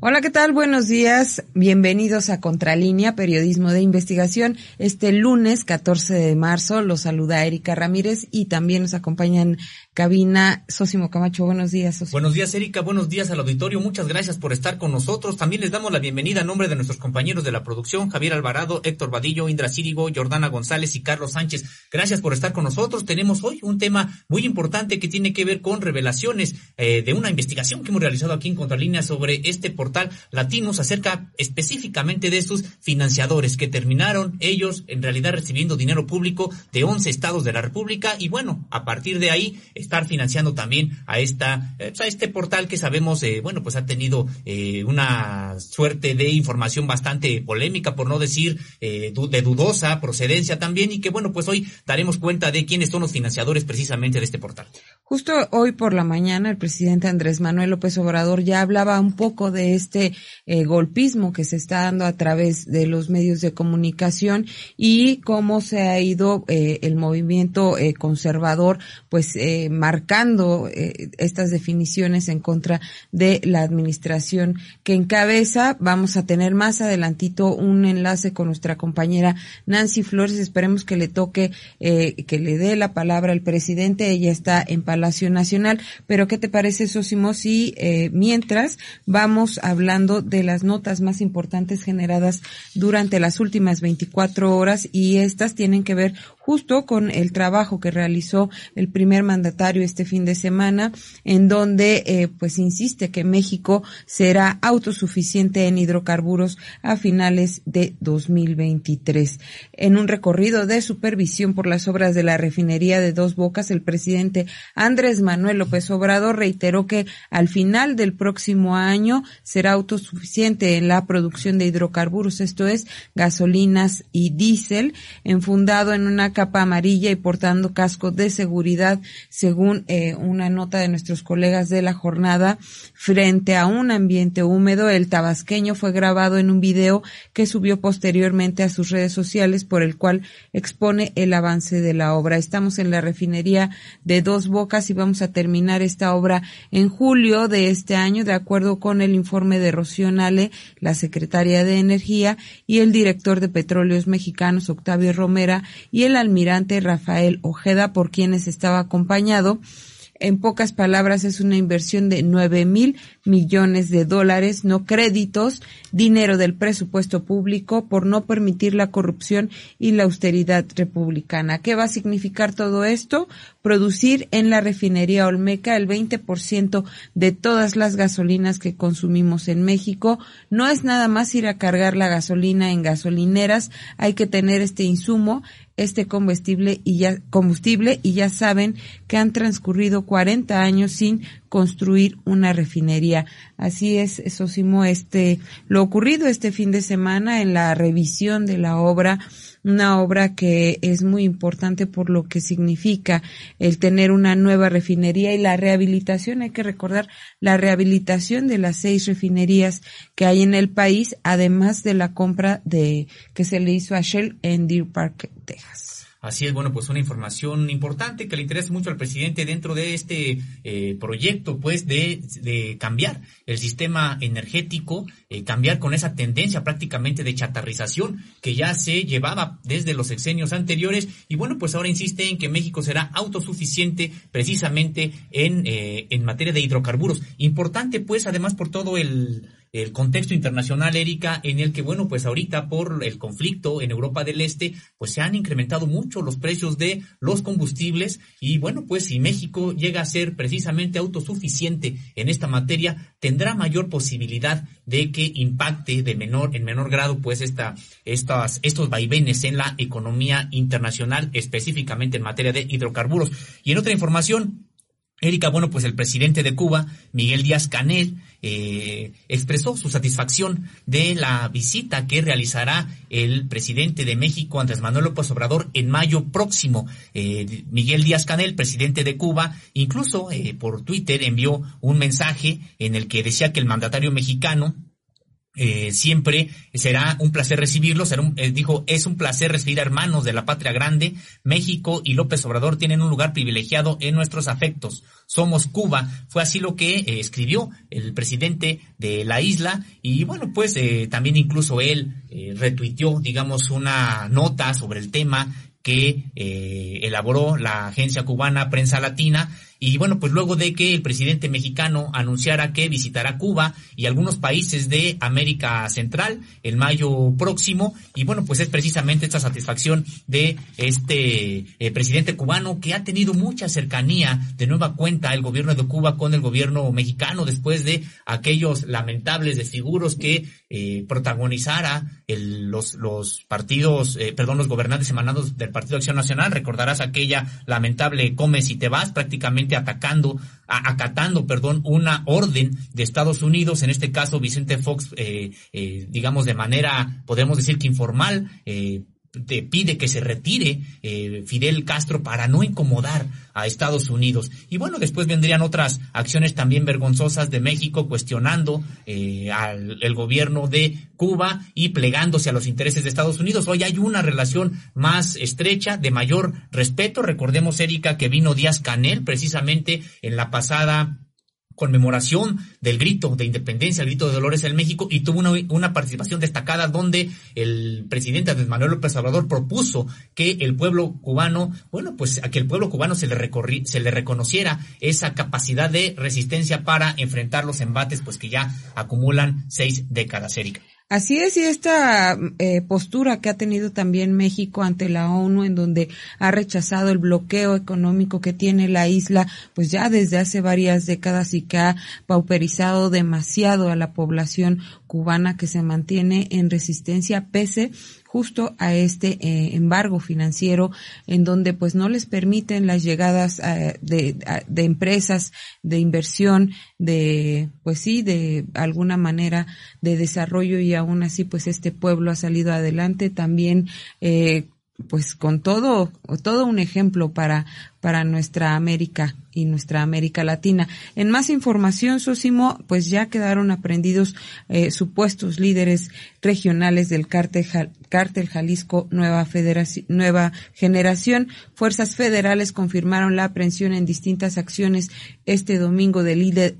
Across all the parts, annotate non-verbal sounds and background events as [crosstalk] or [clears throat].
Hola, ¿qué tal? Buenos días. Bienvenidos a Contralínea, Periodismo de Investigación. Este lunes 14 de marzo los saluda Erika Ramírez y también nos acompaña en cabina Sosimo Camacho. Buenos días, Sosimo. Buenos días, Erika. Buenos días al auditorio. Muchas gracias por estar con nosotros. También les damos la bienvenida a nombre de nuestros compañeros de la producción, Javier Alvarado, Héctor Vadillo, Indra Círigo, Jordana González y Carlos Sánchez. Gracias por estar con nosotros. Tenemos hoy un tema muy importante que tiene que ver con revelaciones eh, de una investigación que hemos realizado aquí en Contralínea sobre este portal Latinos acerca específicamente de sus financiadores que terminaron ellos en realidad recibiendo dinero público de 11 estados de la República y bueno, a partir de ahí estar financiando también a esta eh, pues, a este portal que sabemos eh, bueno, pues ha tenido eh, una suerte de información bastante polémica por no decir de dudosa procedencia también y que bueno, pues hoy daremos cuenta de quiénes son los financiadores precisamente de este portal. Justo hoy por la mañana el presidente Andrés Manuel López Obrador ya hablaba un poco de este eh, golpismo que se está dando a través de los medios de comunicación y cómo se ha ido eh, el movimiento eh, conservador pues marcando estas definiciones en contra de la administración que encabeza. Vamos a tener más adelantito un enlace con nuestra compañera Nancy Flores. Esperemos que le toque, que le dé la palabra al presidente. Ella está en Palacio Nacional. Pero ¿qué te parece, Sosimo? Si mientras vamos a hablando de las notas más importantes generadas durante las últimas 24 horas y estas tienen que ver justo con el trabajo que realizó el primer mandatario este fin de semana, en donde eh, pues insiste que México será autosuficiente en hidrocarburos a finales de 2023. En un recorrido de supervisión por las obras de la refinería de Dos Bocas, el presidente Andrés Manuel López Obrador reiteró que al final del próximo año será autosuficiente en la producción de hidrocarburos, esto es gasolinas y diésel, enfundado en una capa amarilla y portando casco de seguridad, según eh, una nota de nuestros colegas de la jornada, frente a un ambiente húmedo. El tabasqueño fue grabado en un video que subió posteriormente a sus redes sociales, por el cual expone el avance de la obra. Estamos en la refinería de Dos Bocas y vamos a terminar esta obra en julio de este año, de acuerdo con el informe de Rocío Nale, la secretaria de Energía, y el director de Petróleos Mexicanos, Octavio Romera, y el almirante Rafael Ojeda, por quienes estaba acompañado. En pocas palabras, es una inversión de nueve mil millones de dólares, no créditos, dinero del presupuesto público por no permitir la corrupción y la austeridad republicana. ¿Qué va a significar todo esto? Producir en la refinería Olmeca el 20% de todas las gasolinas que consumimos en México. No es nada más ir a cargar la gasolina en gasolineras, hay que tener este insumo este combustible y ya combustible y ya saben que han transcurrido 40 años sin construir una refinería. Así es, Sosimo, este, lo ocurrido este fin de semana en la revisión de la obra, una obra que es muy importante por lo que significa el tener una nueva refinería y la rehabilitación. Hay que recordar la rehabilitación de las seis refinerías que hay en el país, además de la compra de que se le hizo a Shell en Deer Park, Texas. Así es, bueno, pues una información importante que le interesa mucho al presidente dentro de este eh, proyecto, pues, de, de, cambiar el sistema energético, eh, cambiar con esa tendencia prácticamente de chatarrización que ya se llevaba desde los sexenios anteriores y bueno, pues ahora insiste en que México será autosuficiente precisamente en, eh, en materia de hidrocarburos. Importante, pues, además por todo el el contexto internacional, Erika, en el que, bueno, pues ahorita por el conflicto en Europa del Este, pues se han incrementado mucho los precios de los combustibles y, bueno, pues si México llega a ser precisamente autosuficiente en esta materia, tendrá mayor posibilidad de que impacte de menor, en menor grado, pues esta, estas, estos vaivenes en la economía internacional, específicamente en materia de hidrocarburos. Y en otra información, Erika, bueno, pues el presidente de Cuba, Miguel Díaz Canel, eh, expresó su satisfacción de la visita que realizará el presidente de México, Andrés Manuel López Obrador, en mayo próximo. Eh, Miguel Díaz Canel, presidente de Cuba, incluso eh, por Twitter envió un mensaje en el que decía que el mandatario mexicano eh, siempre será un placer recibirlo. Será un, eh, dijo, es un placer recibir a hermanos de la patria grande. México y López Obrador tienen un lugar privilegiado en nuestros afectos. Somos Cuba. Fue así lo que eh, escribió el presidente de la isla. Y bueno, pues también incluso él retuiteó, digamos, una nota sobre el tema que elaboró la agencia cubana Prensa Latina y bueno, pues luego de que el presidente mexicano anunciara que visitará Cuba y algunos países de América Central el mayo próximo, y bueno, pues es precisamente esta satisfacción de este eh, presidente cubano que ha tenido mucha cercanía de nueva cuenta el gobierno de Cuba con el gobierno mexicano después de aquellos lamentables desfiguros que eh, protagonizara el, los, los partidos, eh, perdón, los gobernantes emanados del Partido Acción Nacional. Recordarás aquella lamentable comes y te vas prácticamente atacando, acatando, perdón, una orden de Estados Unidos, en este caso Vicente Fox, eh, eh, digamos de manera, podemos decir que informal, eh, te pide que se retire eh, Fidel Castro para no incomodar a Estados Unidos. Y bueno, después vendrían otras acciones también vergonzosas de México cuestionando eh, al el gobierno de Cuba y plegándose a los intereses de Estados Unidos. Hoy hay una relación más estrecha, de mayor respeto. Recordemos, Erika, que vino Díaz Canel precisamente en la pasada conmemoración del grito de independencia, el grito de Dolores en México, y tuvo una, una participación destacada donde el presidente Andrés Manuel López Obrador propuso que el pueblo cubano, bueno, pues a que el pueblo cubano se le, recorri, se le reconociera esa capacidad de resistencia para enfrentar los embates, pues que ya acumulan seis décadas, Erika. Así es, y esta eh, postura que ha tenido también México ante la ONU, en donde ha rechazado el bloqueo económico que tiene la isla, pues ya desde hace varias décadas y que ha pauperizado demasiado a la población cubana que se mantiene en resistencia pese justo a este eh, embargo financiero en donde pues no les permiten las llegadas eh, de, empresas de inversión de pues sí de alguna manera de desarrollo y aún así pues este pueblo ha salido adelante también eh, pues con todo, todo un ejemplo para, para nuestra América y nuestra América Latina. En más información, Sosimo, pues ya quedaron aprendidos eh, supuestos líderes regionales del cártel, Jalisco Nueva Generación. Fuerzas federales confirmaron la aprehensión en distintas acciones este domingo de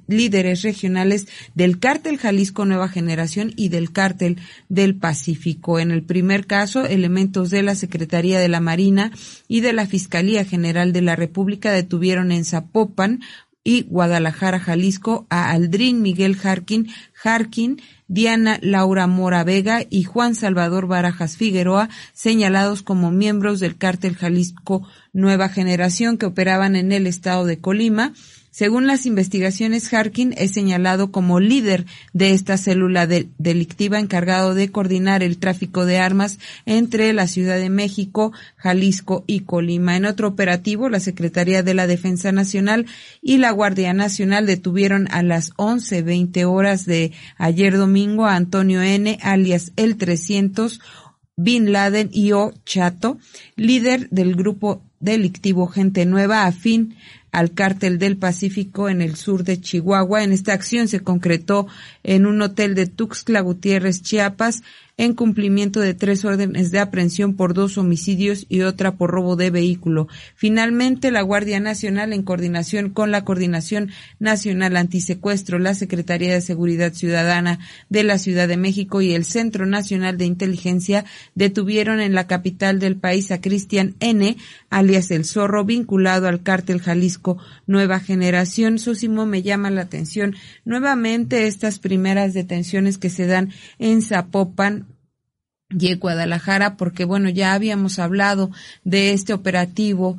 líderes regionales del cártel Jalisco Nueva Generación y del cártel del Pacífico. En el primer caso, elementos de la Secretaría de la Marina y de la Fiscalía General de la República detuvieron en Zapopan y Guadalajara, Jalisco, a Aldrin Miguel Jarkin, Jarkin, Diana Laura Mora Vega y Juan Salvador Barajas Figueroa, señalados como miembros del cártel Jalisco Nueva Generación que operaban en el estado de Colima según las investigaciones, Harkin es señalado como líder de esta célula delictiva encargado de coordinar el tráfico de armas entre la Ciudad de México, Jalisco y Colima. En otro operativo, la Secretaría de la Defensa Nacional y la Guardia Nacional detuvieron a las 11.20 horas de ayer domingo a Antonio N., alias el 300, Bin Laden y O. Chato, líder del grupo delictivo Gente Nueva, afín al cártel del Pacífico en el sur de Chihuahua. En esta acción se concretó en un hotel de Tuxtla Gutiérrez, Chiapas, en cumplimiento de tres órdenes de aprehensión por dos homicidios y otra por robo de vehículo. Finalmente, la Guardia Nacional, en coordinación con la Coordinación Nacional Antisecuestro, la Secretaría de Seguridad Ciudadana de la Ciudad de México y el Centro Nacional de Inteligencia, detuvieron en la capital del país a Cristian N., alias El Zorro, vinculado al cártel Jalisco Nueva Generación. Sosimo me llama la atención nuevamente estas primeras detenciones que se dan en Zapopan, y Guadalajara, porque bueno, ya habíamos hablado de este operativo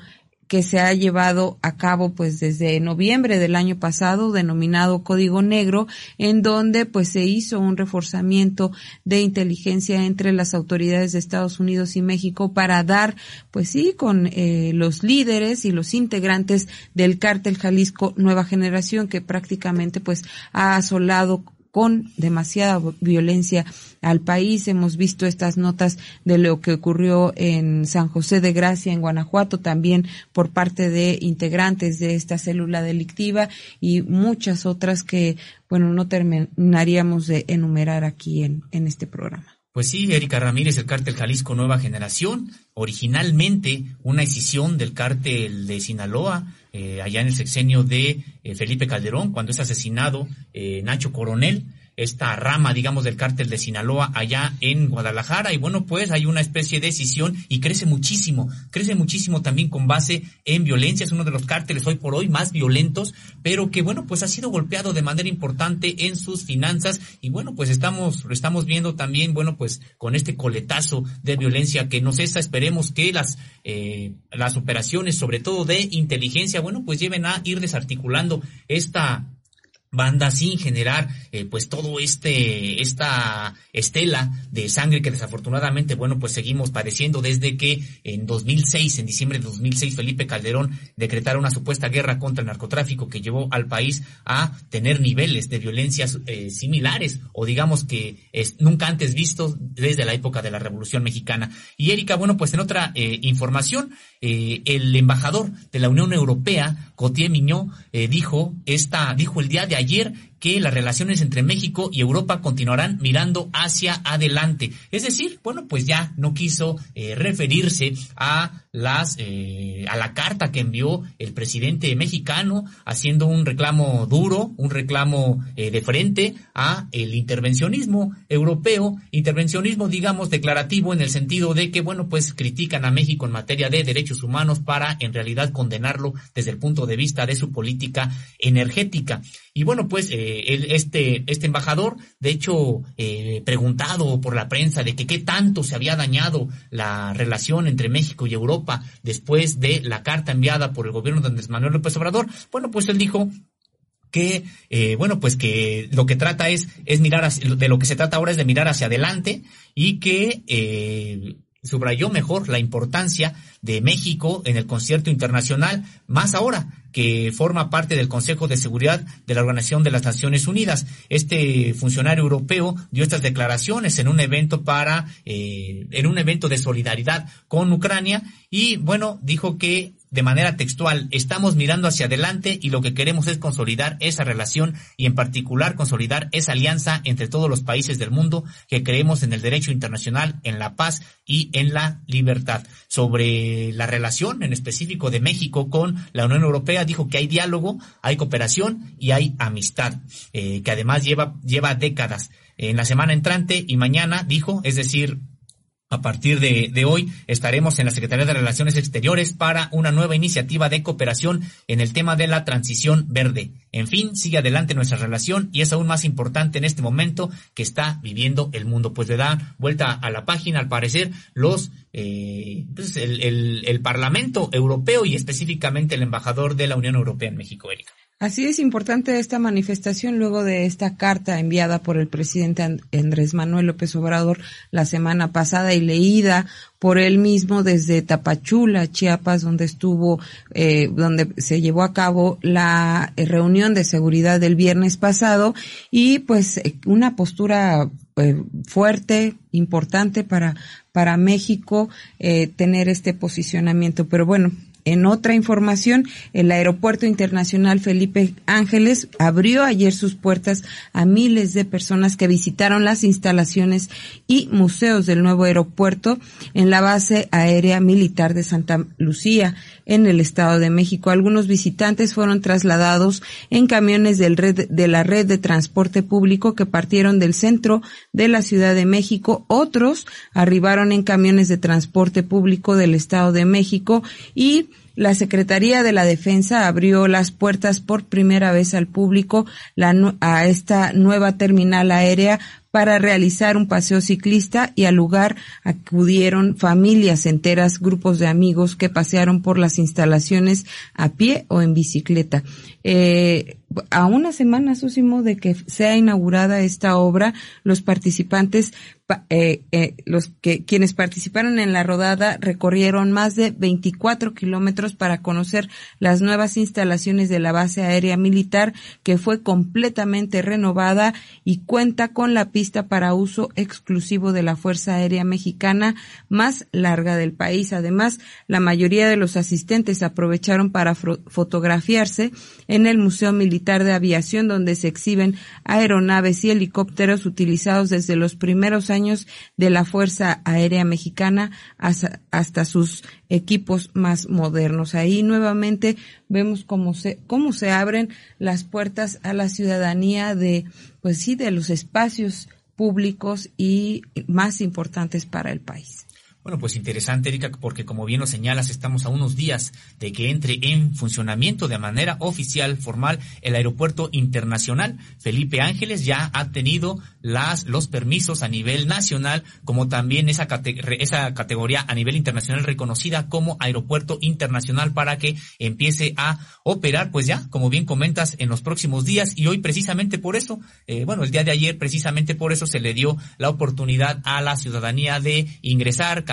que se ha llevado a cabo pues desde noviembre del año pasado denominado Código Negro en donde pues se hizo un reforzamiento de inteligencia entre las autoridades de Estados Unidos y México para dar pues sí con eh, los líderes y los integrantes del cártel Jalisco Nueva Generación que prácticamente pues ha asolado con demasiada violencia al país. Hemos visto estas notas de lo que ocurrió en San José de Gracia, en Guanajuato, también por parte de integrantes de esta célula delictiva y muchas otras que, bueno, no terminaríamos de enumerar aquí en, en este programa. Pues sí, Erika Ramírez, el cártel Jalisco Nueva Generación, originalmente una decisión del cártel de Sinaloa, eh, allá en el sexenio de eh, Felipe Calderón, cuando es asesinado eh, Nacho Coronel, esta rama, digamos, del cártel de Sinaloa allá en Guadalajara. Y bueno, pues hay una especie de decisión y crece muchísimo, crece muchísimo también con base en violencia. Es uno de los cárteles hoy por hoy más violentos, pero que bueno, pues ha sido golpeado de manera importante en sus finanzas. Y bueno, pues estamos, lo estamos viendo también, bueno, pues con este coletazo de violencia que no cesa. Esperemos que las, eh, las operaciones, sobre todo de inteligencia, bueno, pues lleven a ir desarticulando esta banda sin generar eh, pues todo este esta estela de sangre que desafortunadamente bueno pues seguimos padeciendo desde que en 2006 en diciembre de 2006 Felipe Calderón decretara una supuesta guerra contra el narcotráfico que llevó al país a tener niveles de violencia eh, similares o digamos que es nunca antes vistos desde la época de la Revolución Mexicana. Y Erika bueno pues en otra eh, información el embajador de la Unión Europea Cotier Miñó dijo esta dijo el día de ayer que las relaciones entre México y Europa continuarán mirando hacia adelante. Es decir, bueno, pues ya no quiso eh, referirse a las eh, a la carta que envió el presidente mexicano haciendo un reclamo duro, un reclamo eh, de frente a el intervencionismo europeo, intervencionismo digamos declarativo en el sentido de que bueno, pues critican a México en materia de derechos humanos para en realidad condenarlo desde el punto de vista de su política energética. Y bueno, pues eh, este, este embajador, de hecho, eh, preguntado por la prensa de que qué tanto se había dañado la relación entre México y Europa después de la carta enviada por el gobierno de Andrés Manuel López Obrador, bueno, pues él dijo que, eh, bueno, pues que lo que trata es, es mirar, hacia, de lo que se trata ahora es de mirar hacia adelante y que, eh, subrayó mejor la importancia de México en el concierto internacional, más ahora que forma parte del Consejo de Seguridad de la Organización de las Naciones Unidas. Este funcionario europeo dio estas declaraciones en un evento para, eh, en un evento de solidaridad con Ucrania y bueno, dijo que de manera textual, estamos mirando hacia adelante y lo que queremos es consolidar esa relación y en particular consolidar esa alianza entre todos los países del mundo que creemos en el derecho internacional, en la paz y en la libertad. Sobre la relación en específico de México con la Unión Europea, dijo que hay diálogo, hay cooperación y hay amistad, eh, que además lleva, lleva décadas. En la semana entrante y mañana, dijo, es decir, a partir de, hoy estaremos en la Secretaría de Relaciones Exteriores para una nueva iniciativa de cooperación en el tema de la transición verde. En fin, sigue adelante nuestra relación y es aún más importante en este momento que está viviendo el mundo. Pues le da vuelta a la página, al parecer, los eh, pues el, el, el Parlamento Europeo y específicamente el embajador de la Unión Europea en México, Erika. Así es importante esta manifestación luego de esta carta enviada por el presidente Andrés Manuel López Obrador la semana pasada y leída por él mismo desde Tapachula, Chiapas, donde estuvo, eh, donde se llevó a cabo la reunión de seguridad del viernes pasado y pues eh, una postura eh, fuerte, importante para para México eh, tener este posicionamiento. Pero bueno, en otra información, el Aeropuerto Internacional Felipe Ángeles abrió ayer sus puertas a miles de personas que visitaron las instalaciones y museos del nuevo aeropuerto en la base aérea militar de Santa Lucía, en el Estado de México. Algunos visitantes fueron trasladados en camiones de la red de transporte público que partieron del centro de la Ciudad de México. Otros arribaron en camiones de transporte público del Estado de México y la Secretaría de la Defensa abrió las puertas por primera vez al público a esta nueva terminal aérea para realizar un paseo ciclista y al lugar acudieron familias enteras, grupos de amigos que pasearon por las instalaciones a pie o en bicicleta. Eh, a una semana, Susimo, de que sea inaugurada esta obra, los participantes eh, eh, los que quienes participaron en la rodada recorrieron más de 24 kilómetros para conocer las nuevas instalaciones de la base aérea militar que fue completamente renovada y cuenta con la para uso exclusivo de la Fuerza Aérea Mexicana más larga del país. Además, la mayoría de los asistentes aprovecharon para fotografiarse en el Museo Militar de Aviación donde se exhiben aeronaves y helicópteros utilizados desde los primeros años de la Fuerza Aérea Mexicana hasta, sus equipos más modernos. Ahí nuevamente vemos cómo se, cómo se abren las puertas a la ciudadanía de, pues sí, de los espacios públicos y más importantes para el país. Bueno, pues interesante, Erika, porque como bien lo señalas, estamos a unos días de que entre en funcionamiento de manera oficial, formal, el aeropuerto internacional. Felipe Ángeles ya ha tenido las, los permisos a nivel nacional, como también esa, esa categoría a nivel internacional reconocida como aeropuerto internacional para que empiece a operar, pues ya, como bien comentas, en los próximos días. Y hoy precisamente por eso, eh, bueno, el día de ayer precisamente por eso se le dio la oportunidad a la ciudadanía de ingresar,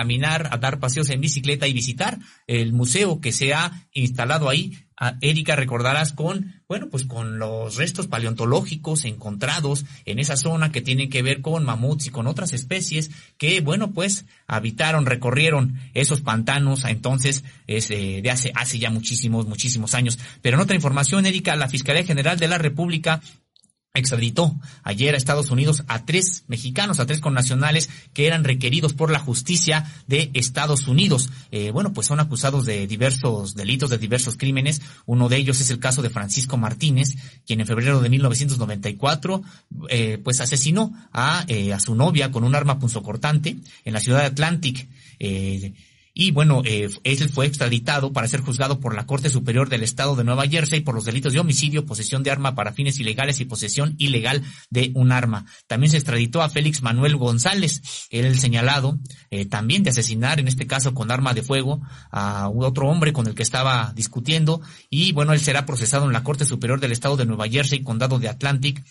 a dar paseos en bicicleta y visitar el museo que se ha instalado ahí. A Erika, recordarás con, bueno, pues con los restos paleontológicos encontrados en esa zona que tienen que ver con mamuts y con otras especies que, bueno, pues habitaron, recorrieron esos pantanos entonces es, eh, de hace, hace ya muchísimos, muchísimos años. Pero en otra información, Erika, la Fiscalía General de la República extraditó ayer a Estados Unidos a tres mexicanos, a tres connacionales que eran requeridos por la justicia de Estados Unidos. Eh, bueno, pues son acusados de diversos delitos, de diversos crímenes. Uno de ellos es el caso de Francisco Martínez, quien en febrero de 1994, eh, pues asesinó a, eh, a su novia con un arma punzocortante en la ciudad de Atlantic. Y bueno, eh, él fue extraditado para ser juzgado por la Corte Superior del Estado de Nueva Jersey por los delitos de homicidio, posesión de arma para fines ilegales y posesión ilegal de un arma. También se extraditó a Félix Manuel González, el señalado eh, también de asesinar, en este caso con arma de fuego, a otro hombre con el que estaba discutiendo. Y bueno, él será procesado en la Corte Superior del Estado de Nueva Jersey, condado de Atlantic,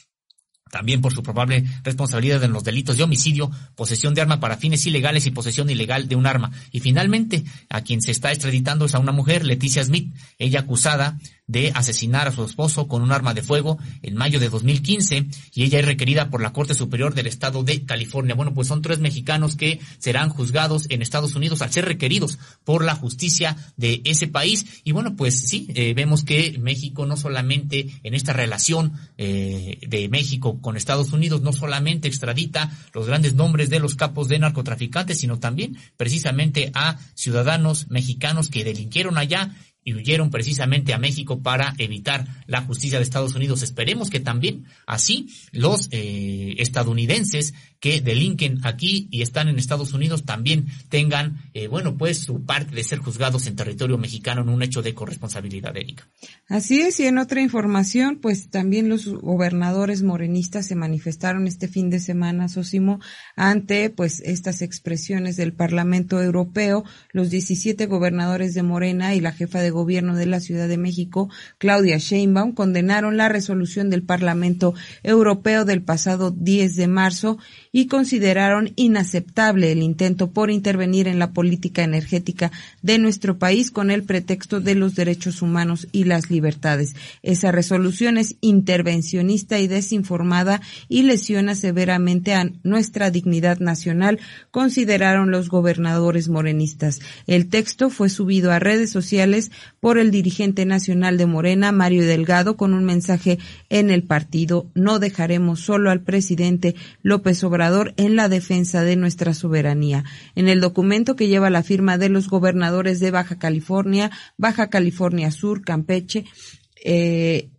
también por su probable responsabilidad en los delitos de homicidio, posesión de arma para fines ilegales y posesión ilegal de un arma. Y finalmente, a quien se está extraditando es a una mujer, Leticia Smith, ella acusada de asesinar a su esposo con un arma de fuego en mayo de 2015 y ella es requerida por la Corte Superior del Estado de California. Bueno, pues son tres mexicanos que serán juzgados en Estados Unidos al ser requeridos por la justicia de ese país. Y bueno, pues sí, eh, vemos que México no solamente en esta relación eh, de México con Estados Unidos, no solamente extradita los grandes nombres de los capos de narcotraficantes, sino también precisamente a ciudadanos mexicanos que delinquieron allá y huyeron precisamente a México para evitar la justicia de Estados Unidos. Esperemos que también así los eh, estadounidenses que delinquen aquí y están en Estados Unidos también tengan, eh, bueno, pues su parte de ser juzgados en territorio mexicano en un hecho de corresponsabilidad, Erika. Así es, y en otra información, pues también los gobernadores morenistas se manifestaron este fin de semana, Sosimo, ante pues estas expresiones del Parlamento Europeo, los 17 gobernadores de Morena y la jefa de gobierno de la Ciudad de México, Claudia Sheinbaum, condenaron la resolución del Parlamento Europeo del pasado 10 de marzo y consideraron inaceptable el intento por intervenir en la política energética de nuestro país con el pretexto de los derechos humanos y las libertades. Esa resolución es intervencionista y desinformada y lesiona severamente a nuestra dignidad nacional, consideraron los gobernadores morenistas. El texto fue subido a redes sociales por el dirigente nacional de Morena, Mario Delgado, con un mensaje en el partido. No dejaremos solo al presidente López Obrador en la defensa de nuestra soberanía. En el documento que lleva la firma de los gobernadores de Baja California, Baja California Sur, Campeche, eh,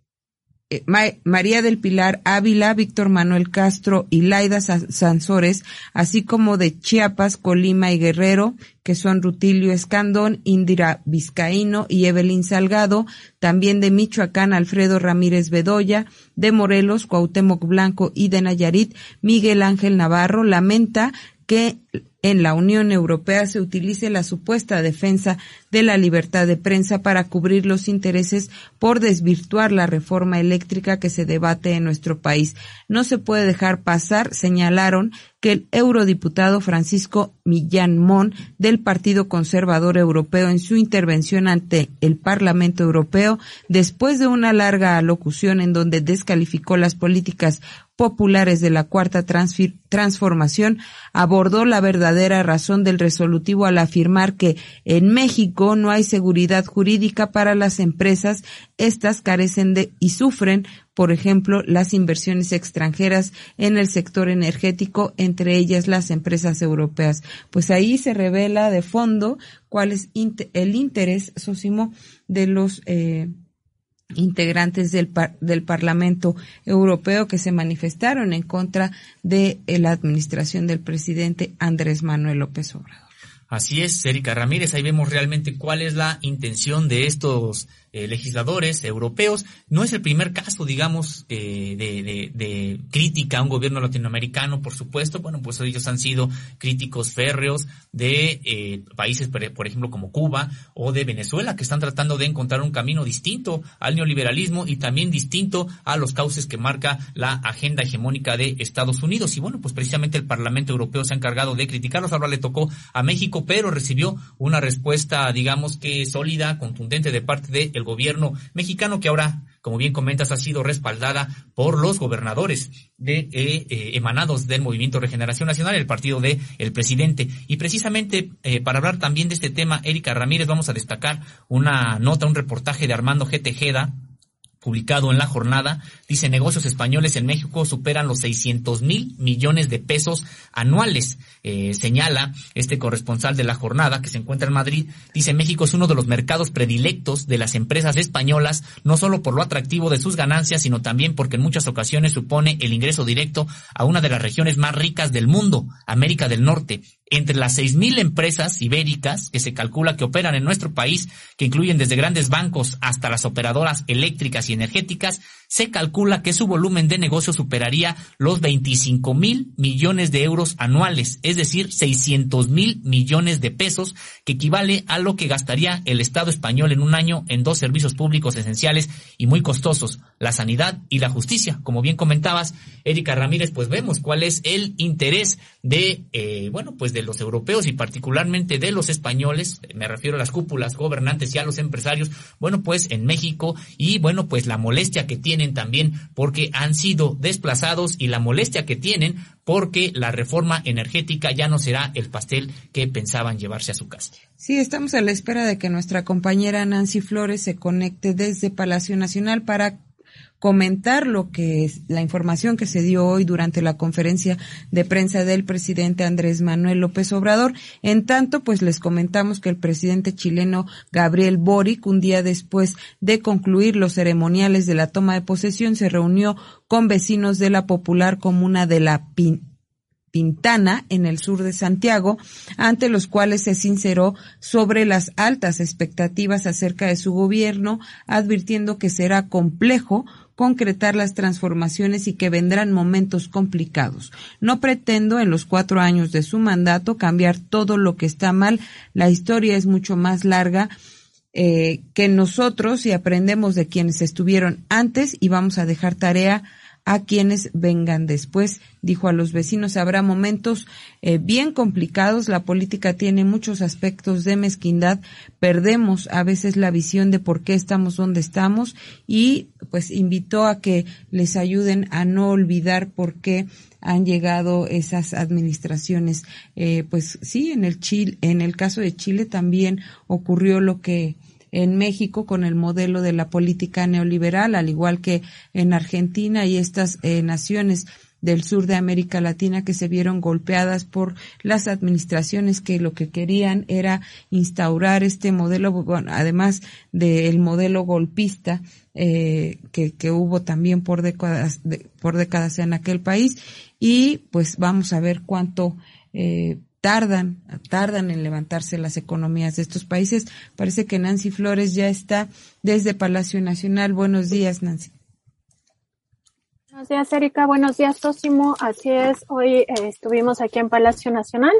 eh, María del Pilar Ávila, Víctor Manuel Castro y Laida Sansores, así como de Chiapas, Colima y Guerrero, que son Rutilio Escandón, Indira Vizcaíno y Evelyn Salgado, también de Michoacán, Alfredo Ramírez Bedoya, de Morelos, Cuauhtémoc Blanco y de Nayarit, Miguel Ángel Navarro, lamenta que en la Unión Europea se utilice la supuesta defensa de la libertad de prensa para cubrir los intereses por desvirtuar la reforma eléctrica que se debate en nuestro país. No se puede dejar pasar, señalaron, que el eurodiputado Francisco Millán Mon del Partido Conservador Europeo en su intervención ante el Parlamento Europeo, después de una larga alocución en donde descalificó las políticas populares de la Cuarta Transformación, abordó la verdadera razón del resolutivo al afirmar que en México no hay seguridad jurídica para las empresas, estas carecen de y sufren por ejemplo, las inversiones extranjeras en el sector energético, entre ellas las empresas europeas. Pues ahí se revela de fondo cuál es el interés, Sosimo, de los eh, integrantes del, del Parlamento Europeo que se manifestaron en contra de la administración del presidente Andrés Manuel López Obrador. Así es, Erika Ramírez, ahí vemos realmente cuál es la intención de estos eh, legisladores europeos. No es el primer caso, digamos, eh, de, de, crítica a un gobierno latinoamericano, por supuesto. Bueno, pues ellos han sido críticos férreos de eh, países, por ejemplo, como Cuba o de Venezuela, que están tratando de encontrar un camino distinto al neoliberalismo y también distinto a los cauces que marca la agenda hegemónica de Estados Unidos. Y bueno, pues precisamente el Parlamento Europeo se ha encargado de criticarlos. Ahora le tocó a México, pero recibió una respuesta, digamos que sólida, contundente de parte de el gobierno mexicano que ahora, como bien comentas, ha sido respaldada por los gobernadores de, eh, eh, emanados del Movimiento Regeneración Nacional, el partido de el presidente. Y precisamente eh, para hablar también de este tema, Erika Ramírez, vamos a destacar una nota, un reportaje de Armando G. Tejeda, publicado en la jornada, dice negocios españoles en México superan los 600 mil millones de pesos anuales. Eh, señala este corresponsal de la jornada que se encuentra en Madrid, dice México es uno de los mercados predilectos de las empresas españolas, no solo por lo atractivo de sus ganancias, sino también porque en muchas ocasiones supone el ingreso directo a una de las regiones más ricas del mundo, América del Norte. Entre las 6.000 empresas ibéricas que se calcula que operan en nuestro país, que incluyen desde grandes bancos hasta las operadoras eléctricas y energéticas, se calcula que su volumen de negocio superaría los 25 mil millones de euros anuales, es decir, 600 mil millones de pesos, que equivale a lo que gastaría el Estado español en un año en dos servicios públicos esenciales y muy costosos, la sanidad y la justicia. Como bien comentabas, Erika Ramírez, pues vemos cuál es el interés de, eh, bueno, pues de los europeos y particularmente de los españoles, me refiero a las cúpulas gobernantes y a los empresarios, bueno, pues en México y bueno, pues la molestia que tiene también porque han sido desplazados y la molestia que tienen porque la reforma energética ya no será el pastel que pensaban llevarse a su casa. Sí, estamos a la espera de que nuestra compañera Nancy Flores se conecte desde Palacio Nacional para comentar lo que es la información que se dio hoy durante la conferencia de prensa del presidente Andrés Manuel López Obrador. En tanto, pues les comentamos que el presidente chileno Gabriel Boric, un día después de concluir los ceremoniales de la toma de posesión, se reunió con vecinos de la popular comuna de la Pintana, en el sur de Santiago, ante los cuales se sinceró sobre las altas expectativas acerca de su gobierno, advirtiendo que será complejo concretar las transformaciones y que vendrán momentos complicados. No pretendo en los cuatro años de su mandato cambiar todo lo que está mal. La historia es mucho más larga eh, que nosotros y aprendemos de quienes estuvieron antes y vamos a dejar tarea a quienes vengan después. Dijo a los vecinos, habrá momentos eh, bien complicados, la política tiene muchos aspectos de mezquindad, perdemos a veces la visión de por qué estamos donde estamos y pues invitó a que les ayuden a no olvidar por qué han llegado esas administraciones. Eh, pues sí, en el Chile, en el caso de Chile también ocurrió lo que en México con el modelo de la política neoliberal, al igual que en Argentina y estas eh, naciones del sur de América Latina que se vieron golpeadas por las administraciones que lo que querían era instaurar este modelo, bueno, además del modelo golpista eh, que, que, hubo también por décadas, por décadas en aquel país. Y pues vamos a ver cuánto eh, tardan, tardan en levantarse las economías de estos países. Parece que Nancy Flores ya está desde Palacio Nacional. Buenos días, Nancy. Buenos días, Erika. Buenos días, Tósimo. Así es, hoy eh, estuvimos aquí en Palacio Nacional.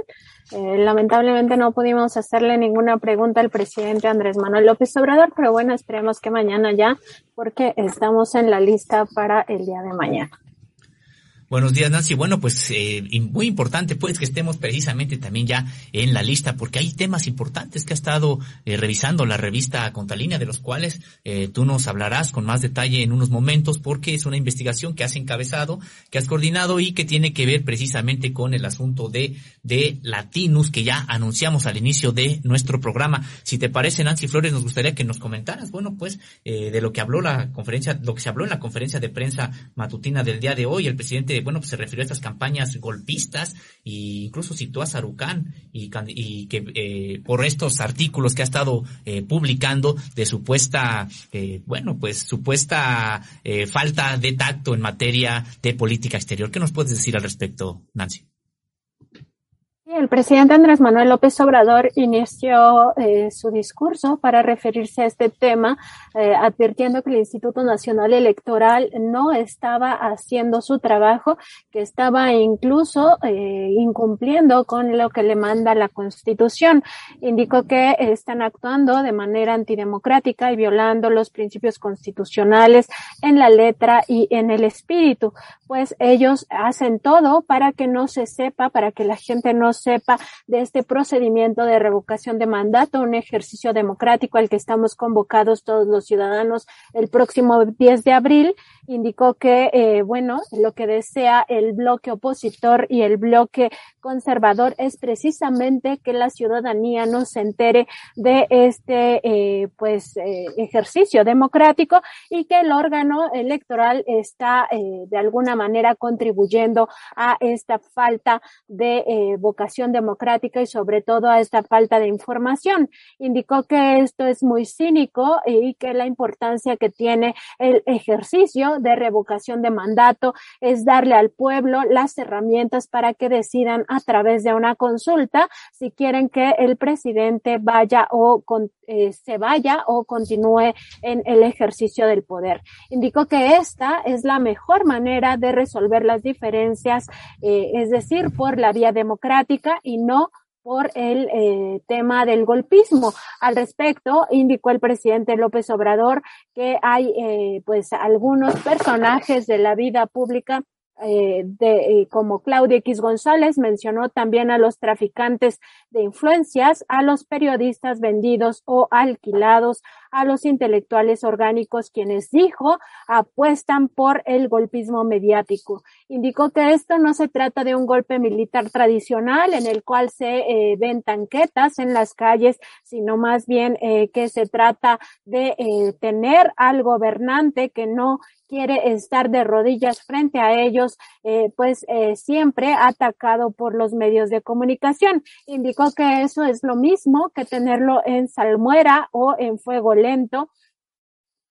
Eh, lamentablemente no pudimos hacerle ninguna pregunta al presidente Andrés Manuel López Obrador, pero bueno, esperemos que mañana ya, porque estamos en la lista para el día de mañana. Buenos días, Nancy. Bueno, pues eh, muy importante pues que estemos precisamente también ya en la lista porque hay temas importantes que ha estado eh, revisando la revista Contalínea de los cuales eh, tú nos hablarás con más detalle en unos momentos porque es una investigación que has encabezado, que has coordinado y que tiene que ver precisamente con el asunto de, de Latinus que ya anunciamos al inicio de nuestro programa. Si te parece, Nancy Flores, nos gustaría que nos comentaras, bueno, pues de lo que habló la conferencia, lo que se habló en la conferencia de prensa matutina del día de hoy, el presidente bueno, pues se refirió a estas campañas golpistas e incluso citó a Sarucán y, que eh, por estos artículos que ha estado eh, publicando de supuesta, eh, bueno, pues supuesta eh, falta de tacto en materia de política exterior. ¿Qué nos puedes decir al respecto, Nancy? El presidente Andrés Manuel López Obrador inició eh, su discurso para referirse a este tema, eh, advirtiendo que el Instituto Nacional Electoral no estaba haciendo su trabajo, que estaba incluso eh, incumpliendo con lo que le manda la Constitución. Indicó que están actuando de manera antidemocrática y violando los principios constitucionales en la letra y en el espíritu, pues ellos hacen todo para que no se sepa, para que la gente no sepa de este procedimiento de revocación de mandato, un ejercicio democrático al que estamos convocados todos los ciudadanos el próximo 10 de abril, indicó que, eh, bueno, lo que desea el bloque opositor y el bloque conservador es precisamente que la ciudadanía no se entere de este, eh, pues, eh, ejercicio democrático y que el órgano electoral está eh, de alguna manera contribuyendo a esta falta de eh, vocación democrática y sobre todo a esta falta de información. Indicó que esto es muy cínico y que la importancia que tiene el ejercicio de revocación de mandato es darle al pueblo las herramientas para que decidan a través de una consulta si quieren que el presidente vaya o con, eh, se vaya o continúe en el ejercicio del poder. Indicó que esta es la mejor manera de resolver las diferencias, eh, es decir, por la vía democrática y no por el eh, tema del golpismo. Al respecto, indicó el presidente López Obrador que hay eh, pues algunos personajes de la vida pública eh, de, eh, como Claudia X González mencionó también a los traficantes de influencias, a los periodistas vendidos o alquilados, a los intelectuales orgánicos quienes dijo apuestan por el golpismo mediático. Indicó que esto no se trata de un golpe militar tradicional en el cual se eh, ven tanquetas en las calles, sino más bien eh, que se trata de tener al gobernante que no quiere estar de rodillas frente a ellos, eh, pues eh, siempre atacado por los medios de comunicación. Indicó que eso es lo mismo que tenerlo en salmuera o en fuego lento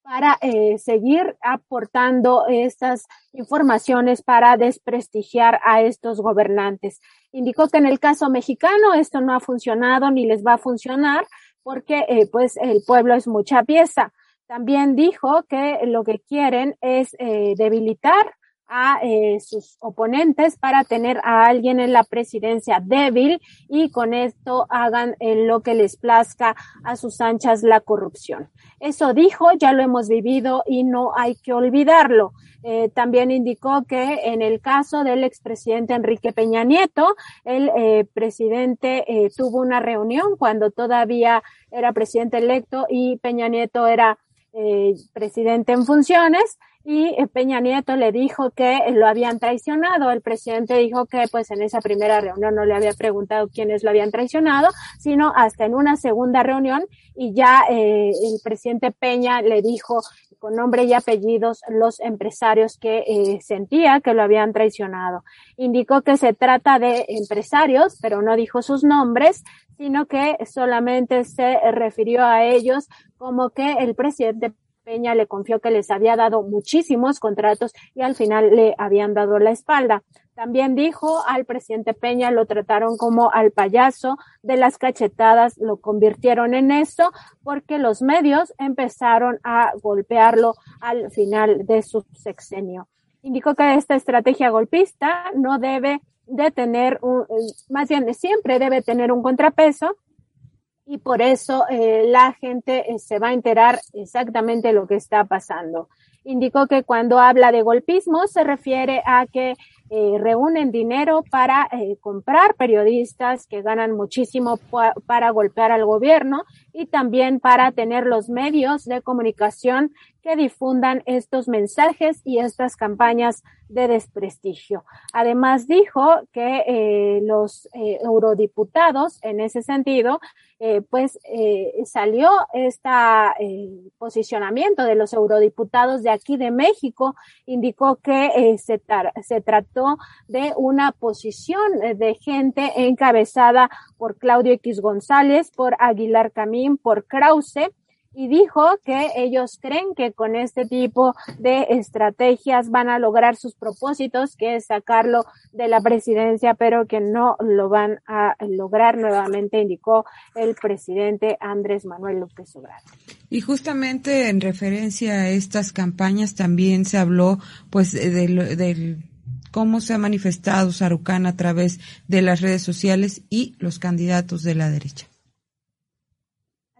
para eh, seguir aportando estas informaciones para desprestigiar a estos gobernantes. Indicó que en el caso mexicano esto no ha funcionado ni les va a funcionar porque pues el pueblo es mucha pieza. También dijo que lo que quieren es debilitar a eh, sus oponentes para tener a alguien en la presidencia débil y con esto hagan en lo que les plazca a sus anchas la corrupción. Eso dijo, ya lo hemos vivido y no hay que olvidarlo. Eh, también indicó que en el caso del expresidente Enrique Peña Nieto, el eh, presidente eh, tuvo una reunión cuando todavía era presidente electo y Peña Nieto era eh, presidente en funciones y eh, Peña Nieto le dijo que lo habían traicionado. El presidente dijo que pues en esa primera reunión no le había preguntado quiénes lo habían traicionado, sino hasta en una segunda reunión y ya eh, el presidente Peña le dijo con nombre y apellidos los empresarios que eh, sentía que lo habían traicionado. Indicó que se trata de empresarios, pero no dijo sus nombres, sino que solamente se refirió a ellos como que el presidente Peña le confió que les había dado muchísimos contratos y al final le habían dado la espalda. También dijo al presidente Peña lo trataron como al payaso de las cachetadas, lo convirtieron en eso porque los medios empezaron a golpearlo al final de su sexenio. Indicó que esta estrategia golpista no debe de tener un, más bien siempre debe tener un contrapeso y por eso eh, la gente eh, se va a enterar exactamente lo que está pasando. Indicó que cuando habla de golpismo se refiere a que eh, reúnen dinero para comprar periodistas que ganan muchísimo para golpear al gobierno y también para tener los medios de comunicación que difundan estos mensajes y estas campañas de desprestigio. Además dijo que eh, los eh, eurodiputados, en ese sentido, eh, pues salió este posicionamiento de los eurodiputados de aquí de México, indicó que se, se trató de una posición de gente encabezada por Claudio X González, por Aguilar Camín, por Krause, y dijo que ellos creen que con este tipo de estrategias van a lograr sus propósitos, que es sacarlo de la presidencia, pero que no lo van a lograr nuevamente, indicó el presidente Andrés Manuel López Obrador. Y justamente en referencia a estas campañas también se habló pues del, del cómo se ha manifestado Sarucán a través de las redes sociales y los candidatos de la derecha.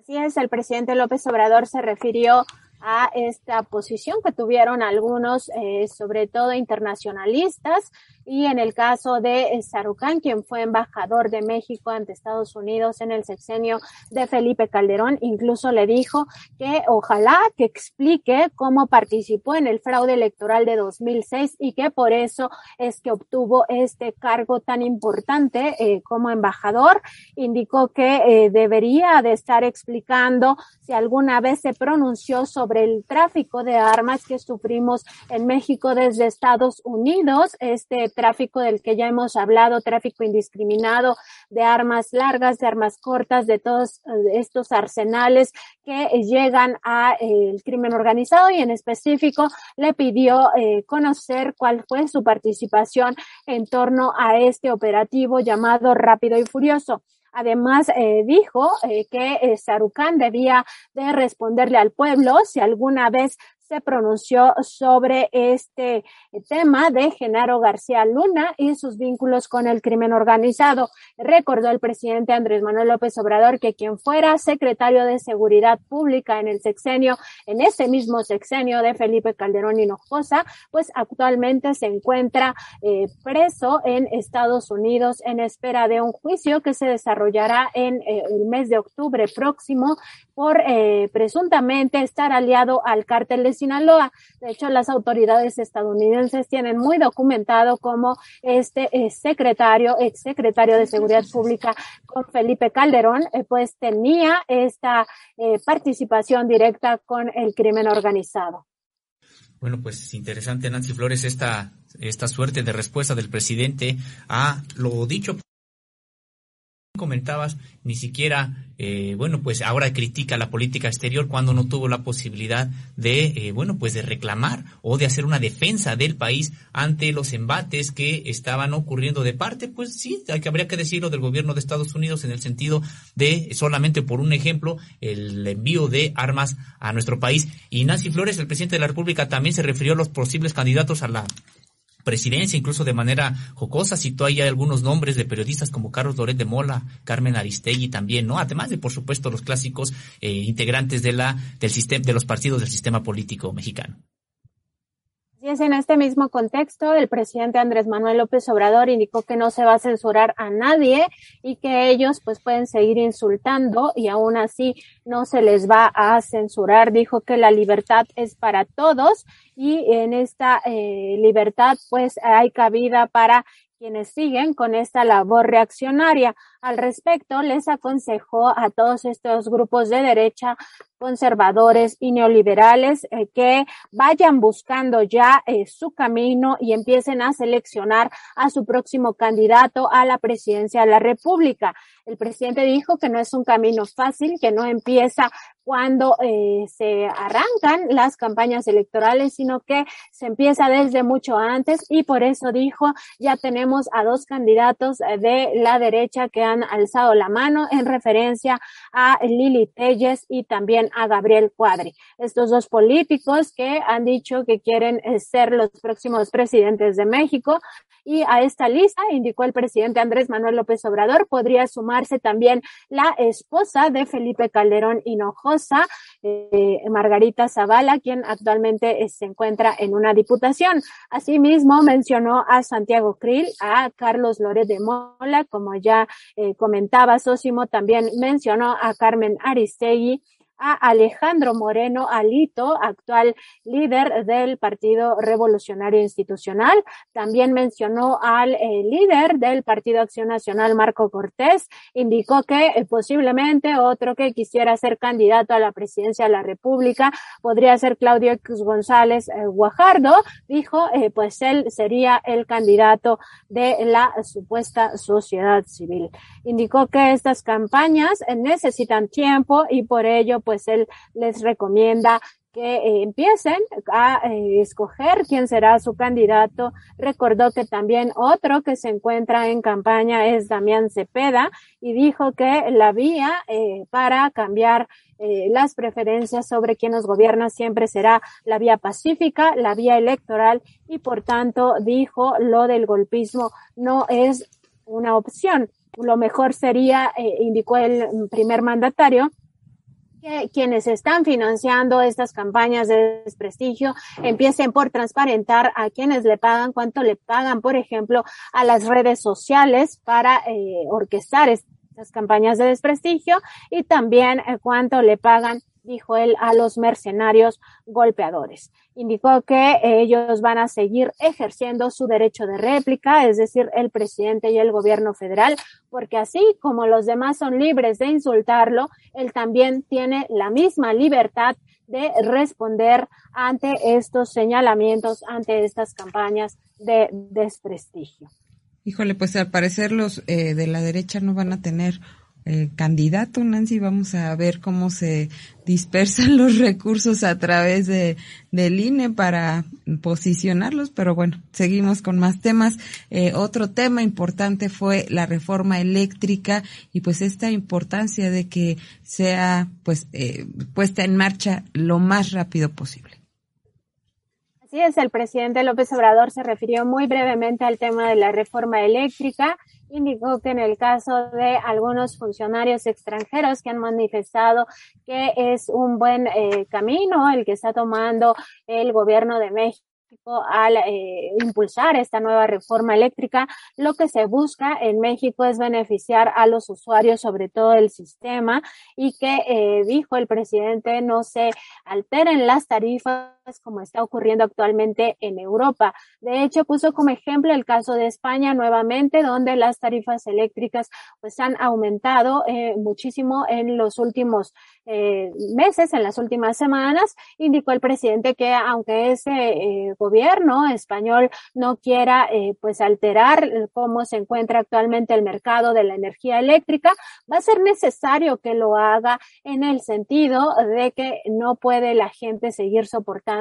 Así es, el presidente López Obrador se refirió a esta posición que tuvieron algunos, eh, sobre todo internacionalistas, y en el caso de Sarucán, quien fue embajador de México ante Estados Unidos en el sexenio de Felipe Calderón, incluso le dijo que ojalá que explique cómo participó en el fraude electoral de 2006 y que por eso es que obtuvo este cargo tan importante eh, como embajador. Indicó que eh, debería de estar explicando si alguna vez se pronunció sobre el tráfico de armas que sufrimos en México desde Estados Unidos. Este tráfico del que ya hemos hablado, tráfico indiscriminado de armas largas, de armas cortas, de todos eh, estos arsenales que llegan al eh, crimen organizado y en específico le pidió eh, conocer cuál fue su participación en torno a este operativo llamado Rápido y Furioso. Además, eh, dijo eh, que eh, Sarucán debía de responderle al pueblo si alguna vez se pronunció sobre este tema de Genaro García Luna y sus vínculos con el crimen organizado. Recordó el presidente Andrés Manuel López Obrador que quien fuera secretario de Seguridad Pública en el sexenio, en ese mismo sexenio de Felipe Calderón Hinojosa, pues actualmente se encuentra eh, preso en Estados Unidos en espera de un juicio que se desarrollará en eh, el mes de octubre próximo por eh, presuntamente estar aliado al cártel de Sinaloa. De hecho, las autoridades estadounidenses tienen muy documentado cómo este eh, secretario, ex secretario de Seguridad Pública con Felipe Calderón, eh, pues tenía esta participación directa con el crimen organizado. Bueno, pues interesante, Nancy Flores, esta, esta suerte de respuesta del presidente a lo dicho comentabas, ni siquiera, eh, bueno, pues ahora critica la política exterior cuando no tuvo la posibilidad de, eh, bueno, pues de reclamar o de hacer una defensa del país ante los embates que estaban ocurriendo de parte, pues sí, hay que, habría que decirlo del gobierno de Estados Unidos en el sentido de, solamente por un ejemplo, el envío de armas a nuestro país. Y Nancy Flores, el presidente de la República, también se refirió a los posibles candidatos a la presidencia, incluso de manera jocosa, citó ahí algunos nombres de periodistas como Carlos Loret de Mola, Carmen Aristegui también, ¿no? Además de, por supuesto, los clásicos eh, integrantes de la, del sistema, de los partidos del sistema político mexicano. Y es en este mismo contexto, el presidente Andrés Manuel López Obrador indicó que no se va a censurar a nadie y que ellos pues pueden seguir insultando y aún así no se les va a censurar. Dijo que la libertad es para todos y en esta eh, libertad pues hay cabida para quienes siguen con esta labor reaccionaria. Al respecto, les aconsejó a todos estos grupos de derecha, conservadores y neoliberales eh, que vayan buscando ya eh, su camino y empiecen a seleccionar a su próximo candidato a la presidencia de la República. El presidente dijo que no es un camino fácil, que no empieza cuando eh, se arrancan las campañas electorales, sino que se empieza desde mucho antes y por eso dijo, ya tenemos a dos candidatos de la derecha que han alzado la mano en referencia a Lili Telles y también a Gabriel Cuadri. Estos dos políticos que han dicho que quieren eh, ser los próximos presidentes de México y a esta lista, indicó el presidente Andrés Manuel López Obrador, podría sumarse también la esposa de Felipe Calderón Hinojosa, eh, Margarita Zavala, quien actualmente eh, se encuentra en una diputación. Asimismo, mencionó a Santiago Krill, a Carlos Loret de Mola, como ya eh, comentaba Sósimo, también mencionó a Carmen Aristegui, a Alejandro Moreno Alito, actual líder del Partido Revolucionario Institucional. También mencionó al eh, líder del Partido Acción Nacional, Marco Cortés. Indicó que eh, posiblemente otro que quisiera ser candidato a la presidencia de la República podría ser Claudio X González eh, Guajardo. Dijo, pues él sería el candidato de la supuesta sociedad civil. Indicó que estas campañas necesitan tiempo y por ello pues él les recomienda que eh, empiecen a eh, escoger quién será su candidato. Recordó que también otro que se encuentra en campaña es Damián Cepeda y dijo que la vía eh, para cambiar las preferencias sobre quién nos gobierna siempre será la vía pacífica, la vía electoral y por tanto dijo lo del golpismo no es una opción. Lo mejor sería, indicó el primer mandatario, que quienes están financiando estas campañas de desprestigio empiecen por transparentar a quienes le pagan, cuánto le pagan, por ejemplo, a las redes sociales para eh, orquestar estas campañas de desprestigio y también eh, cuánto le pagan dijo él, a los mercenarios golpeadores. Indicó que ellos van a seguir ejerciendo su derecho de réplica, es decir, el presidente y el gobierno federal, porque así como los demás son libres de insultarlo, él también tiene la misma libertad de responder ante estos señalamientos, ante estas campañas de desprestigio. Híjole, pues al parecer los eh, de la derecha no van a tener eh, candidato, Nancy. Vamos a ver cómo se dispersan [laughs] los recursos a través de del INE para posicionarlos, pero bueno, seguimos con más temas. Eh, otro tema importante fue la reforma eléctrica y pues esta importancia de que sea pues eh, puesta en marcha lo más rápido posible. Así es, el presidente López Obrador se refirió muy brevemente al tema de la reforma eléctrica indicó que en el caso de algunos funcionarios extranjeros que han manifestado que es un buen eh, camino el que está tomando el gobierno de México al eh, impulsar esta nueva reforma eléctrica, lo que se busca en México es beneficiar a los usuarios, sobre todo el sistema, y que eh, dijo el presidente no se alteren las tarifas como está ocurriendo actualmente en Europa. De hecho, puso como ejemplo el caso de España nuevamente, donde las tarifas eléctricas pues han aumentado eh, muchísimo en los últimos eh, meses, en las últimas semanas. Indicó el presidente que aunque ese eh, gobierno español no quiera pues alterar cómo se encuentra actualmente el mercado de la energía eléctrica, va a ser necesario que lo haga en el sentido de que no puede la gente seguir soportando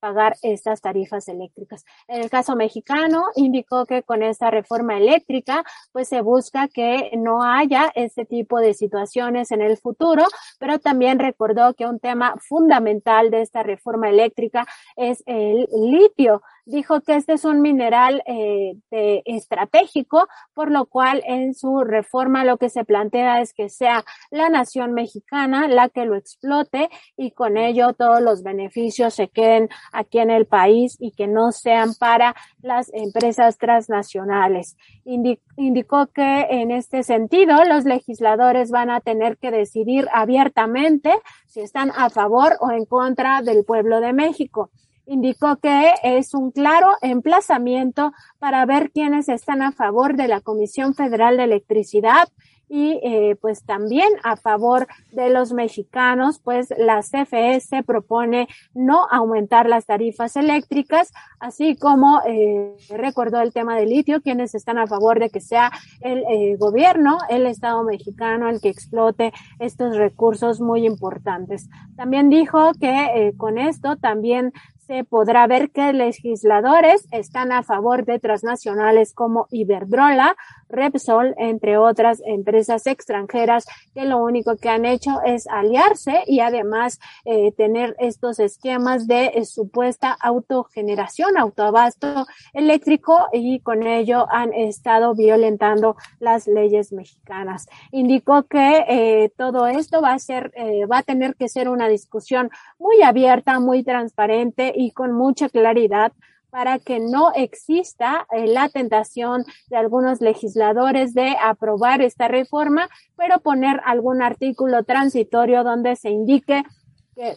pagar estas tarifas eléctricas. En el caso mexicano, indicó que con esta reforma eléctrica, pues se busca que no haya este tipo de situaciones en el futuro, pero también recordó que un tema fundamental de esta reforma eléctrica es el litio. Dijo que este es un mineral eh, de, estratégico, por lo cual en su reforma lo que se plantea es que sea la nación mexicana la que lo explote y con ello todos los beneficios se queden aquí en el país y que no sean para las empresas transnacionales. indicó que en este sentido los legisladores van a tener que decidir abiertamente si están a favor o en contra del pueblo de México indicó que es un claro emplazamiento para ver quiénes están a favor de la Comisión Federal de Electricidad y eh, pues también a favor de los mexicanos, pues la CFE se propone no aumentar las tarifas eléctricas, así como eh, recordó el tema del litio, quienes están a favor de que sea el eh, gobierno, el Estado mexicano el que explote estos recursos muy importantes. También dijo que con esto también se podrá ver que legisladores están a favor de transnacionales como Iberdrola, Repsol, entre otras empresas extranjeras que lo único que han hecho es aliarse y además eh, tener estos esquemas de eh, supuesta autogeneración, autoabasto eléctrico y con ello han estado violentando las leyes mexicanas. Indicó que eh, todo esto va a ser, va a tener que ser una discusión muy abierta, muy transparente y con mucha claridad para que no exista eh, la tentación de algunos legisladores de aprobar esta reforma, pero poner algún artículo transitorio donde se indique que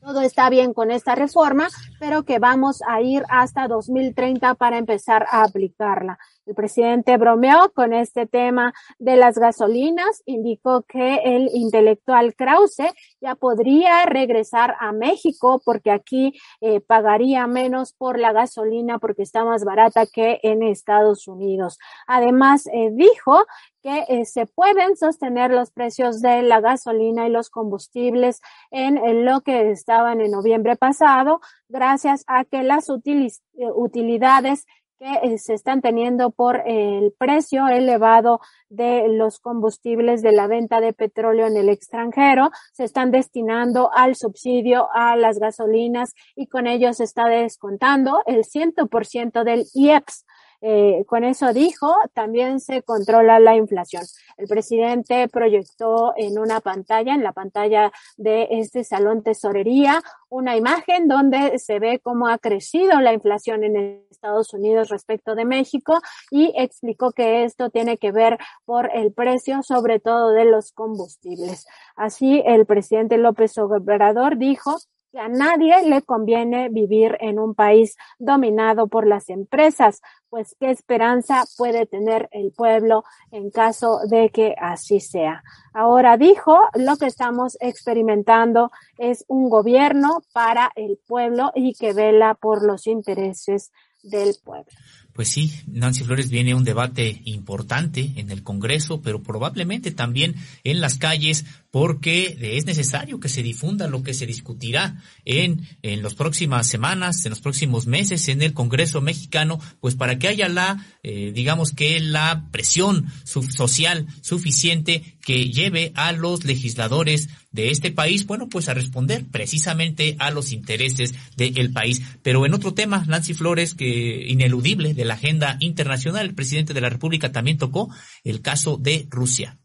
todo está bien con esta reforma, pero que vamos a ir hasta 2030 para empezar a aplicarla. El presidente bromeó con este tema de las gasolinas, indicó que el intelectual Krause ya podría regresar a México porque aquí eh, pagaría menos por la gasolina porque está más barata que en Estados Unidos. Además, eh, dijo que eh, se pueden sostener los precios de la gasolina y los combustibles en, lo que estaban en noviembre pasado, gracias a que las utilidades que eh, se están teniendo por el precio elevado de los combustibles de la venta de petróleo en el extranjero, se están destinando al subsidio a las gasolinas y con ello se está descontando el 100% del IEPS eh, con eso dijo, también se controla la inflación. El presidente proyectó en una pantalla, en la pantalla de este salón tesorería, una imagen donde se ve cómo ha crecido la inflación en Estados Unidos respecto de México y explicó que esto tiene que ver por el precio, sobre todo de los combustibles. Así, el presidente López Obrador dijo a nadie le conviene vivir en un país dominado por las empresas, pues qué esperanza puede tener el pueblo en caso de que así sea. Ahora dijo, lo que estamos experimentando es un gobierno para el pueblo y que vela por los intereses del pueblo. Pues sí, Nancy Flores viene un debate importante en el Congreso, pero probablemente también en las calles, porque es necesario que se difunda lo que se discutirá en, en las próximas semanas, en los próximos meses en el Congreso mexicano, pues para que haya la, eh, digamos que la presión social suficiente que lleve a los legisladores de este país, bueno, pues a responder precisamente a los intereses del país. Pero en otro tema, Nancy Flores, que ineludible de la agenda internacional, el presidente de la República también tocó el caso de Rusia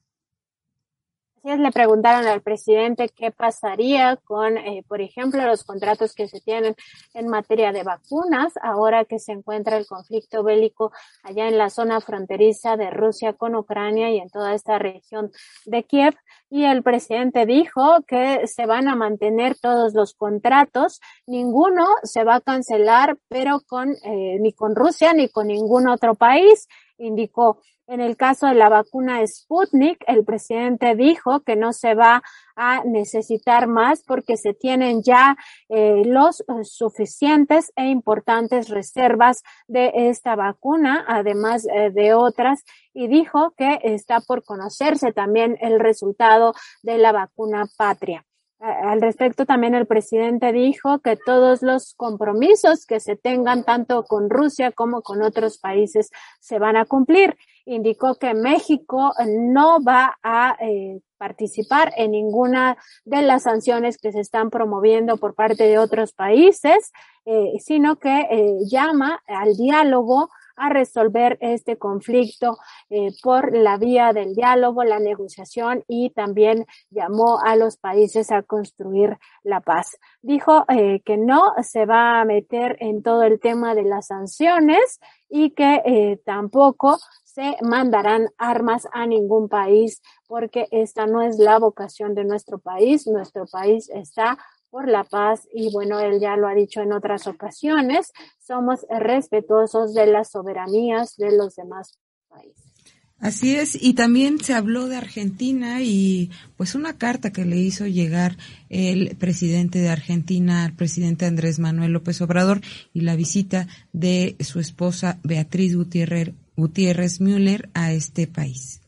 le preguntaron al presidente qué pasaría con, eh, por ejemplo, los contratos que se tienen en materia de vacunas, ahora que se encuentra el conflicto bélico allá en la zona fronteriza de Rusia con Ucrania y en toda esta región de Kiev. Y el presidente dijo que se van a mantener todos los contratos, ninguno se va a cancelar, pero con, eh, ni con Rusia ni con ningún otro país indicó. En el caso de la vacuna Sputnik, el presidente dijo que no se va a necesitar más porque se tienen ya eh, los eh, suficientes e importantes reservas de esta vacuna, además eh, de otras, y dijo que está por conocerse también el resultado de la vacuna Patria. Al respecto, también el presidente dijo que todos los compromisos que se tengan tanto con Rusia como con otros países se van a cumplir. Indicó que México no va a eh, participar en ninguna de las sanciones que se están promoviendo por parte de otros países, eh, sino que eh, llama al diálogo a resolver este conflicto eh, por la vía del diálogo, la negociación y también llamó a los países a construir la paz. Dijo eh, que no se va a meter en todo el tema de las sanciones y que eh, tampoco se mandarán armas a ningún país porque esta no es la vocación de nuestro país. Nuestro país está por la paz y bueno, él ya lo ha dicho en otras ocasiones, somos respetuosos de las soberanías de los demás países. Así es, y también se habló de Argentina y pues una carta que le hizo llegar el presidente de Argentina al presidente Andrés Manuel López Obrador y la visita de su esposa Beatriz Gutiérrez, Gutiérrez Müller a este país.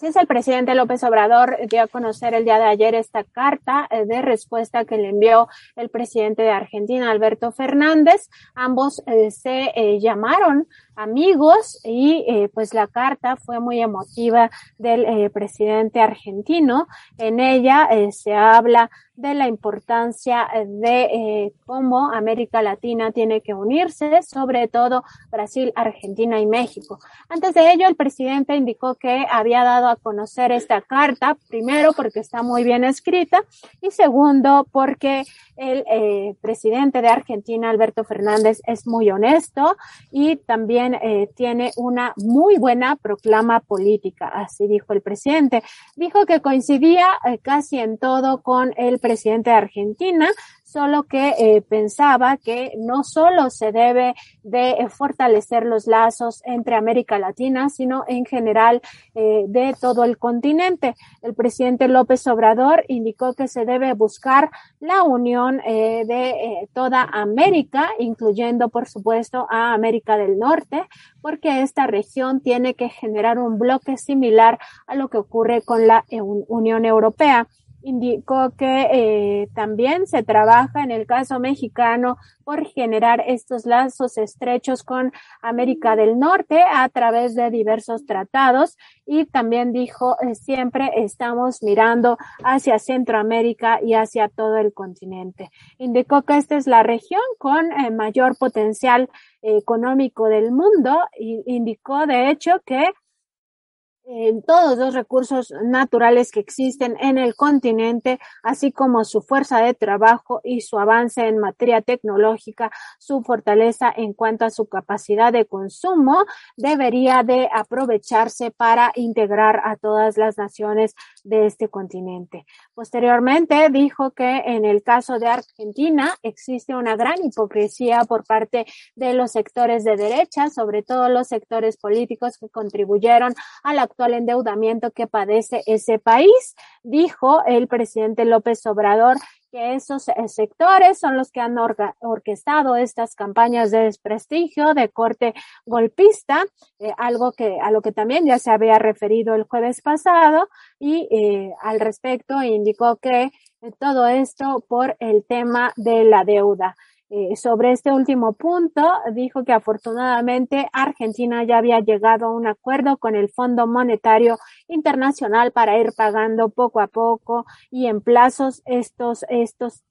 Así es, el presidente López Obrador dio a conocer el día de ayer esta carta eh, de respuesta que le envió el presidente de Argentina, Alberto Fernández. Ambos eh, se eh, llamaron amigos y pues la carta fue muy emotiva del presidente argentino. En ella se habla de la importancia de cómo América Latina tiene que unirse, sobre todo Brasil, Argentina y México. Antes de ello, el presidente indicó que había dado a conocer esta carta, primero porque está muy bien escrita y segundo porque el eh, presidente de Argentina, Alberto Fernández, es muy honesto y también eh, tiene una muy buena proclama política, así dijo el presidente. Dijo que coincidía eh, casi en todo con el presidente de Argentina, solo que eh, pensaba que no solo se debe de eh, fortalecer los lazos entre América Latina, sino en general eh, de todo el continente. El presidente López Obrador indicó que se debe buscar la unión de toda América, incluyendo, por supuesto, a América del Norte, porque esta región tiene que generar un bloque similar a lo que ocurre con la Unión Europea indicó que eh, también se trabaja en el caso mexicano por generar estos lazos estrechos con América del Norte a través de diversos tratados y también dijo eh, siempre estamos mirando hacia Centroamérica y hacia todo el continente. Indicó que esta es la región con eh, mayor potencial económico del mundo y indicó de hecho que en todos los recursos naturales que existen en el continente, así como su fuerza de trabajo y su avance en materia tecnológica, su fortaleza en cuanto a su capacidad de consumo, debería de aprovecharse para integrar a todas las naciones de este continente. Posteriormente dijo que en el caso de Argentina existe una gran hipocresía por parte de los sectores de derecha, sobre todo los sectores políticos que contribuyeron a la actual endeudamiento que padece ese país. Dijo el presidente López Obrador que esos eh, sectores son los que han orquestado estas campañas de desprestigio, de corte golpista, eh, algo que a lo que también ya se había referido el jueves pasado y eh, al respecto indicó que todo esto por el tema de la deuda. Eh, sobre este último punto, dijo que afortunadamente Argentina ya había llegado a un acuerdo con el Fondo Monetario Internacional para ir pagando poco a poco y en plazos estos, estos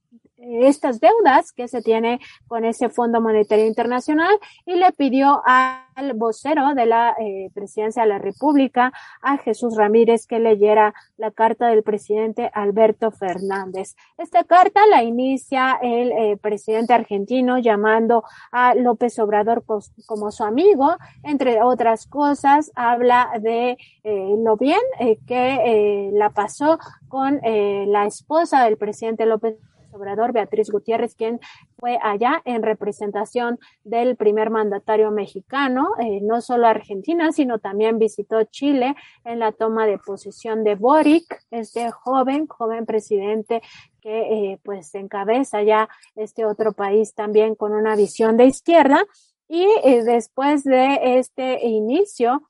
estas deudas que se tiene con ese Fondo Monetario Internacional y le pidió al vocero de la eh, Presidencia de la República, a Jesús Ramírez, que leyera la carta del presidente Alberto Fernández. Esta carta la inicia el eh, presidente argentino llamando a López Obrador como su amigo, entre otras cosas, habla de eh, lo bien que la pasó con la esposa del presidente López Obrador, Beatriz Gutiérrez, quien fue allá en representación del primer mandatario mexicano, eh, no solo Argentina, sino también visitó Chile en la toma de posesión de Boric, este joven, joven presidente que eh, pues encabeza ya este otro país también con una visión de izquierda. Y eh, después de este inicio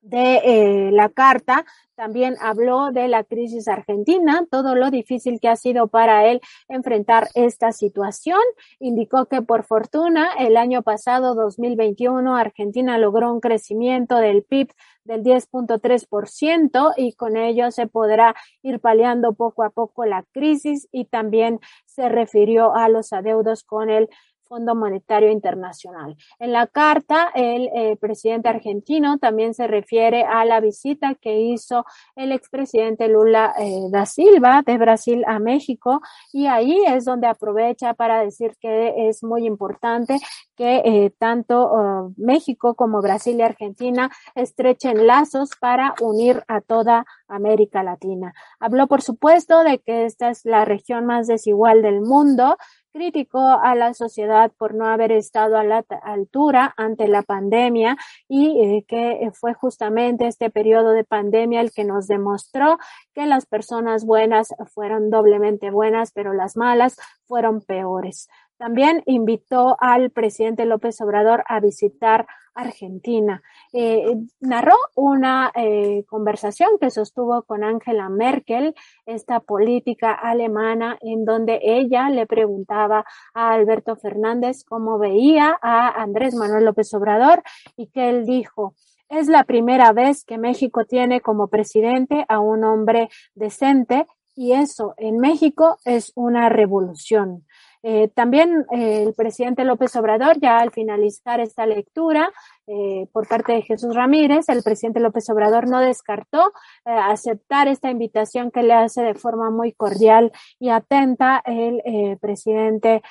de eh, la carta también habló de la crisis argentina, todo lo difícil que ha sido para él enfrentar esta situación. Indicó que por fortuna el año pasado, 2021, Argentina logró un crecimiento del PIB del 10.3% y con ello se podrá ir paliando poco a poco la crisis y también se refirió a los adeudos con el Fondo Monetario Internacional. En la carta, el eh, presidente argentino también se refiere a la visita que hizo el expresidente Lula eh, da Silva de Brasil a México y ahí es donde aprovecha para decir que es muy importante que eh, tanto oh, México como Brasil y Argentina estrechen lazos para unir a toda América Latina. Habló, por supuesto, de que esta es la región más desigual del mundo, criticó a la sociedad por no haber estado a la altura ante la pandemia y eh, que fue justamente este periodo de pandemia el que nos demostró que las personas buenas fueron doblemente buenas, pero las malas fueron peores. También invitó al presidente López Obrador a visitar Argentina. Eh, narró una eh, conversación que sostuvo con Angela Merkel, esta política alemana, en donde ella le preguntaba a Alberto Fernández cómo veía a Andrés Manuel López Obrador y que él dijo, es la primera vez que México tiene como presidente a un hombre decente y eso en México es una revolución. Eh, también eh, el presidente López Obrador, ya al finalizar esta lectura eh, por parte de Jesús Ramírez, el presidente López Obrador no descartó aceptar esta invitación que le hace de forma muy cordial y atenta el presidente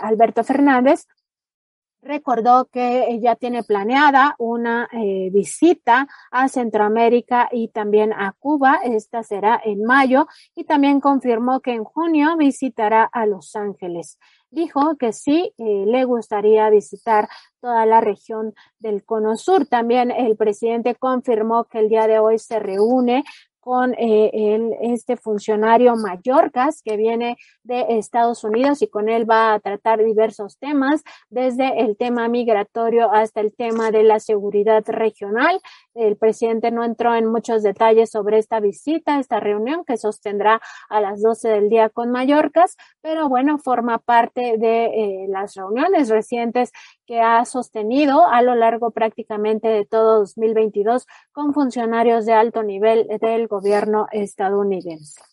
Alberto Fernández recordó que ella tiene planeada una eh, visita a Centroamérica y también a Cuba. Esta será en mayo y también confirmó que en junio visitará a Los Ángeles. Dijo que sí eh, le gustaría visitar toda la región del Cono Sur. También el presidente confirmó que el día de hoy se reúne con eh, el, este funcionario Mallorcas que viene de Estados Unidos y con él va a tratar diversos temas, desde el tema migratorio hasta el tema de la seguridad regional. El presidente no entró en muchos detalles sobre esta visita, esta reunión que sostendrá a las 12 del día con Mallorcas, pero bueno, forma parte de eh, las reuniones recientes que ha sostenido a lo largo prácticamente de todo 2022 con funcionarios de alto nivel del gobierno estadounidense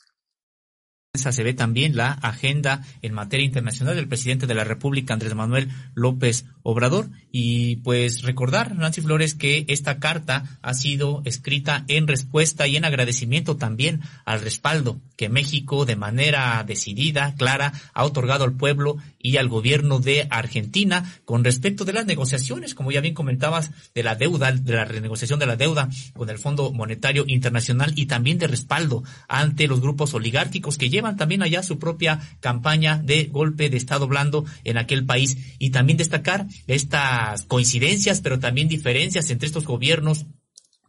se ve también la agenda en materia internacional del presidente de la República, Andrés Manuel López Obrador. Y pues recordar, Nancy Flores, que esta carta ha sido escrita en respuesta y en agradecimiento también al respaldo que México de manera decidida, clara, ha otorgado al pueblo y al gobierno de Argentina con respecto de las negociaciones, como ya bien comentabas, de la deuda, de la renegociación de la deuda con el Fondo Monetario Internacional y también de respaldo ante los grupos oligárquicos que llevan también allá su propia campaña de golpe de Estado blando en aquel país. Y también destacar estas coincidencias, pero también diferencias entre estos gobiernos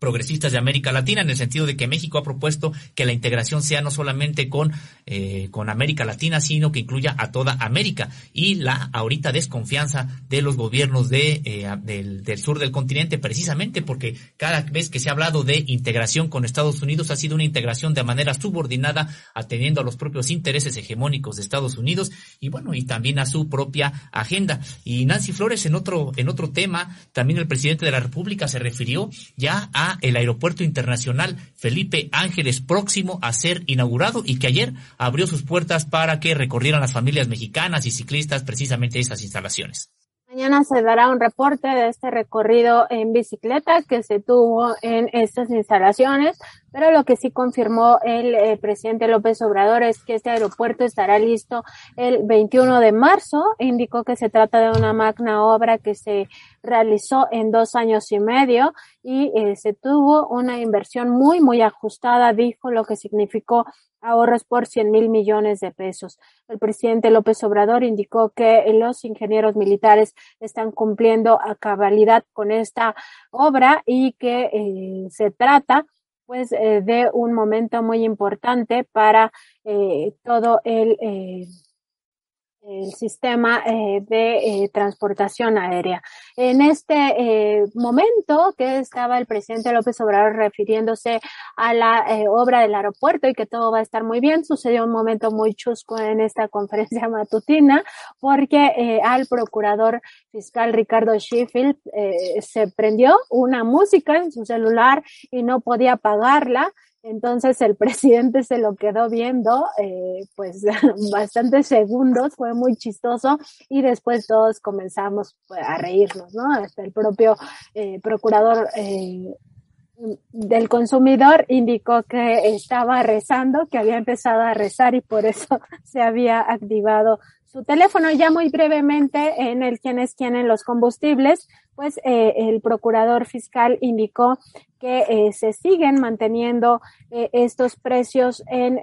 progresistas de América Latina, en el sentido de que México ha propuesto que la integración sea no solamente con, eh, con América Latina, sino que incluya a toda América. Y la ahorita desconfianza de los gobiernos de, eh, del, del, sur del continente, precisamente porque cada vez que se ha hablado de integración con Estados Unidos ha sido una integración de manera subordinada, atendiendo a los propios intereses hegemónicos de Estados Unidos y bueno, y también a su propia agenda. Y Nancy Flores, en otro, en otro tema, también el presidente de la República se refirió ya a el Aeropuerto Internacional Felipe Ángeles próximo a ser inaugurado y que ayer abrió sus puertas para que recorrieran las familias mexicanas y ciclistas precisamente esas instalaciones. Mañana se dará un reporte de este recorrido en bicicleta que se tuvo en estas instalaciones, pero lo que sí confirmó el, eh, presidente López Obrador es que este aeropuerto estará listo el 21 de marzo. Indicó que se trata de una magna obra que se realizó en dos años y medio y eh, se tuvo una inversión muy, muy ajustada, dijo lo que significó ahorros por 100 mil millones de pesos. El presidente López Obrador indicó que los ingenieros militares están cumpliendo a cabalidad con esta obra y que eh, se trata pues eh, de un momento muy importante para eh, todo el el sistema eh, de eh, transportación aérea. En este eh, momento que estaba el presidente López Obrador refiriéndose a la obra del aeropuerto y que todo va a estar muy bien, sucedió un momento muy chusco en esta [laughs] conferencia matutina porque al procurador fiscal Ricardo Sheffield se prendió una música en su celular y no podía pagarla entonces el [laughs] presidente se lo quedó viendo, eh, pues [laughs] bastantes segundos, fue muy chistoso y después todos comenzamos pues, a reírnos, ¿no? Hasta el propio eh, procurador eh, del consumidor indicó que estaba rezando, que había empezado a rezar y por eso [laughs] se había activado su teléfono. Ya muy brevemente en el quienes tienen los combustibles, pues eh, el procurador fiscal indicó que eh, se siguen manteniendo eh, estos precios en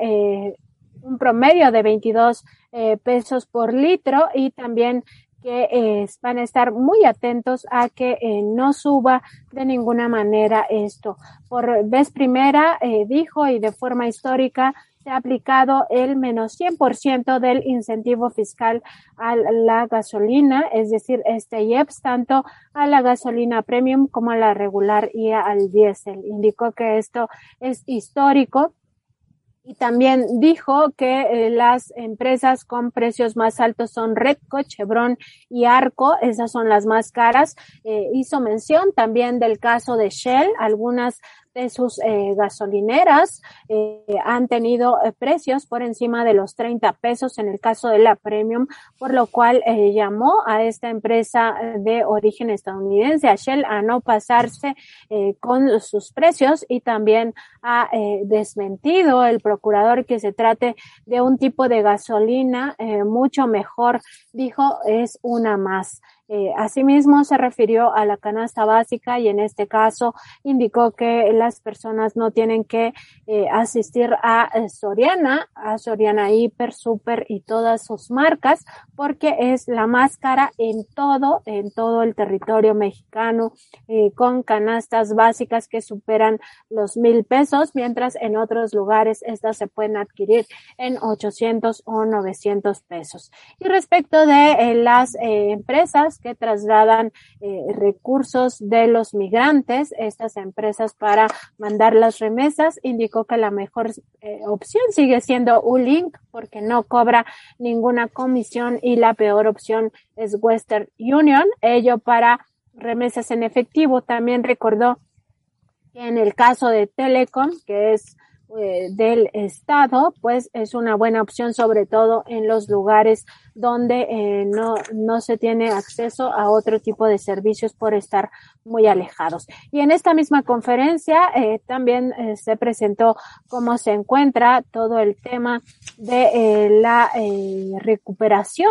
un promedio de 22 pesos por litro y también que van a estar muy atentos a que no suba de ninguna manera esto. Por vez primera dijo y de forma histórica se ha aplicado el menos 100% del incentivo fiscal a la gasolina, es decir, este IEPS, tanto a la gasolina premium como a la regular y al diésel. Indicó que esto es histórico y también dijo que eh, las empresas con precios más altos son Redco, Chevron y Arco, esas son las más caras. Eh, hizo mención también del caso de Shell, algunas de sus eh, gasolineras eh, han tenido eh, precios por encima de los 30 pesos en el caso de la Premium, por lo cual llamó a esta empresa de origen estadounidense, a Shell, a no pasarse con sus precios y también ha desmentido el procurador que se trate de un tipo de gasolina mucho mejor, dijo, es una más. Eh, asimismo, se refirió a la canasta básica y en este caso indicó que las personas no tienen que eh, asistir a eh, Soriana, a Soriana Hiper, Super y todas sus marcas, porque es la más cara en todo, en todo el territorio mexicano, con canastas básicas que superan los mil pesos, mientras en otros lugares estas se pueden adquirir en 800 o 900 pesos. Y respecto de las empresas, que trasladan eh, recursos de los migrantes, estas empresas para mandar las remesas, indicó que la mejor eh, opción sigue siendo U-Link porque no cobra ninguna comisión y la peor opción es Western Union, ello para remesas en efectivo. También recordó que en el caso de Telecom, que es eh, del Estado, pues es una buena opción, sobre todo en los lugares donde eh, no, no se tiene acceso a otro tipo de servicios por estar muy alejados. Y en esta misma conferencia eh, también eh, se presentó cómo se encuentra todo el tema de la recuperación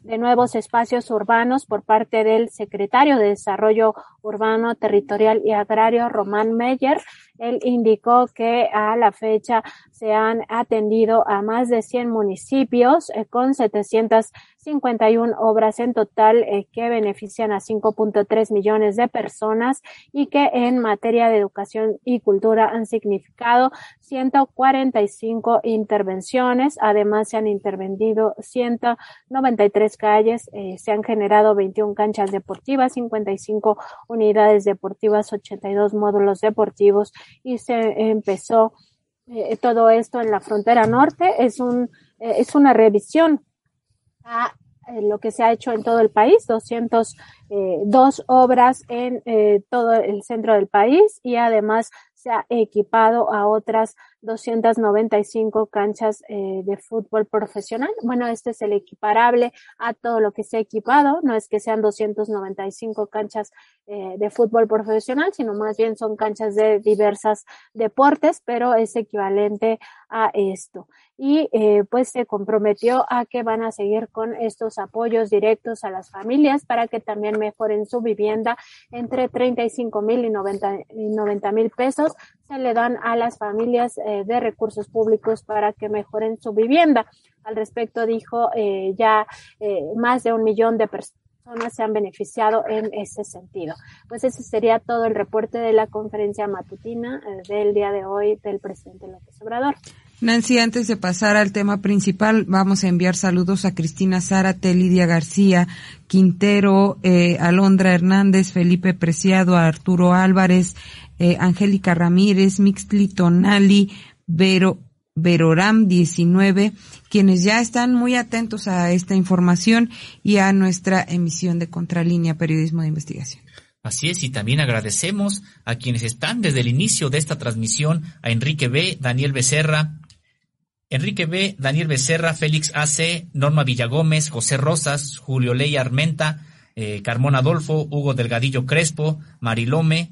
de nuevos espacios urbanos por parte del secretario de Desarrollo Urbano, Territorial y Agrario, Román Meyer. Él indicó que a la fecha se han atendido a más de 100 municipios con 700 251 obras en total eh, que benefician a 5.3 millones de personas y que en materia de educación y cultura han significado 145 intervenciones. Además, se han intervenido 193 calles, eh, se han generado 21 canchas deportivas, 55 unidades deportivas, 82 módulos deportivos y se empezó eh, todo esto en la frontera norte. Es un es una revisión a eh, lo que se ha hecho en todo el país, 202 eh, obras en eh, todo el centro del país y además se ha equipado a otras 295 canchas eh, de fútbol profesional. Bueno, este es el equiparable a todo lo que se ha equipado. No es que sean 295 canchas eh, de fútbol profesional, sino más bien son canchas de diversas deportes, pero es equivalente a esto. Y eh, pues se comprometió a que van a seguir con estos apoyos directos a las familias para que también mejoren su vivienda entre 35 mil y 90 mil pesos se le dan a las familias de recursos públicos para que mejoren su vivienda. Al respecto dijo eh, ya eh, más de un millón de personas se han beneficiado en ese sentido. Pues ese sería todo el reporte de la conferencia matutina del día de hoy del presidente López Obrador. Nancy, antes de pasar al tema principal, vamos a enviar saludos a Cristina Zárate, Lidia García, Quintero, eh, Alondra Hernández, Felipe Preciado, Arturo Álvarez, eh, Angélica Ramírez, Mixtli Tonali, Vero, Veroram 19, quienes ya están muy atentos a esta información y a nuestra emisión de Contralínea Periodismo de Investigación. Así es, y también agradecemos a quienes están desde el inicio de esta transmisión, a Enrique B., Daniel Becerra, Enrique B., Daniel Becerra, Félix A.C., Norma Villagómez, José Rosas, Julio Ley Armenta, eh, Carmón Adolfo, Hugo Delgadillo Crespo, Marilome,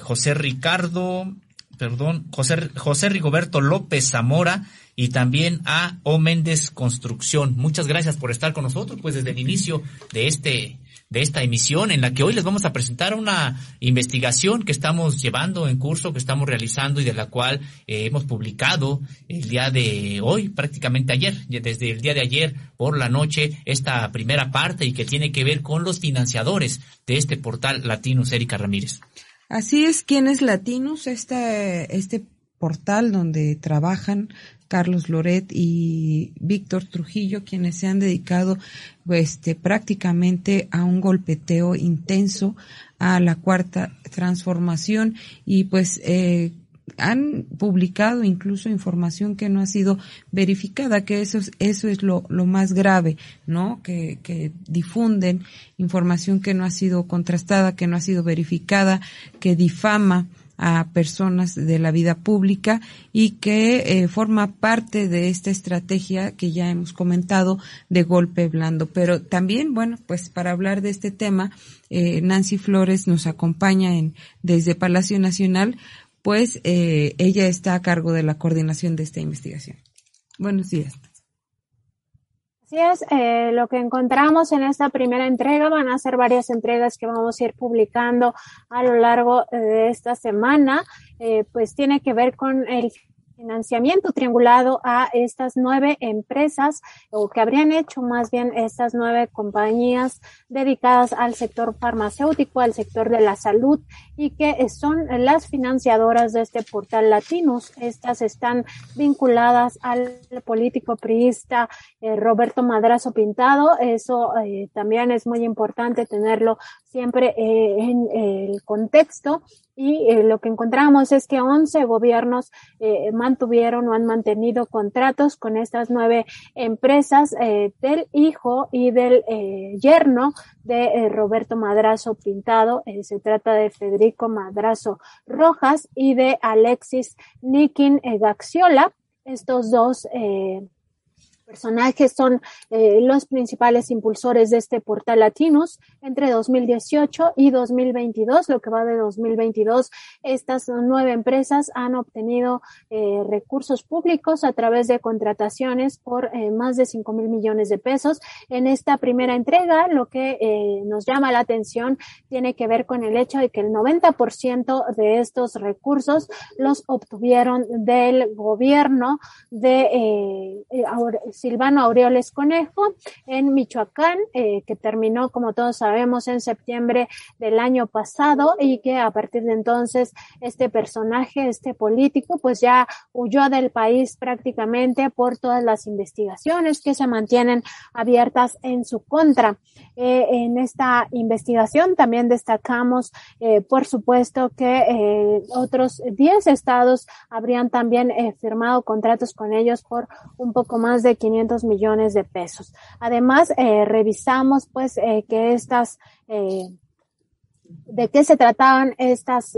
José Ricardo, perdón, José, José Rigoberto López Zamora y también a O Méndez Construcción. Muchas gracias por estar con nosotros, pues desde el inicio de este de esta emisión en la que hoy les vamos a presentar una investigación que estamos llevando en curso, que estamos realizando y de la cual eh, hemos publicado el día de hoy, prácticamente ayer, desde el día de ayer por la noche, esta primera parte y que tiene que ver con los financiadores de este portal Latinos, Erika Ramírez. Así es, ¿quién es Latinos? Este, este portal donde trabajan Carlos Loret y Víctor Trujillo, quienes se han dedicado este, prácticamente a un golpeteo intenso a la cuarta transformación y pues eh, han publicado incluso información que no ha sido verificada, que eso es, eso es lo, lo más grave, ¿no? Que, que difunden información que no ha sido contrastada, que no ha sido verificada, que difama a personas de la vida pública y que eh, forma parte de esta estrategia que ya hemos comentado de golpe blando. Pero también, bueno, pues para hablar de este tema, eh, Nancy Flores nos acompaña en, desde Palacio Nacional, pues eh, ella está a cargo de la coordinación de esta investigación. Buenos días. Así es, eh, lo que encontramos en esta primera entrega van a ser varias entregas que vamos a ir publicando a lo largo de esta semana, eh, pues tiene que ver con el financiamiento triangulado a estas nueve empresas o que habrían hecho más bien estas nueve compañías dedicadas al sector farmacéutico, al sector de la salud y que son las financiadoras de este portal Latinos. Estas están vinculadas al político priista eh, Roberto Madrazo Pintado. Eso eh, también es muy importante tenerlo siempre eh, en el contexto y eh, lo que encontramos es que 11 gobiernos eh, mantuvieron o han mantenido contratos con estas nueve empresas eh, del hijo y del eh, yerno de Roberto Madrazo Pintado. se trata de Federico Madrazo Rojas y de Alexis Nikin Gaxiola. Estos dos personajes son eh, los principales impulsores de este portal Latinos entre 2018 y 2022. Lo que va de 2022, estas nueve empresas han obtenido eh, recursos públicos a través de contrataciones por eh, más de 5 mil millones de pesos. En esta primera entrega, lo que eh, nos llama la atención tiene que ver con el hecho de que el 90% de estos recursos los obtuvieron del gobierno de eh, eh Silvano Aureoles Conejo en Michoacán, eh, que terminó, como todos sabemos, en septiembre del año pasado y que a partir de entonces este personaje, este político, pues ya huyó del país prácticamente por todas las investigaciones que se mantienen abiertas en su contra. Eh, en esta investigación también destacamos, eh, por supuesto, que otros 10 estados habrían también firmado contratos con ellos por un poco más de 500 millones de pesos. Además, eh, revisamos pues eh, que estas eh, de qué se trataban estas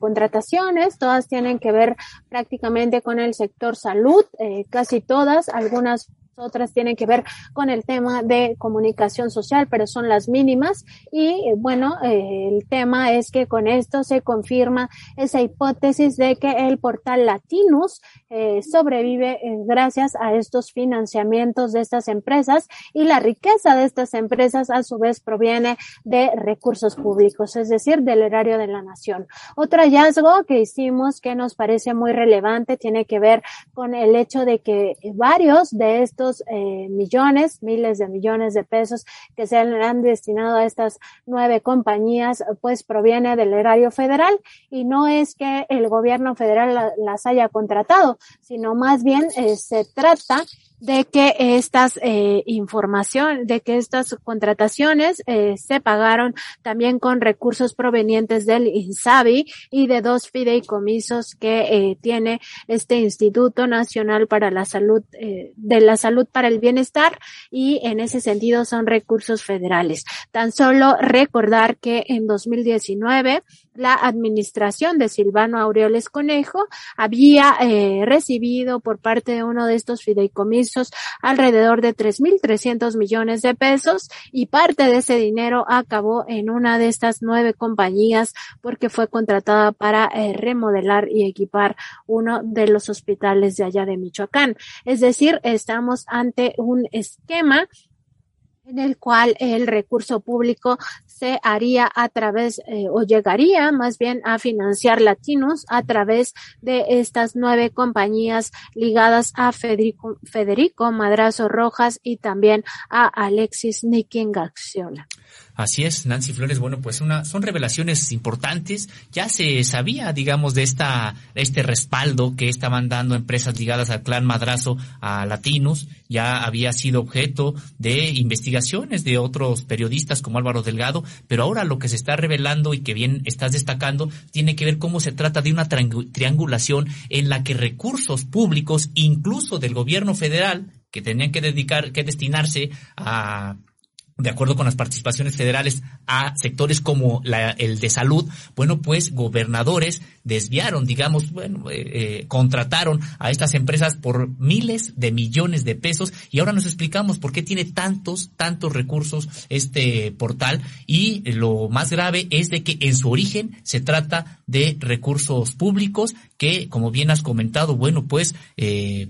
contrataciones. Todas tienen que ver prácticamente con el sector salud, casi todas, algunas otras tienen que ver con el tema de comunicación social, pero son las mínimas. Y eh, bueno, eh, el tema es que con esto se confirma esa hipótesis de que el portal Latinus eh, sobrevive gracias a estos financiamientos de estas empresas y la riqueza de estas empresas a su vez proviene de recursos públicos, es decir, del erario de la nación. Otro hallazgo que hicimos que nos parece muy relevante tiene que ver con el hecho de que varios de estos estos eh, millones, miles de millones de pesos que se han destinado a estas nueve compañías, pues proviene del erario federal. Y no es que el gobierno federal las haya contratado, sino más bien eh, se trata de que estas eh, información, de que estas contrataciones eh, se pagaron también con recursos provenientes del INSABI y de dos fideicomisos que eh, tiene este Instituto Nacional para la Salud, eh, de la Salud para el Bienestar y en ese sentido son recursos federales. Tan solo recordar que en 2019 la administración de Silvano Aureoles Conejo había eh, recibido por parte de uno de estos fideicomisos alrededor de 3.300 millones de pesos y parte de ese dinero acabó en una de estas nueve compañías porque fue contratada para eh, remodelar y equipar uno de los hospitales de allá de Michoacán. Es decir, estamos ante un esquema en el cual el recurso público se haría a través eh, o llegaría más bien a financiar latinos a través de estas nueve compañías ligadas a Federico, Federico Madrazo Rojas y también a Alexis Nikin Gaxiola. Así es, Nancy Flores. Bueno, pues una, son revelaciones importantes. Ya se sabía, digamos, de esta, este respaldo que estaban dando empresas ligadas al clan Madrazo a latinos. Ya había sido objeto de investigaciones de otros periodistas como Álvaro Delgado, pero ahora lo que se está revelando y que bien estás destacando tiene que ver cómo se trata de una triangulación en la que recursos públicos, incluso del gobierno federal, que tenían que dedicar, que destinarse a de acuerdo con las participaciones federales a sectores como la, el de salud, bueno, pues gobernadores desviaron, digamos, bueno, eh, eh, contrataron a estas empresas por miles de millones de pesos. Y ahora nos explicamos por qué tiene tantos, tantos recursos este portal. Y lo más grave es de que en su origen se trata de recursos públicos que, como bien has comentado, bueno, pues eh,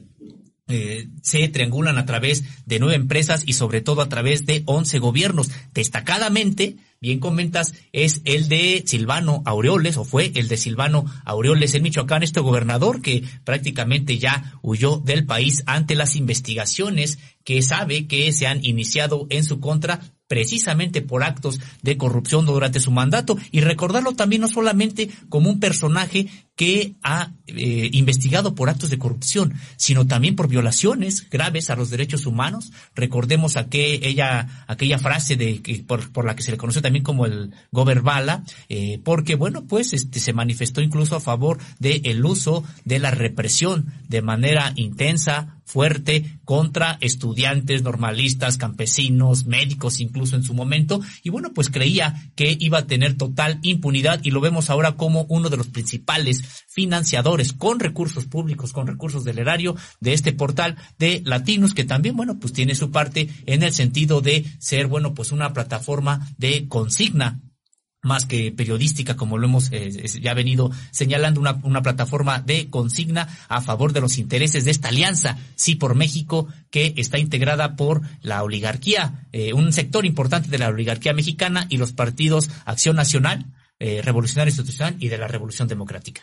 eh, se triangulan a través de nueve empresas y sobre todo a través de once gobiernos. Destacadamente, bien comentas, es el de Silvano Aureoles, o fue el de Silvano Aureoles en Michoacán, este gobernador que prácticamente ya huyó del país ante las investigaciones que sabe que se han iniciado en su contra precisamente por actos de corrupción durante su mandato y recordarlo también no solamente como un personaje que ha eh, investigado por actos de corrupción, sino también por violaciones graves a los derechos humanos. Recordemos aquella, aquella frase de que por, por la que se le conoce también como el Goberbala, eh, porque bueno, pues este se manifestó incluso a favor del el uso de la represión de manera intensa, fuerte contra estudiantes, normalistas, campesinos, médicos incluso en su momento. Y bueno, pues creía que iba a tener total impunidad y lo vemos ahora como uno de los principales financiadores con recursos públicos, con recursos del erario de este portal de latinos que también, bueno, pues tiene su parte en el sentido de ser, bueno, pues una plataforma de consigna más que periodística, como lo hemos eh, ya venido señalando, una, una, plataforma de consigna a favor de los intereses de esta alianza, sí por México, que está integrada por la oligarquía, eh, un sector importante de la oligarquía mexicana y los partidos Acción Nacional, eh, Revolucionario Institucional y de la Revolución Democrática.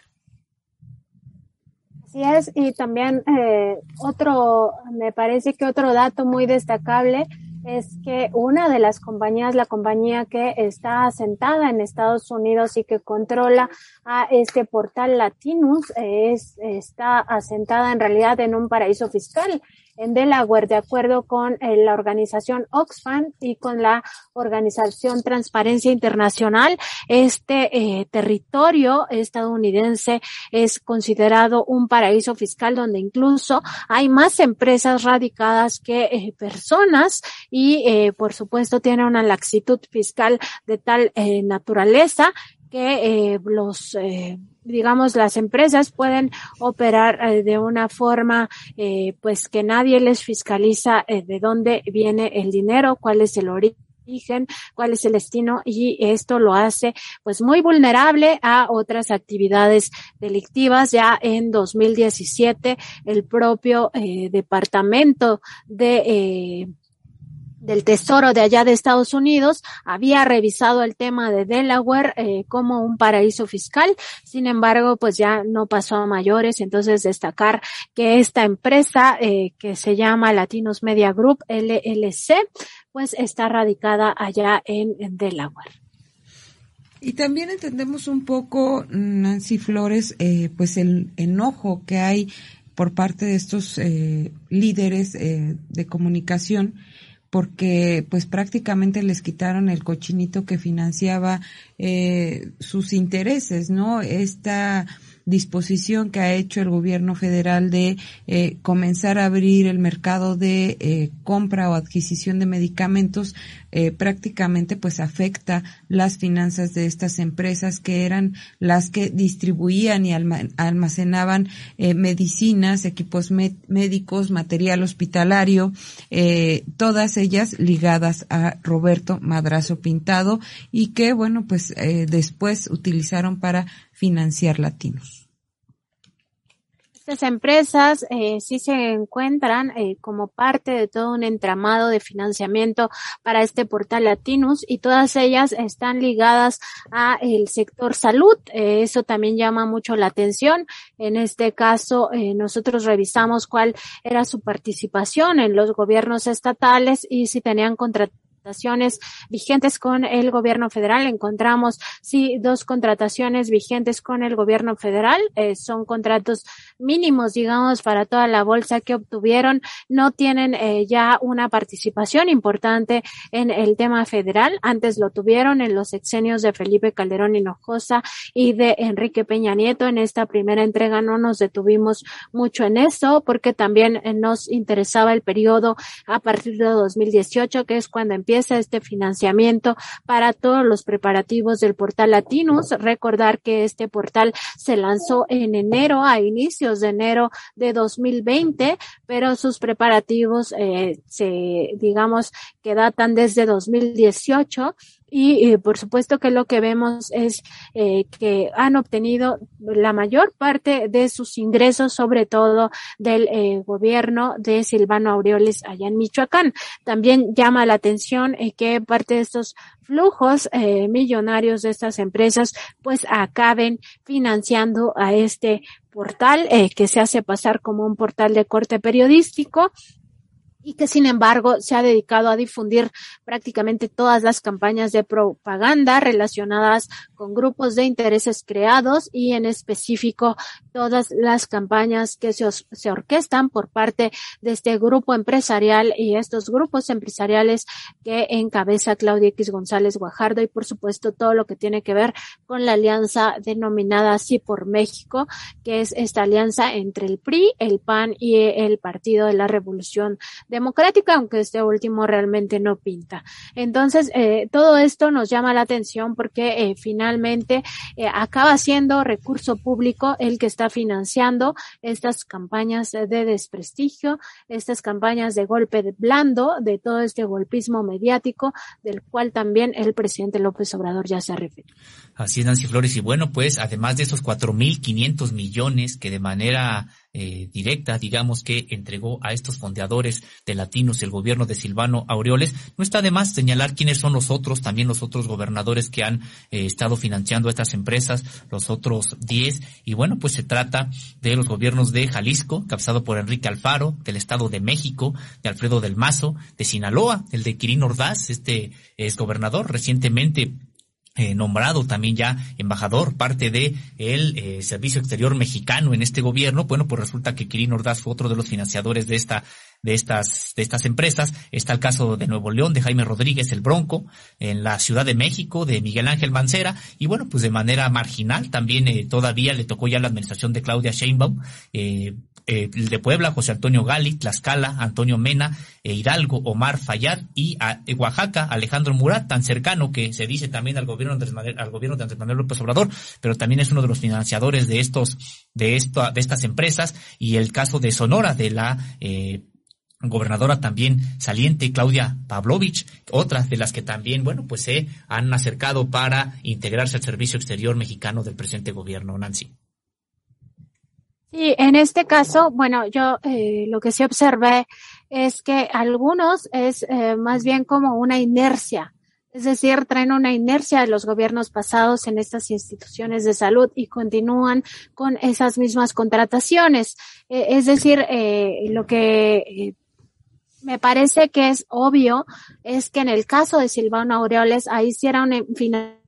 Así es, y también otro, me parece que otro dato muy destacable es que una de las compañías, la compañía que está asentada en Estados Unidos y que controla a este portal Latinus, es, está asentada en realidad en un paraíso fiscal en Delaware, de acuerdo con eh, la organización Oxfam y con la organización Transparencia Internacional. Este eh, territorio estadounidense es considerado un paraíso fiscal donde incluso hay más empresas radicadas que eh, personas y, por supuesto, tiene una laxitud fiscal de tal naturaleza que eh, los eh, digamos las empresas pueden operar eh, de una forma eh, pues que nadie les fiscaliza eh, de dónde viene el dinero cuál es el origen cuál es el destino y esto lo hace pues muy vulnerable a otras actividades delictivas. Ya en 2017 el propio eh, departamento de eh, del Tesoro de allá de Estados Unidos había revisado el tema de Delaware eh, como un paraíso fiscal. Sin embargo, pues ya no pasó a mayores. Entonces, destacar que esta empresa eh, que se llama Latinos Media Group LLC, pues está radicada allá en, Delaware. Y también entendemos un poco, Nancy Flores, eh, pues el enojo que hay por parte de estos líderes de comunicación porque pues prácticamente les quitaron el cochinito que financiaba eh, sus intereses, ¿no? Esta disposición que ha hecho el gobierno federal de eh, comenzar a abrir el mercado de eh, compra o adquisición de medicamentos eh, prácticamente pues afecta las finanzas de estas empresas que eran las que distribuían y almacenaban medicinas, equipos médicos, material hospitalario, todas ellas ligadas a Roberto Madrazo Pintado y que bueno pues después utilizaron para financiar latinos. Estas empresas eh, sí se encuentran eh, como parte de todo un entramado de financiamiento para este portal Latinus y todas ellas están ligadas a el sector salud. Eh, eso también llama mucho la atención. En este caso, eh, nosotros revisamos cuál era su participación en los gobiernos estatales y si tenían contrataciones vigentes con el gobierno federal. Encontramos, sí, dos contrataciones vigentes con el gobierno federal. Eh, son contratos mínimos, digamos, para toda la bolsa que obtuvieron. No tienen eh, ya una participación importante en el tema federal. Antes lo tuvieron en los exenios de Felipe Calderón Hinojosa y de Enrique Peña Nieto. En esta primera entrega no nos detuvimos mucho en eso porque también eh, nos interesaba el periodo a partir de 2018, que es cuando empieza empieza este financiamiento para todos los preparativos del portal Latinus. Recordar que este portal se lanzó en enero, a inicios de enero de 2020, pero sus preparativos eh, se, digamos, que datan desde 2018 y por supuesto que lo que vemos es eh, que han obtenido la mayor parte de sus ingresos, sobre todo del eh, gobierno de Silvano Aureoles allá en Michoacán. También llama la atención eh, que parte de estos flujos eh, millonarios de estas empresas pues acaben financiando a este portal eh, que se hace pasar como un portal de corte periodístico y que sin embargo se ha dedicado a difundir prácticamente todas las campañas de propaganda relacionadas con grupos de intereses creados y en específico todas las campañas que se, se orquestan por parte de este grupo empresarial y estos grupos empresariales que encabeza Claudia X González Guajardo y por supuesto todo lo que tiene que ver con la alianza denominada así por México, que es esta alianza entre el PRI, el PAN y el Partido de la Revolución democrática, aunque este último realmente no pinta. Entonces, eh, todo esto nos llama la atención porque eh, finalmente eh, acaba siendo recurso público el que está financiando estas campañas de desprestigio, estas campañas de golpe de blando, de todo este golpismo mediático, del cual también el presidente López Obrador ya se ha referido. Así es, Nancy Flores. Y bueno, pues además de esos 4.500 millones que de manera eh, directa, digamos, que entregó a estos fondeadores de Latinos el gobierno de Silvano Aureoles, no está de más señalar quiénes son los otros, también los otros gobernadores que han eh, estado financiando estas empresas, los otros 10. Y bueno, pues se trata de los gobiernos de Jalisco, captado por Enrique Alfaro, del Estado de México, de Alfredo del Mazo, de Sinaloa, el de Quirino Ordaz, este es gobernador recientemente eh, nombrado también ya embajador, parte de el eh, Servicio Exterior Mexicano en este gobierno, bueno, pues resulta que Quirino Ordaz fue otro de los financiadores de esta de estas, de estas empresas. Está el caso de Nuevo León, de Jaime Rodríguez, el Bronco, en la Ciudad de México, de Miguel Ángel Mancera, y bueno, pues de manera marginal también eh, todavía le tocó ya la administración de Claudia Sheinbaum, eh, eh, el de Puebla, José Antonio Gali, Tlaxcala, Antonio Mena, eh, Hidalgo, Omar Fayad y a, eh, Oaxaca, Alejandro Murat, tan cercano que se dice también al gobierno de al gobierno de Andrés Manuel López Obrador, pero también es uno de los financiadores de estos, de esto, de estas empresas y el caso de Sonora de la gobernadora también saliente, Claudia Pavlovich, otra de las que también, bueno, pues se han acercado para integrarse al servicio exterior mexicano del presente gobierno, Nancy. Sí, en este caso, bueno, yo eh, lo que sí observé es que algunos es eh, más bien como una inercia. Es decir, traen una inercia de los gobiernos pasados en estas instituciones de salud y continúan con esas mismas contrataciones. Eh, es decir, lo que me parece que es obvio es que en el caso de Silvano Aureoles, ahí sí era un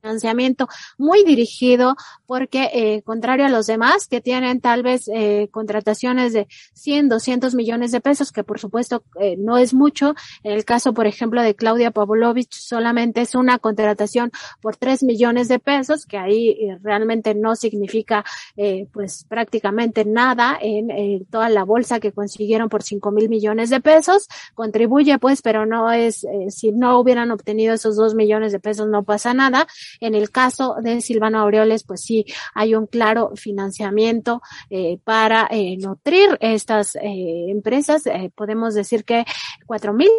financiamiento muy dirigido porque, eh, contrario a los demás que tienen tal vez eh, contrataciones de 100, 200 millones de pesos, que por supuesto eh, no es mucho, en el caso, por ejemplo, de Claudia Pavlovich, solamente es una contratación por 3 millones de pesos, que ahí eh, realmente no significa eh, pues prácticamente nada en eh, toda la bolsa que consiguieron por 5 mil millones de pesos, contribuye pues, pero no es, si no hubieran obtenido esos 2 millones de pesos no pasa nada. En el caso de Silvano Aureoles, pues sí, hay un claro financiamiento eh, para eh, nutrir estas eh, empresas. Eh, podemos decir que cuatro mil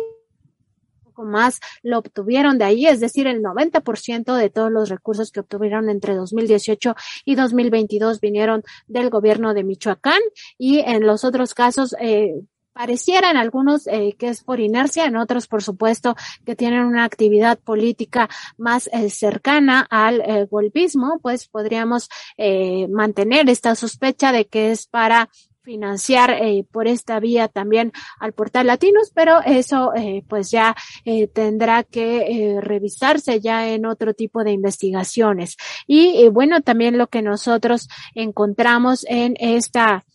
más lo obtuvieron de ahí, es decir, el 90% de todos los recursos que obtuvieron entre 2018 y 2022 vinieron del gobierno de Michoacán y en los otros casos eh, Pareciera en algunos eh, que es por inercia, en otros, por supuesto, que tienen una actividad política más eh, cercana al eh, golpismo, pues podríamos eh, mantener esta sospecha de que es para financiar eh, por esta vía también al portal Latinos, pero eso eh, pues ya eh, tendrá que eh, revisarse ya en otro tipo de investigaciones. Y bueno, también lo que nosotros encontramos en esta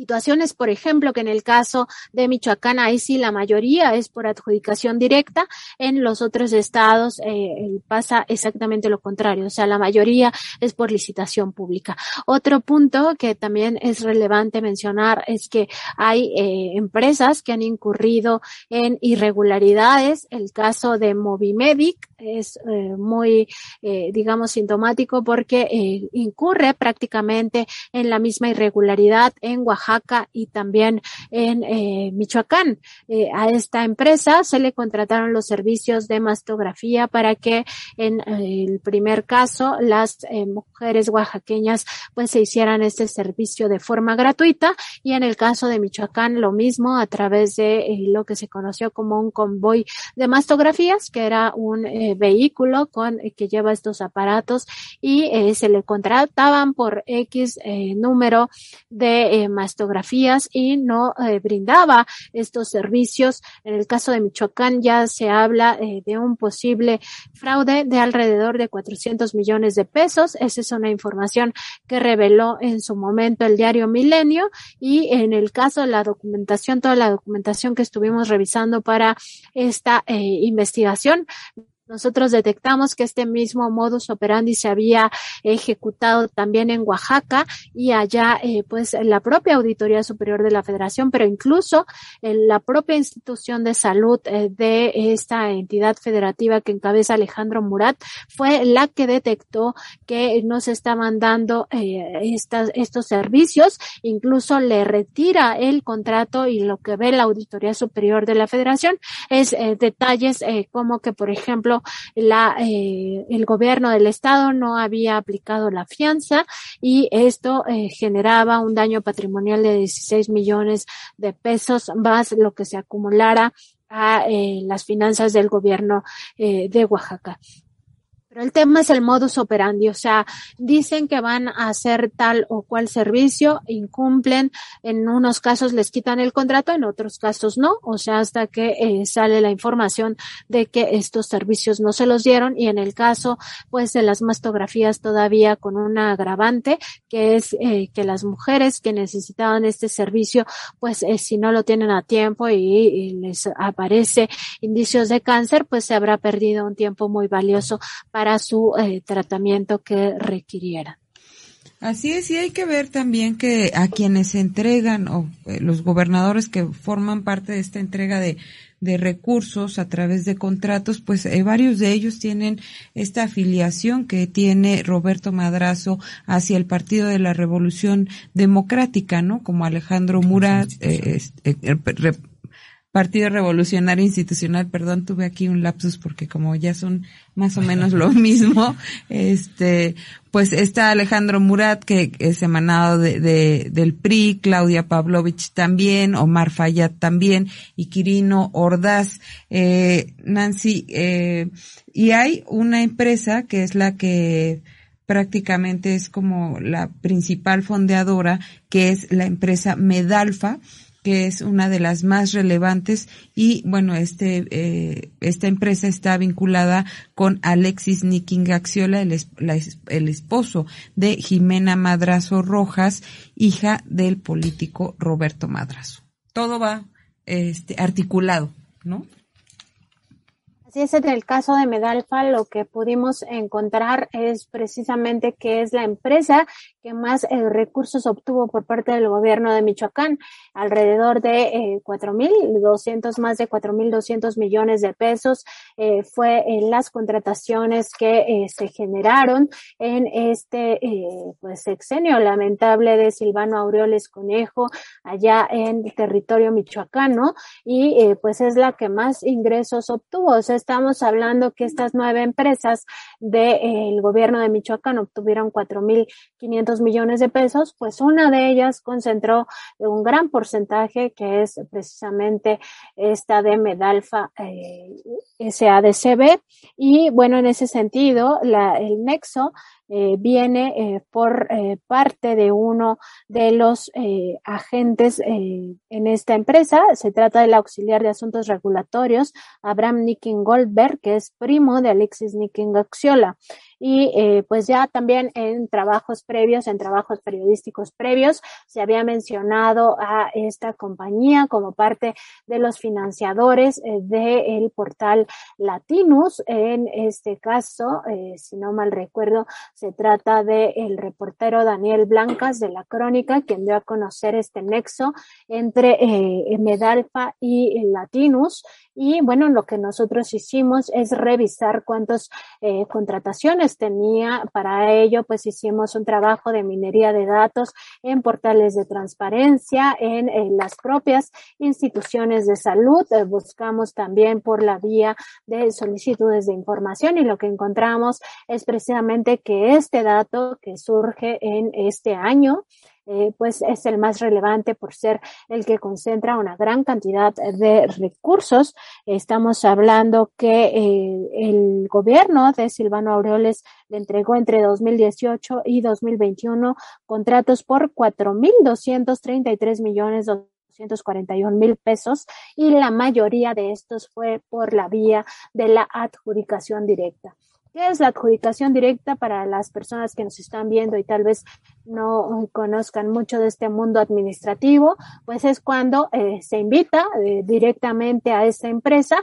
situaciones, por ejemplo, que en el caso de Michoacán, ahí sí la mayoría es por adjudicación directa, en los otros estados eh, pasa exactamente lo contrario, o sea, la mayoría es por licitación pública. Otro punto que también es relevante mencionar es que hay eh, empresas que han incurrido en irregularidades, el caso de Movimedic es eh, muy, eh, digamos, sintomático porque eh, incurre prácticamente en la misma irregularidad en Oaxaca y también en eh, Michoacán. Eh, a esta empresa se le contrataron los servicios de mastografía para que en eh, el primer caso las mujeres oaxaqueñas pues se hicieran este servicio de forma gratuita y en el caso de Michoacán lo mismo a través de lo que se conoció como un convoy de mastografías que era un vehículo con que lleva estos aparatos y se le contrataban por X número de mastografías y no eh, brindaba estos servicios. En el caso de Michoacán ya se habla eh, de un posible fraude de alrededor de 400 millones de pesos. Esa es una información que reveló en su momento el diario Milenio y en el caso de la documentación, toda la documentación que estuvimos revisando para esta eh, investigación, nosotros detectamos que este mismo modus operandi se había ejecutado también en Oaxaca y allá, eh, pues, la propia Auditoría Superior de la Federación, pero incluso la propia institución de salud eh, de esta entidad federativa que encabeza Alejandro Murat fue la que detectó que no se estaban dando eh, estas, estos servicios, incluso le retira el contrato y lo que ve la Auditoría Superior de la Federación es eh, detalles como que, por ejemplo, la, eh, el gobierno del estado no había aplicado la fianza y esto eh, generaba un daño patrimonial de 16 millones de pesos más lo que se acumulara a eh, las finanzas del gobierno eh, de Oaxaca. Pero el tema es el modus operandi, o sea, dicen que van a hacer tal o cual servicio, incumplen, en unos casos les quitan el contrato, en otros casos no, o sea, hasta que eh, sale la información de que estos servicios no se los dieron y en el caso, pues, de las mastografías todavía con una agravante, que es eh, que las mujeres que necesitaban este servicio, pues, eh, si no lo tienen a tiempo y, y les aparece indicios de cáncer, pues se habrá perdido un tiempo muy valioso para su eh, tratamiento que requiriera. Así es, y hay que ver también que a quienes se entregan, o eh, los gobernadores que forman parte de esta entrega de, de recursos a través de contratos, pues eh, varios de ellos tienen esta afiliación que tiene Roberto Madrazo hacia el Partido de la Revolución Democrática, ¿no? Como Alejandro Murat, eh, eh, Partido Revolucionario Institucional, perdón, tuve aquí un lapsus porque como ya son más o menos lo [laughs] mismo, este, pues está Alejandro Murat, que es emanado de, de, del PRI, Claudia Pavlovich también, Omar Fayad también, y Quirino Ordaz, eh, Nancy, eh, y hay una empresa que es la que prácticamente es como la principal fondeadora, que es la empresa Medalfa, que es una de las más relevantes y bueno, este, eh, esta empresa está vinculada con Alexis Niking Axiola, el, el esposo de Jimena Madrazo Rojas, hija del político Roberto Madrazo. Todo va este, articulado, ¿no? Así es, en el caso de Medalfa lo que pudimos encontrar es precisamente que es la empresa que más eh, recursos obtuvo por parte del gobierno de Michoacán, alrededor de eh, 4.200, más de 4.200 millones de pesos eh, fue en las contrataciones que eh, se generaron en este eh, pues sexenio lamentable de Silvano Aureoles Conejo allá en territorio michoacano y eh, pues es la que más ingresos obtuvo. O estamos hablando que estas nueve empresas del de, gobierno de Michoacán obtuvieron 4.500 millones de pesos, pues una de ellas concentró un gran que es precisamente esta de Medalfa eh, SADCB y bueno, en ese sentido, la, el nexo eh, viene eh, por eh, parte de uno de los agentes en esta empresa. Se trata del auxiliar de asuntos regulatorios, Abraham Nicking Goldberg, que es primo de Alexis Nicking Axiola. Y pues ya también en trabajos previos, en trabajos periodísticos previos, se había mencionado a esta compañía como parte de los financiadores del portal Latinus. En este caso, si no mal recuerdo, se trata de el reportero Daniel Blancas de la Crónica, quien dio a conocer este nexo entre eh, Medalfa y Latinus. Y bueno, lo que nosotros hicimos es revisar cuántas eh, contrataciones tenía. Para ello, pues hicimos un trabajo de minería de datos en portales de transparencia, en, en las propias instituciones de salud. Eh, buscamos también por la vía de solicitudes de información y lo que encontramos es precisamente que este dato que surge en este año, eh, pues es el más relevante por ser el que concentra una gran cantidad de recursos. Estamos hablando que eh, el gobierno de Silvano Aureoles le entregó entre 2018 y 2021 contratos por 4.233 millones 241 mil pesos y la mayoría de estos fue por la vía de la adjudicación directa. ¿Qué es la adjudicación directa para las personas que nos están viendo y tal vez no conozcan mucho de este mundo administrativo? Pues es cuando eh, se invita eh, directamente a esa empresa.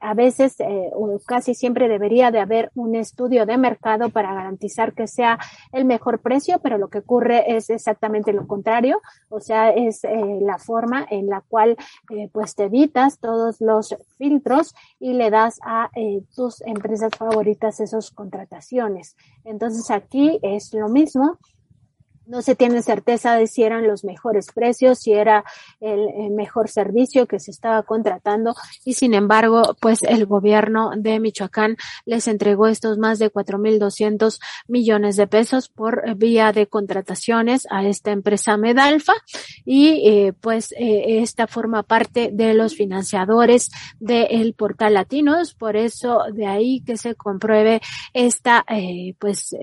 A veces eh, o casi siempre debería de haber un estudio de mercado para garantizar que sea el mejor precio, pero lo que ocurre es exactamente lo contrario. O sea, es eh, la forma en la cual eh, pues te evitas todos los filtros y le das a tus empresas favoritas esas contrataciones. Entonces aquí es lo mismo no se tiene certeza de si eran los mejores precios, si era el, mejor servicio que se estaba contratando. Y sin embargo, pues el gobierno de Michoacán les entregó estos más de 4.200 millones de pesos por vía de contrataciones a esta empresa Medalfa. Y eh, pues eh, esta forma parte de los financiadores del portal Latinos, por eso de ahí que se compruebe esta eh, pues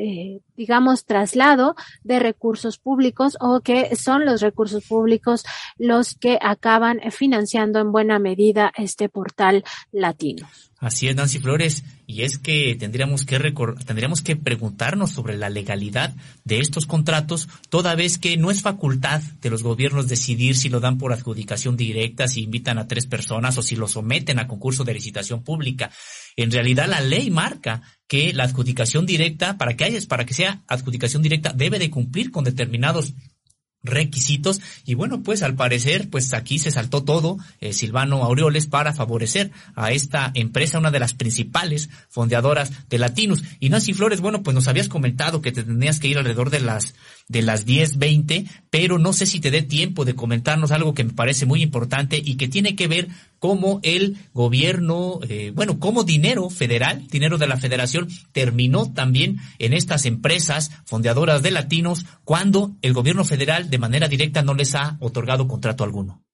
digamos traslado de recursos recursos públicos o que son los recursos públicos los que acaban financiando en buena medida este portal latino. Así es, Nancy Flores, y es que tendríamos que tendríamos que preguntarnos sobre la legalidad de estos contratos, toda vez que no es facultad de los gobiernos decidir si lo dan por adjudicación directa, si invitan a tres personas o si lo someten a concurso de licitación pública. En realidad la ley marca que la adjudicación directa, para que haya, para que sea adjudicación directa, debe de cumplir con determinados requisitos. Y bueno pues al parecer pues aquí se saltó todo eh, Silvano Aureoles para favorecer a esta empresa una de las principales fondeadoras de Latinus y Nancy Flores bueno pues nos habías comentado que te tenías que ir alrededor de las de las 10:20 pero no sé si te dé tiempo de comentarnos algo que me parece muy importante y que tiene que ver cómo el gobierno, eh, bueno, cómo dinero federal, dinero de la federación, terminó también en estas empresas fondeadoras de latinos cuando el gobierno federal de manera directa no les ha otorgado contrato alguno.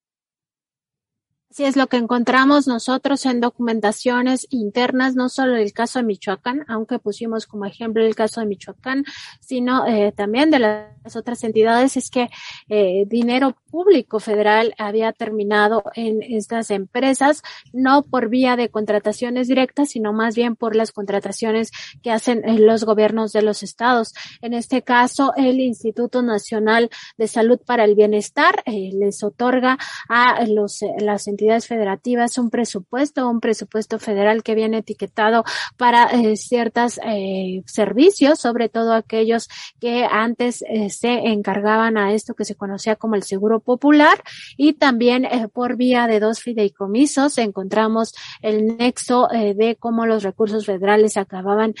Sí, es lo que encontramos nosotros en documentaciones internas, no solo el caso de Michoacán, aunque pusimos como ejemplo el caso de Michoacán, sino eh, también de las otras entidades, es que eh, dinero público federal había terminado en estas empresas, no por vía de contrataciones directas, sino más bien por las contrataciones que hacen eh, los gobiernos de los estados. En este caso, el Instituto Nacional de Salud para el Bienestar les otorga a los, las entidades federativas un presupuesto, un presupuesto federal que viene etiquetado para eh, ciertos eh, servicios, sobre todo aquellos que antes eh, se encargaban a esto que se conocía como el seguro popular. Y también por vía de dos fideicomisos encontramos el nexo de cómo los recursos federales acababan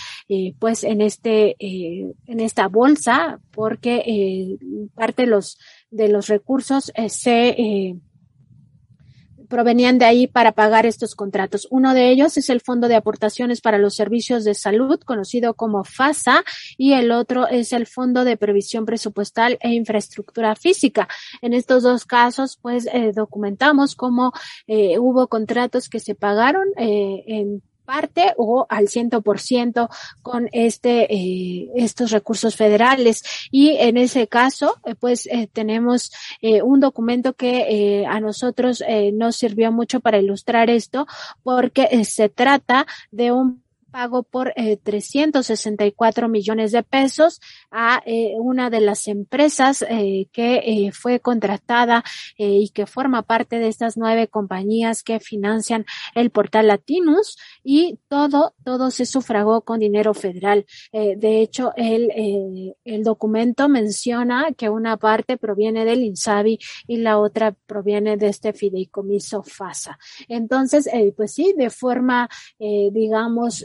pues en este en esta bolsa porque parte de los de los recursos se provenían de ahí para pagar estos contratos. Uno de ellos es el Fondo de Aportaciones para los Servicios de Salud, conocido como FASA, y el otro es el Fondo de Previsión Presupuestal e Infraestructura Física. En estos dos casos, pues, eh, documentamos cómo eh, hubo contratos que se pagaron eh, en parte o al ciento por ciento con este eh, estos recursos federales. Y en ese caso eh, pues eh, tenemos eh, un documento que eh, a nosotros nos sirvió mucho para ilustrar esto porque se trata de un pago por eh, 364 millones de pesos a eh, una de las empresas eh, que eh, fue contratada y que forma parte de estas nueve compañías que financian el portal Latinus y todo, todo se sufragó con dinero federal. De hecho, el, el documento menciona que una parte proviene del INSABI y la otra proviene de este fideicomiso FASA. Entonces, pues sí, de forma, digamos,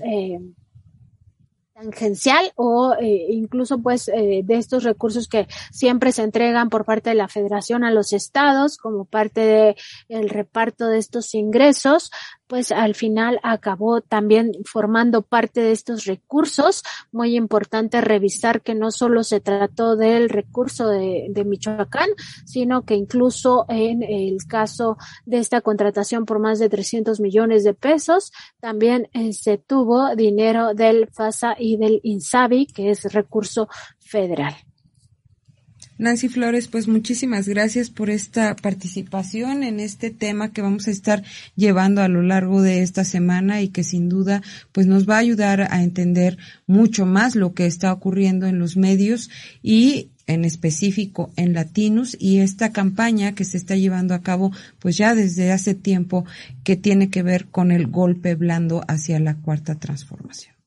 tangencial o eh, incluso pues eh, de estos recursos que siempre se entregan por parte de la federación a los estados como parte de el reparto de estos ingresos pues al final acabó también formando parte de estos recursos. Muy importante revisar que no solo se trató del recurso de, Michoacán, sino que incluso en el caso de esta contratación por más de 300 millones de pesos, también eh, se tuvo dinero del FASA y del INSABI, que es recurso federal. Nancy Flores, pues muchísimas gracias por esta participación en este tema que vamos a estar llevando a lo largo de esta semana y que sin duda pues nos va a ayudar a entender mucho más lo que está ocurriendo en los medios y en específico en Latinos y esta campaña que se está llevando a cabo pues ya desde hace tiempo que tiene que ver con el golpe blando hacia la cuarta transformación.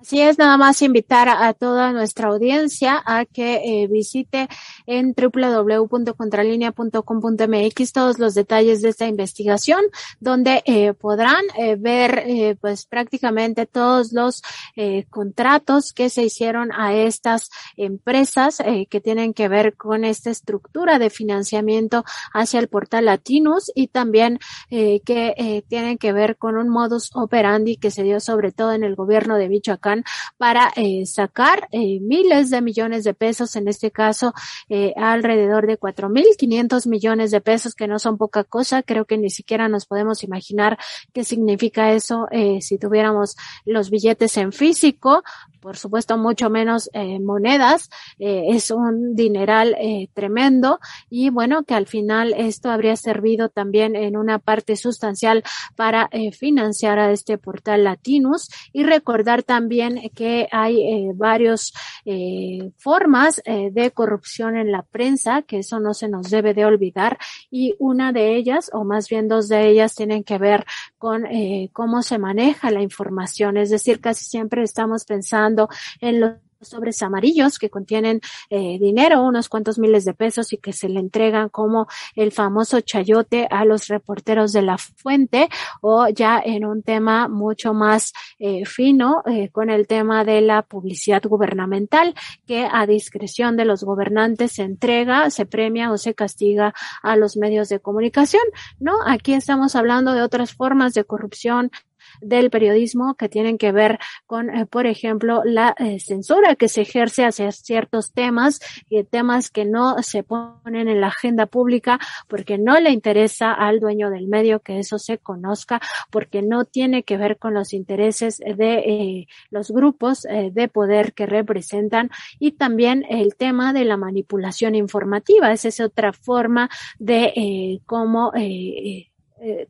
Así es, nada más invitar a, toda nuestra audiencia a que eh, visite en www.contralinea.com.mx todos los detalles de esta investigación, donde eh, podrán eh, ver eh, pues prácticamente todos los eh, contratos que se hicieron a estas empresas que tienen que ver con esta estructura de financiamiento hacia el portal Latinus y también que tienen que ver con un modus operandi que se dio sobre todo en el gobierno de Michoacán para eh, sacar eh, miles de millones de pesos, en este caso eh, alrededor de cuatro mil quinientos millones de pesos, que no son poca cosa. Creo que ni siquiera nos podemos imaginar qué significa eso si tuviéramos los billetes en físico, por supuesto mucho menos monedas, es un dineral tremendo. Y bueno, que al final esto habría servido también en una parte sustancial para financiar a este portal Latinus. Y recordar también que hay eh, varios eh, formas de corrupción en la prensa, que eso no se nos debe de olvidar. Y una de ellas, o más bien dos de ellas, tienen que ver con cómo se maneja la información, es decir, casi siempre estamos pensando en los sobres amarillos que contienen eh, dinero, unos cuantos miles de pesos y que se le entregan como el famoso chayote a los reporteros de la fuente o ya en un tema mucho más eh, fino eh, con el tema de la publicidad gubernamental que a discreción de los gobernantes se entrega, se premia o se castiga a los medios de comunicación, ¿no? Aquí estamos hablando de otras formas de corrupción del periodismo que tienen que ver con, eh, por ejemplo, la eh, censura que se ejerce hacia ciertos temas y temas que no se ponen en la agenda pública porque no le interesa al dueño del medio que eso se conozca, porque no tiene que ver con los intereses de eh, los grupos de poder que representan y también el tema de la manipulación informativa. Esa es otra forma de cómo eh,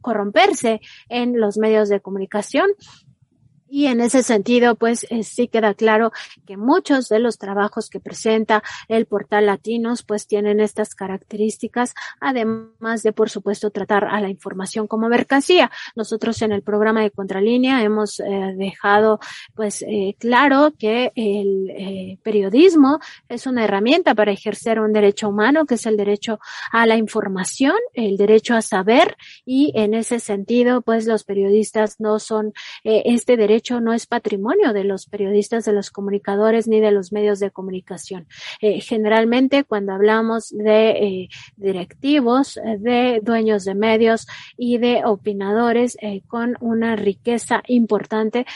corromperse en los medios de comunicación y en ese sentido, pues eh, sí queda claro que muchos de los trabajos que presenta el portal Latinos, pues tienen estas características, además de, por supuesto, tratar a la información como mercancía. Nosotros en el programa de Contralínea hemos eh, dejado, pues, eh, claro que el periodismo es una herramienta para ejercer un derecho humano, que es el derecho a la información, el derecho a saber, y en ese sentido, pues, los periodistas no son este derecho hecho no es patrimonio de los periodistas, de los comunicadores ni de los medios de comunicación. Eh, generalmente cuando hablamos de eh, directivos, eh, de dueños de medios y de opinadores con una riqueza importante,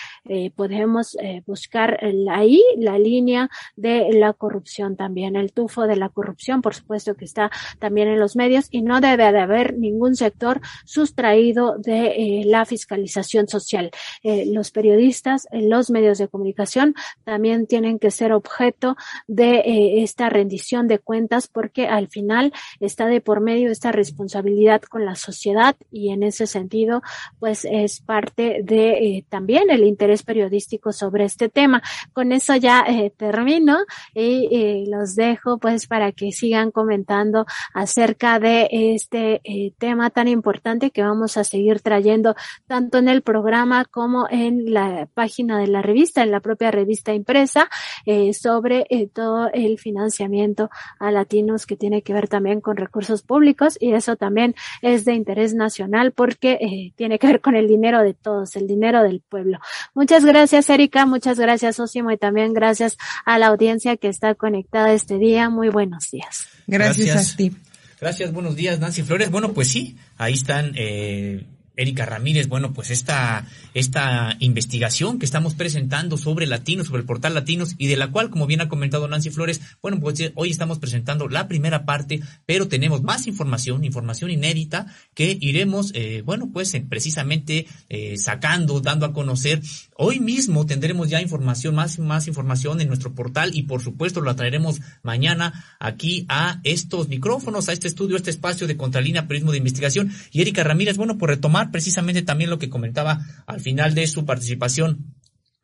podemos buscar ahí la línea de la corrupción también, el tufo de la corrupción, por supuesto que está también en los medios y no debe de haber ningún sector sustraído de la fiscalización social. los periodistas periodistas, en los medios de comunicación también tienen que ser objeto de eh, esta rendición de cuentas porque al final está de por medio esta responsabilidad con la sociedad y en ese sentido pues es parte de eh, también el interés periodístico sobre este tema. Con eso ya eh, termino y los dejo pues para que sigan comentando acerca de este tema tan importante que vamos a seguir trayendo tanto en el programa como en la página de la revista, en la propia revista impresa, eh, sobre eh, todo el financiamiento a latinos que tiene que ver también con recursos públicos y eso también es de interés nacional porque eh, tiene que ver con el dinero de todos, el dinero del pueblo. Muchas gracias, Erika, muchas gracias, Osimo, y también gracias a la audiencia que está conectada este día. Muy buenos días. Gracias, a ti. Gracias, buenos días, Nancy Flores. Bueno, pues sí, ahí están eh, Erika Ramírez, bueno, pues esta, esta investigación que estamos presentando sobre Latinos, sobre el portal Latinos y de la cual, como bien ha comentado Nancy Flores, bueno, pues eh, hoy estamos presentando la primera parte, pero tenemos más información, información inédita que iremos, eh, bueno, pues eh, precisamente sacando, dando a conocer. Hoy mismo tendremos ya información, más, más información en nuestro portal y por supuesto lo traeremos mañana aquí a estos micrófonos, a este estudio, a este espacio de Contralínea Periodismo de Investigación. Y Erika Ramírez, bueno, por retomar precisamente también lo que comentaba al final de su participación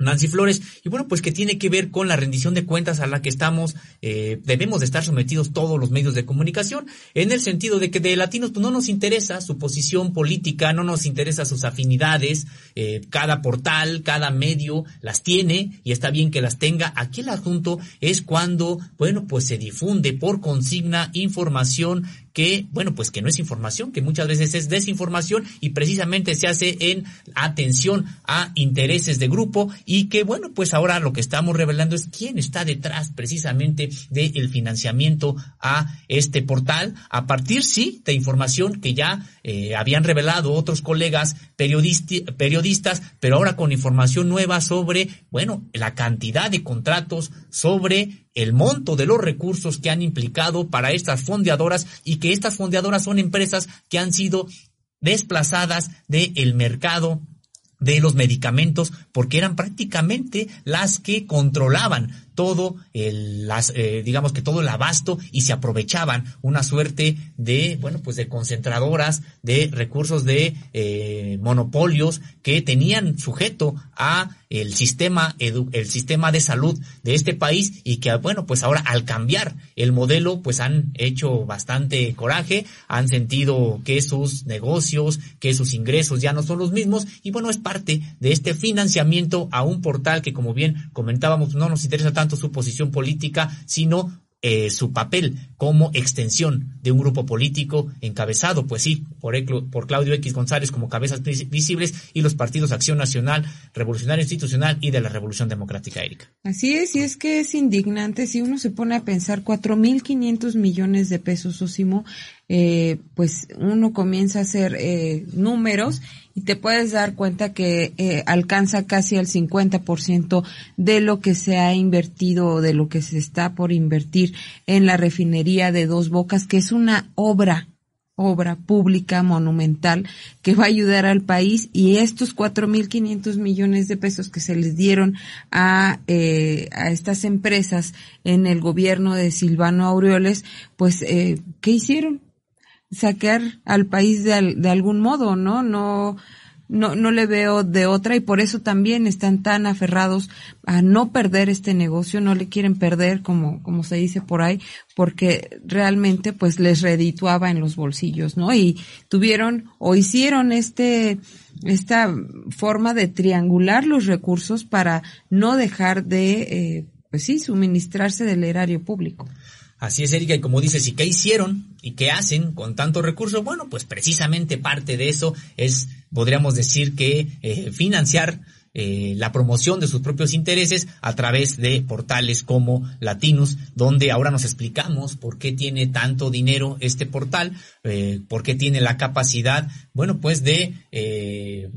Nancy Flores, y bueno, pues que tiene que ver con la rendición de cuentas a la que estamos, eh, debemos de estar sometidos todos los medios de comunicación, en el sentido de que de latinos pues, no nos interesa su posición política, no nos interesa sus afinidades, eh, cada portal, cada medio las tiene y está bien que las tenga. Aquí el asunto es cuando, bueno, pues se difunde por consigna información que, bueno, pues que no es información, que muchas veces es desinformación y precisamente se hace en atención a intereses de grupo y que, bueno, pues ahora lo que estamos revelando es quién está detrás precisamente del financiamiento a este portal. A partir, sí, de información que ya eh, habían revelado otros colegas periodistas, pero ahora con información nueva sobre, bueno, la cantidad de contratos, sobre el monto de los recursos que han implicado para estas fondeadoras y que estas fondeadoras son empresas que han sido desplazadas del mercado de los medicamentos porque eran prácticamente las que controlaban todo el, eh, digamos que todo el abasto y se aprovechaban una suerte de, bueno, pues de concentradoras, de recursos de eh, monopolios que tenían sujeto a el sistema el sistema de salud de este país y que bueno pues ahora al cambiar el modelo pues han hecho bastante coraje han sentido que sus negocios que sus ingresos ya no son los mismos y bueno es parte de este financiamiento a un portal que, como bien comentábamos, no nos interesa tanto su posición política, sino eh, su papel como extensión de un grupo político encabezado, pues sí, por, por Claudio X González como cabezas visibles y los partidos Acción Nacional, Revolucionario Institucional y de la Revolución Democrática, Erika. Así es, y es que es indignante si uno se pone a pensar 4.500 millones de pesos, Osimo, eh, pues uno comienza a hacer eh, números y te puedes dar cuenta que eh, alcanza casi al 50% de lo que se ha invertido o de lo que se está por invertir en la refinería de Dos Bocas, que es una obra obra pública monumental que va a ayudar al país y estos 4.500 millones de pesos que se les dieron a, eh, a estas empresas en el gobierno de Silvano Aureoles, pues, eh, ¿qué hicieron? Sacar al país de, de algún modo, ¿no? No, no, no le veo de otra y por eso también están tan aferrados a no perder este negocio, no le quieren perder como, como se dice por ahí, porque realmente pues les redituaba en los bolsillos, ¿no? Y tuvieron o hicieron este, esta forma de triangular los recursos para no dejar de, eh, pues sí, suministrarse del erario público. Así es, Erika, y como dices, ¿y qué hicieron? ¿Y qué hacen con tanto recurso? Bueno, pues precisamente parte de eso es, podríamos decir que eh, financiar eh, la promoción de sus propios intereses a través de portales como Latinus, donde ahora nos explicamos por qué tiene tanto dinero este portal, eh, por qué tiene la capacidad, bueno, pues de eh,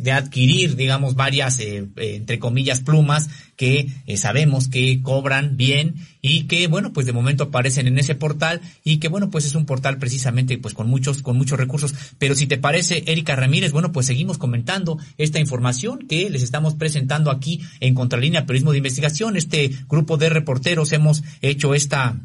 de adquirir, digamos, varias, eh, eh, entre comillas, plumas que sabemos que cobran bien y que, bueno, pues de momento aparecen en ese portal y que, bueno, pues es un portal precisamente, pues con muchos, con muchos recursos. Pero si te parece, Erika Ramírez, bueno, pues seguimos comentando esta información que les estamos presentando aquí en Contralínea Periodismo de Investigación. Este grupo de reporteros hemos hecho esta,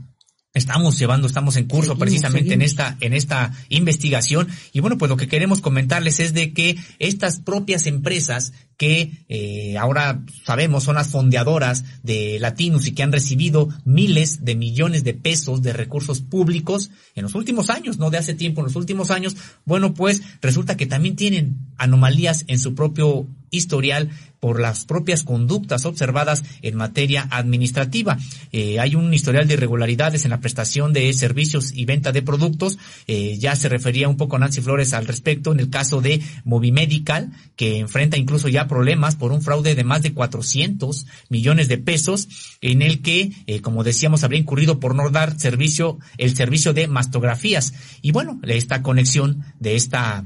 Estamos llevando, estamos en curso precisamente en esta, en esta investigación. Y bueno, pues lo que queremos comentarles es de que estas propias empresas que eh, ahora sabemos son las fondeadoras de Latinus y que han recibido miles de millones de pesos de recursos públicos en los últimos años, no de hace tiempo, en los últimos años, bueno, pues resulta que también tienen anomalías en su propio historial por las propias conductas observadas en materia administrativa. Eh, hay un historial de irregularidades en la prestación de servicios y venta de productos. Eh, ya se refería un poco Nancy Flores al respecto en el caso de Movimedical, que enfrenta incluso ya problemas por un fraude de más de 400 millones de pesos, en el que, eh, como decíamos, habría incurrido por no dar servicio, el servicio de mastografías. Y bueno, esta conexión de esta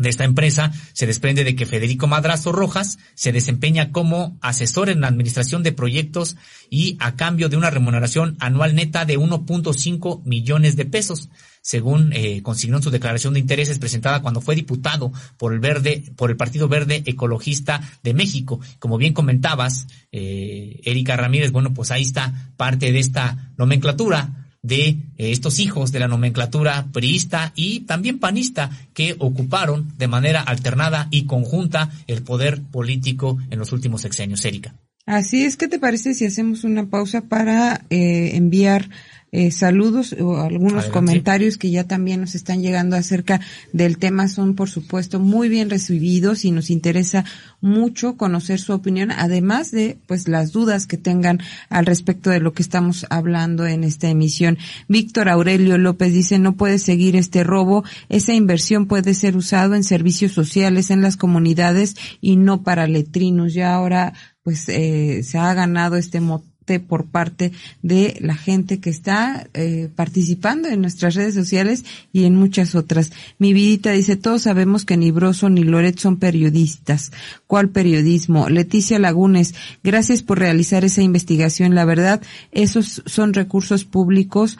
de esta empresa se desprende de que Federico Madrazo Rojas se desempeña como asesor en la administración de proyectos y a cambio de una remuneración anual neta de 1.5 millones de pesos, según eh, consignó en su declaración de intereses presentada cuando fue diputado por el Verde, por el Partido Verde Ecologista de México. Como bien comentabas, eh, Erika Ramírez, bueno, pues ahí está parte de esta nomenclatura de eh, estos hijos de la nomenclatura priista y también panista que ocuparon de manera alternada y conjunta el poder político en los últimos sexenios. Erika. Así es, ¿qué te parece si hacemos una pausa para eh, enviar eh, saludos o algunos comentarios que ya también nos están llegando acerca del tema son por supuesto muy bien recibidos y nos interesa mucho conocer su opinión además de pues las dudas que tengan al respecto de lo que estamos hablando en esta emisión. Víctor Aurelio López dice no puede seguir este robo, esa inversión puede ser usado en servicios sociales en las comunidades y no para letrinos. Ya ahora pues eh, se ha ganado este motor por parte de la gente que está eh, participando en nuestras redes sociales y en muchas otras. Mi vidita dice, todos sabemos que ni Broso ni Loret son periodistas. ¿Cuál periodismo? Leticia Lagunes, gracias por realizar esa investigación. La verdad, esos son recursos públicos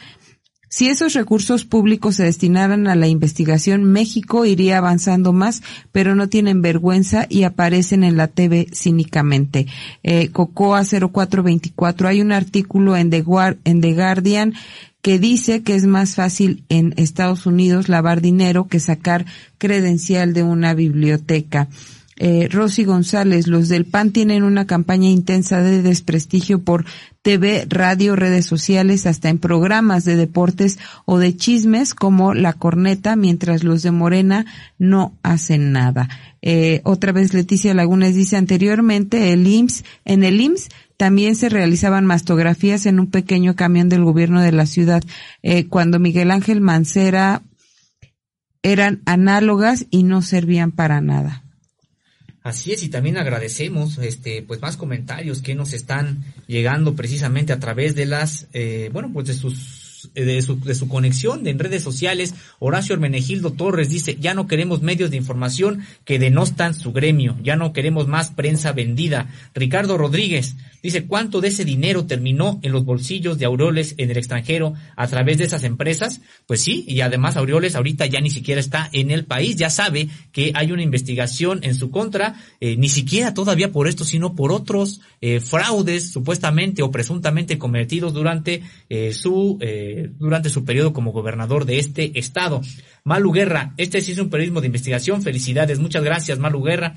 si esos recursos públicos se destinaran a la investigación, México iría avanzando más, pero no tienen vergüenza y aparecen en la TV cínicamente. Eh, Cocoa 0424, hay un artículo en The, en The Guardian que dice que es más fácil en Estados Unidos lavar dinero que sacar credencial de una biblioteca. Eh, Rosy González, los del PAN tienen una campaña intensa de desprestigio por TV, radio, redes sociales, hasta en programas de deportes o de chismes como La Corneta, mientras los de Morena no hacen nada. Eh, otra vez Leticia Lagunes dice anteriormente el IMSS, en el IMSS también se realizaban mastografías en un pequeño camión del gobierno de la ciudad. Eh, cuando Miguel Ángel Mancera eran análogas y no servían para nada. Así es, y también agradecemos este pues más comentarios que nos están llegando precisamente a través de las eh, bueno pues de sus de su, de su conexión en redes sociales, Horacio Hermenegildo Torres dice, ya no queremos medios de información que denostan su gremio, ya no queremos más prensa vendida. Ricardo Rodríguez, Dice, ¿cuánto de ese dinero terminó en los bolsillos de Aureoles en el extranjero a través de esas empresas? Pues sí, y además Aureoles ahorita ya ni siquiera está en el país, ya sabe que hay una investigación en su contra, eh, ni siquiera todavía por esto, sino por otros eh, fraudes supuestamente o presuntamente cometidos durante eh, su durante su periodo como gobernador de este estado. Malu Guerra, este sí es un periodismo de investigación, felicidades, muchas gracias Malu Guerra.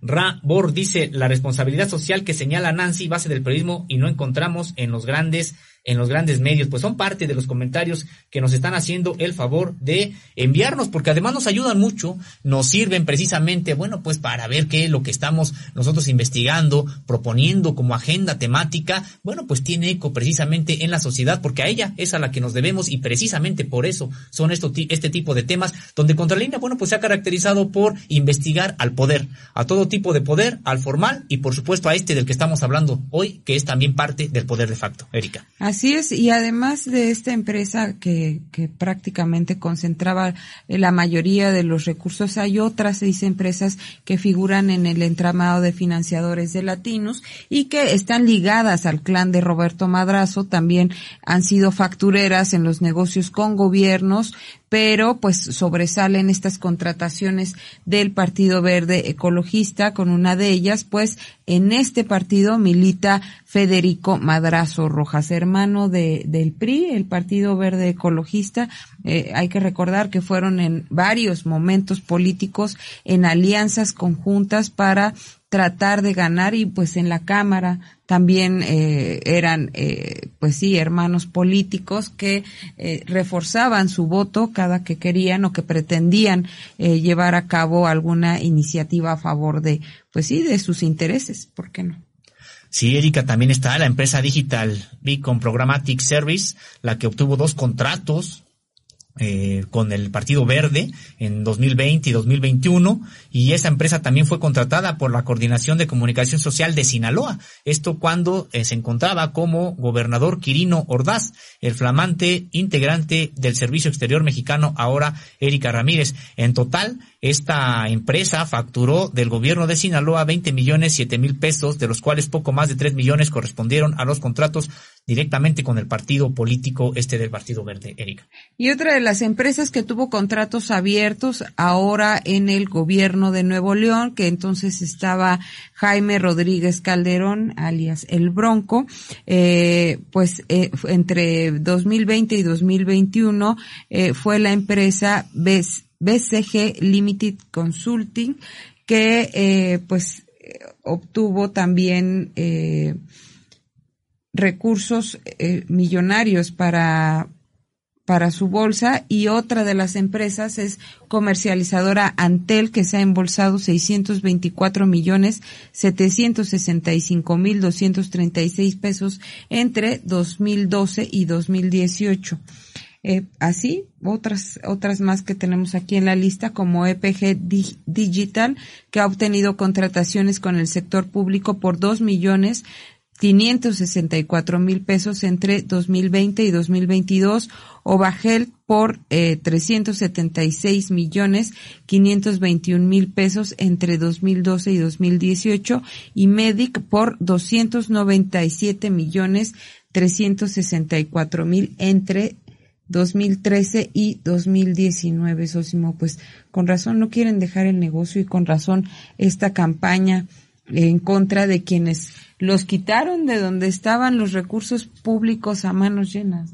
Ra Bor dice la responsabilidad social que señala Nancy base del periodismo y no encontramos en los grandes en los grandes medios, pues son parte de los comentarios que nos están haciendo el favor de enviarnos, porque además nos ayudan mucho, nos sirven precisamente, bueno, pues para ver qué es lo que estamos nosotros investigando, proponiendo como agenda temática, bueno, pues tiene eco precisamente en la sociedad, porque a ella es a la que nos debemos y precisamente por eso son esto, este tipo de temas, donde Contralínea, bueno, pues se ha caracterizado por investigar al poder, a todo tipo de poder, al formal y por supuesto a este del que estamos hablando hoy, que es también parte del poder de facto. Erika. Es, y además de esta empresa que, que prácticamente concentraba la mayoría de los recursos, hay otras seis empresas que figuran en el entramado de financiadores de Latinos y que están ligadas al clan de Roberto Madrazo, también han sido factureras en los negocios con gobiernos, pero pues sobresalen estas contrataciones del Partido Verde Ecologista con una de ellas, pues en este partido milita Federico Madrazo Rojas, hermano de, del PRI, el Partido Verde Ecologista. Eh, hay que recordar que fueron en varios momentos políticos en alianzas conjuntas para tratar de ganar y pues en la Cámara también eh, eran eh, pues sí hermanos políticos que eh, reforzaban su voto cada que querían o que pretendían eh, llevar a cabo alguna iniciativa a favor de pues sí de sus intereses, ¿por qué no? Sí, Erika, también está la empresa digital Beacon Programmatic Service, la que obtuvo dos contratos eh, con el Partido Verde en 2020 y 2021 y esa empresa también fue contratada por la Coordinación de Comunicación Social de Sinaloa. Esto cuando eh, se encontraba como gobernador Quirino Ordaz, el flamante integrante del Servicio Exterior Mexicano, ahora Erika Ramírez. En total, esta empresa facturó del gobierno de Sinaloa 20 millones 7 mil pesos, de los cuales poco más de 3 millones correspondieron a los contratos directamente con el partido político este del Partido Verde, Erika. Y otra de las empresas que tuvo contratos abiertos ahora en el gobierno de Nuevo León, que entonces estaba Jaime Rodríguez Calderón, alias El Bronco, eh, pues eh, entre 2020 y 2021 eh, fue la empresa BES BCG Limited Consulting, que eh, pues obtuvo también eh, recursos eh, millonarios para para su bolsa y otra de las empresas es comercializadora Antel que se ha embolsado 624 millones 765 mil 236 pesos entre 2012 y 2018. Eh, así, otras, otras más que tenemos aquí en la lista, como EPG Digital, que ha obtenido contrataciones con el sector público por dos millones 564 mil pesos entre 2020 y 2022, o Bajel por eh, 376 millones 521 mil pesos entre 2012 y 2018 y Medic por 297 millones 364 mil entre 2013 y 2019, Sosimo, pues con razón no quieren dejar el negocio y con razón esta campaña en contra de quienes los quitaron de donde estaban los recursos públicos a manos llenas.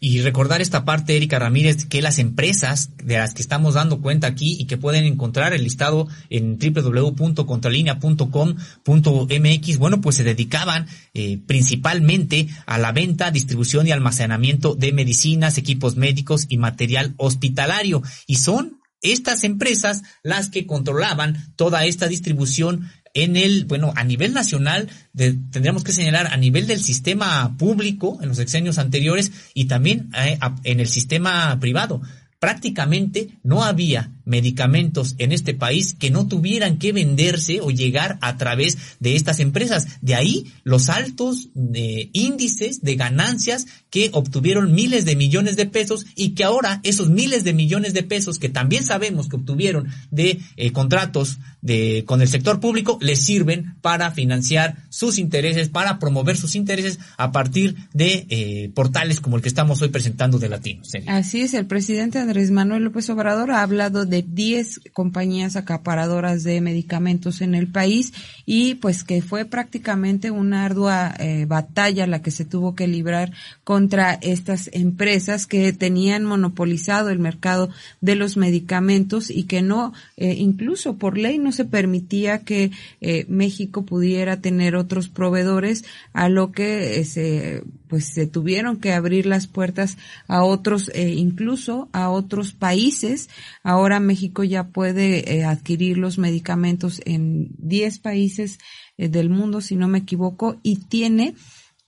Y recordar esta parte, Erika Ramírez, que las empresas de las que estamos dando cuenta aquí y que pueden encontrar el listado en www.contralinea.com.mx, bueno, pues se dedicaban eh, principalmente a la venta, distribución y almacenamiento de medicinas, equipos médicos y material hospitalario. Y son estas empresas las que controlaban toda esta distribución en el, bueno, a nivel nacional, tendríamos que señalar a nivel del sistema público en los sexenios anteriores y también eh, en el sistema privado. Prácticamente no había medicamentos en este país que no tuvieran que venderse o llegar a través de estas empresas. De ahí los altos eh, índices de ganancias que obtuvieron miles de millones de pesos y que ahora esos miles de millones de pesos que también sabemos que obtuvieron de eh, contratos de, con el sector público les sirven para financiar sus intereses, para promover sus intereses a partir de eh, portales como el que estamos hoy presentando de Latinos. Así es, el presidente Andrés Manuel López Obrador ha hablado de de 10 compañías acaparadoras de medicamentos en el país y pues que fue prácticamente una ardua eh, batalla la que se tuvo que librar contra estas empresas que tenían monopolizado el mercado de los medicamentos y que no, eh, incluso por ley no se permitía que eh, México pudiera tener otros proveedores a lo que se pues se tuvieron que abrir las puertas a otros, eh, incluso a otros países. Ahora México ya puede eh, adquirir los medicamentos en 10 países eh, del mundo, si no me equivoco, y tiene,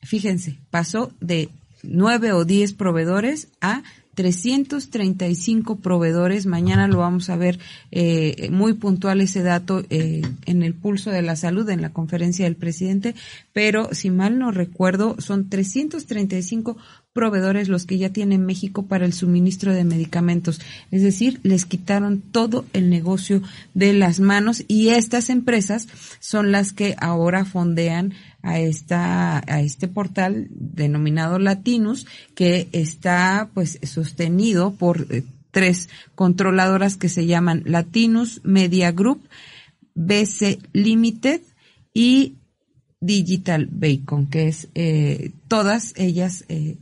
fíjense, pasó de 9 o 10 proveedores a 335 proveedores. Mañana lo vamos a ver eh, muy puntual ese dato eh, en el pulso de la salud en la conferencia del presidente, pero si mal no recuerdo son 335 proveedores los que ya tiene México para el suministro de medicamentos. Es decir, les quitaron todo el negocio de las manos y estas empresas son las que ahora fondean a esta a este portal denominado Latinus que está pues sostenido por eh, tres controladoras que se llaman Latinus Media Group, BC Limited y Digital Bacon, que es eh, todas ellas eh,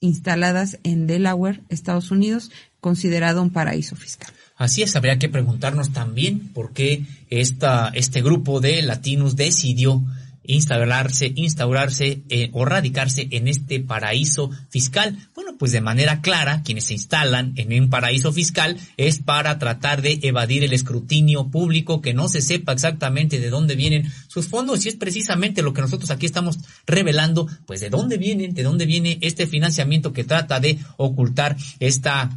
instaladas en Delaware, Estados Unidos, considerado un paraíso fiscal. Así es, habría que preguntarnos también por qué esta, este grupo de latinos decidió instaurarse, instaurarse eh, o radicarse en este paraíso fiscal. Bueno, pues de manera clara, quienes se instalan en un paraíso fiscal es para tratar de evadir el escrutinio público, que no se sepa exactamente de dónde vienen sus fondos y es precisamente lo que nosotros aquí estamos revelando, pues de dónde vienen, de dónde viene este financiamiento que trata de ocultar esta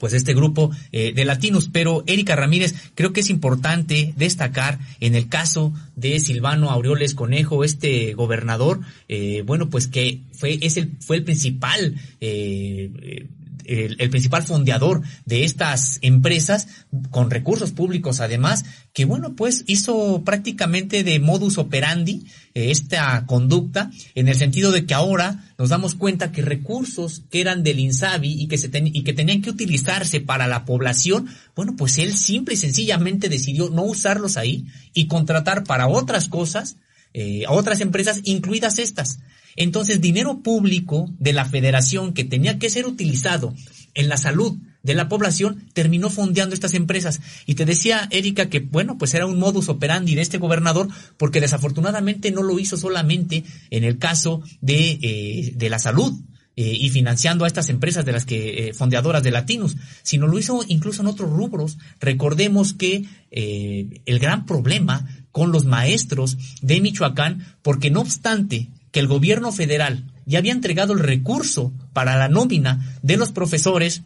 pues este grupo eh, de latinos. Pero Erika Ramírez, creo que es importante destacar en el caso de Silvano Aureoles Conejo, este gobernador, eh, bueno, pues que fue, es el, fue el principal eh, el, principal fondeador de estas empresas, con recursos públicos además, que bueno, pues hizo prácticamente de modus operandi eh, esta conducta, en el sentido de que ahora nos damos cuenta que recursos que eran del INSABI y que, se y que tenían que utilizarse para la población, bueno, pues él simple y sencillamente decidió no usarlos ahí y contratar para otras cosas eh, a otras empresas, incluidas estas. Entonces, dinero público de la federación que tenía que ser utilizado en la salud de la población terminó fondeando estas empresas. Y te decía, Erika, que bueno, pues era un modus operandi de este gobernador, porque desafortunadamente no lo hizo solamente en el caso de, eh, de la salud, eh, y financiando a estas empresas de las que eh, fondeadoras de Latinos, sino lo hizo incluso en otros rubros. Recordemos que el gran problema con los maestros de Michoacán, porque no obstante que el gobierno federal ya había entregado el recurso para la nómina de los profesores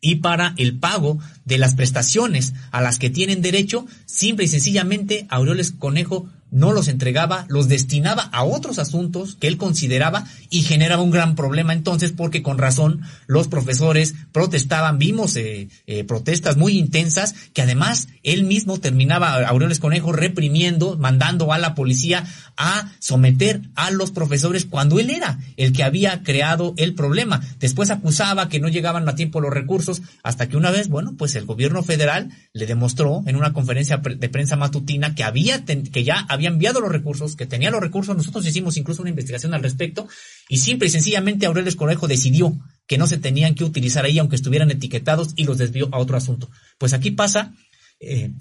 y para el pago de las prestaciones a las que tienen derecho, simple y sencillamente Aureoles Conejo no los entregaba, los destinaba a otros asuntos que él consideraba y generaba un gran problema entonces porque con razón los profesores protestaban, vimos eh, eh, protestas muy intensas que además él mismo terminaba, Aureoles Conejo, reprimiendo, mandando a la policía a someter a los profesores cuando él era el que había creado el problema. Después acusaba que no llegaban a tiempo los recursos hasta que una vez, bueno, pues el gobierno federal le demostró en una conferencia de prensa matutina que había, que ya había había enviado los recursos, que tenía los recursos, nosotros hicimos incluso una investigación al respecto, y simple y sencillamente Aureles Conejo decidió que no se tenían que utilizar ahí aunque estuvieran etiquetados y los desvió a otro asunto. Pues aquí pasa eh,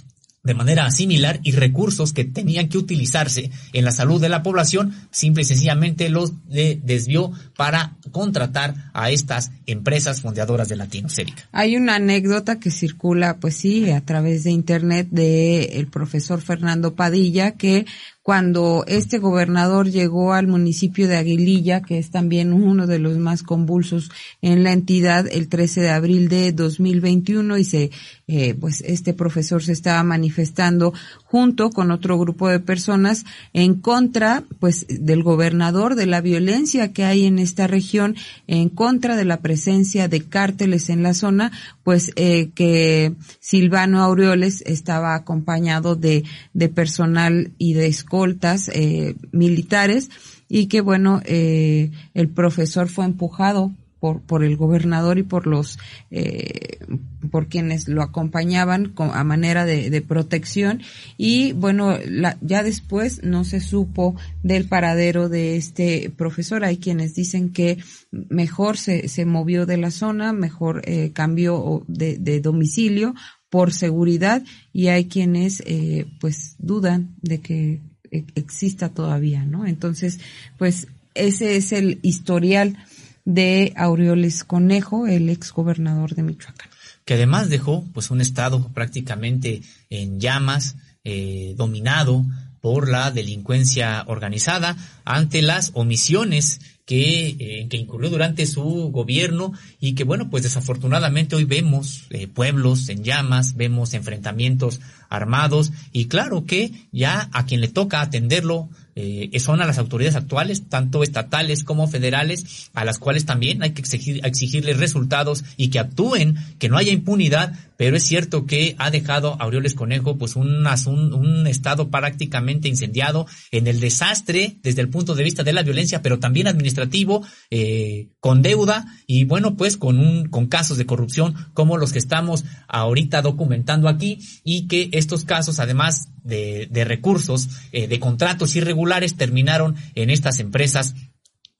de manera similar y recursos que tenían que utilizarse en la salud de la población, simple y sencillamente los desvió para contratar a estas empresas fundadoras de Latinoamérica. Hay una anécdota que circula, pues sí, a través de internet de el profesor Fernando Padilla que cuando este gobernador llegó al municipio de Aguililla, que es también uno de los más convulsos en la entidad, el 13 de abril de 2021 y se, eh, pues este profesor se estaba manifestando junto con otro grupo de personas en contra, pues, del gobernador, de la violencia que hay en esta región, en contra de la presencia de cárteles en la zona, pues, eh, que Silvano Aureoles estaba acompañado de, de personal y de escoltas eh, militares y que bueno, eh, el profesor fue empujado por, por el gobernador y por los, eh, por quienes lo acompañaban a manera de, de protección. Y bueno, la, ya después no se supo del paradero de este profesor. Hay quienes dicen que mejor se, se movió de la zona, mejor eh, cambió de, de domicilio por seguridad y hay quienes eh, pues dudan de que e, exista todavía, ¿no? Entonces, pues ese es el historial de Aureoles Conejo, el ex gobernador de Michoacán. Que además dejó pues un estado prácticamente en llamas, eh, dominado por la delincuencia organizada ante las omisiones que, eh, que incurrió durante su gobierno y que bueno, pues desafortunadamente hoy vemos eh, pueblos en llamas, vemos enfrentamientos armados y claro que ya a quien le toca atenderlo eh, son a las autoridades actuales, tanto estatales como federales, a las cuales también hay que exigir, exigirles resultados y que actúen, que no haya impunidad, pero es cierto que ha dejado a Aureoles Conejo pues un, un, un estado prácticamente incendiado en el desastre desde el punto de vista de la violencia, pero también administrativo, eh, con deuda y bueno pues con un con casos de corrupción como los que estamos ahorita documentando aquí y que estos casos además de, de recursos, eh, de contratos irregulares terminaron en estas empresas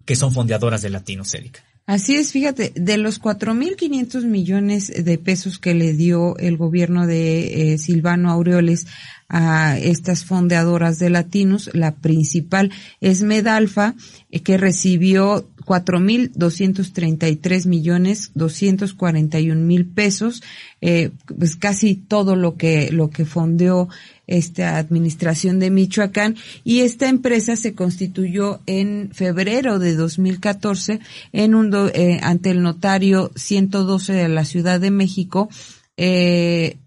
que son fondeadoras de Latinoamérica. Así es, fíjate, de los 4.500 millones de pesos que le dio el gobierno de eh, Silvano Aureoles a estas fondeadoras de latinos, la principal es Medalfa, eh, que recibió 4.233 millones 241 mil pesos, eh, pues casi todo lo que, lo que fondeó esta administración de Michoacán. Y esta empresa se constituyó en febrero de 2014 en un eh, ante el notario 112 de la Ciudad de México eh,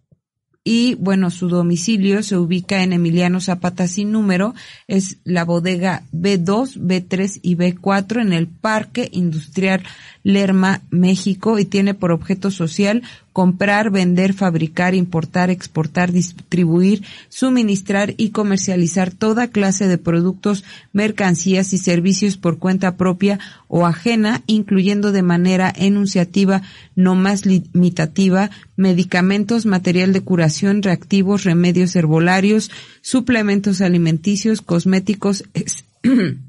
y bueno, su domicilio se ubica en Emiliano Zapata sin número, es la bodega B2, B3 y B4 en el Parque Industrial Lerma, México y tiene por objeto social comprar, vender, fabricar, importar, exportar, distribuir, suministrar y comercializar toda clase de productos, mercancías y servicios por cuenta propia o ajena, incluyendo de manera enunciativa, no más limitativa, medicamentos, material de curación, reactivos, remedios herbolarios, suplementos alimenticios, cosméticos, [clears throat]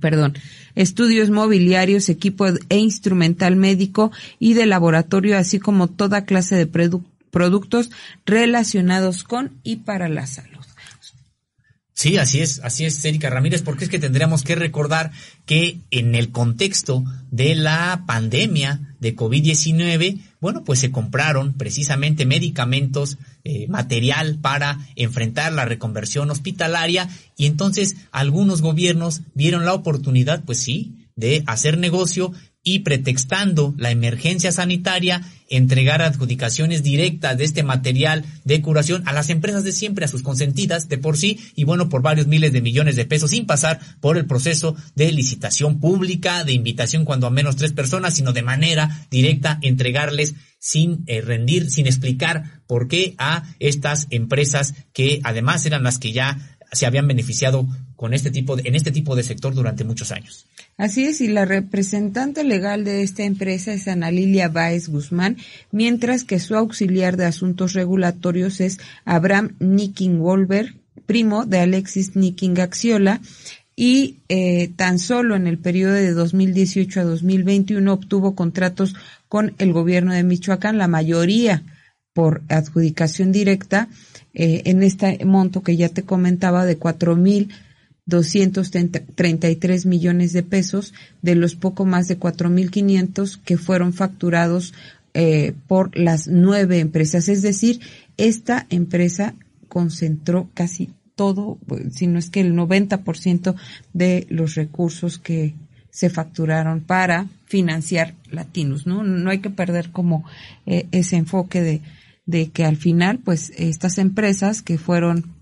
perdón, estudios mobiliarios, equipo e instrumental médico y de laboratorio, así como toda clase de productos relacionados con y para la salud. Sí, así es, así es, Erika Ramírez, porque es que tendríamos que recordar que en el contexto de la pandemia de COVID-19, bueno, pues se compraron precisamente medicamentos, eh, material para enfrentar la reconversión hospitalaria y entonces algunos gobiernos vieron la oportunidad, pues sí, de hacer negocio y pretextando la emergencia sanitaria, entregar adjudicaciones directas de este material de curación a las empresas de siempre, a sus consentidas de por sí, y bueno, por varios miles de millones de pesos, sin pasar por el proceso de licitación pública, de invitación cuando a menos tres personas, sino de manera directa entregarles sin eh, rendir, sin explicar por qué a estas empresas que además eran las que ya se habían beneficiado con este tipo de, en este tipo de sector durante muchos años. Así es, y la representante legal de esta empresa es Ana Lilia Báez Guzmán, mientras que su auxiliar de asuntos regulatorios es Abraham Wolver primo de Alexis Niking Axiola, y eh, tan solo en el periodo de 2018 a 2021 obtuvo contratos con el gobierno de Michoacán, la mayoría por adjudicación directa, eh, en este monto que ya te comentaba de cuatro mil tres millones de pesos, de los poco más de cuatro mil quinientos que fueron facturados eh, por las nueve empresas. Es decir, esta empresa concentró casi todo, si no es que el 90% de los recursos que se facturaron para financiar Latinos, ¿no? No hay que perder como eh, ese enfoque de, de que al final, pues, estas empresas que fueron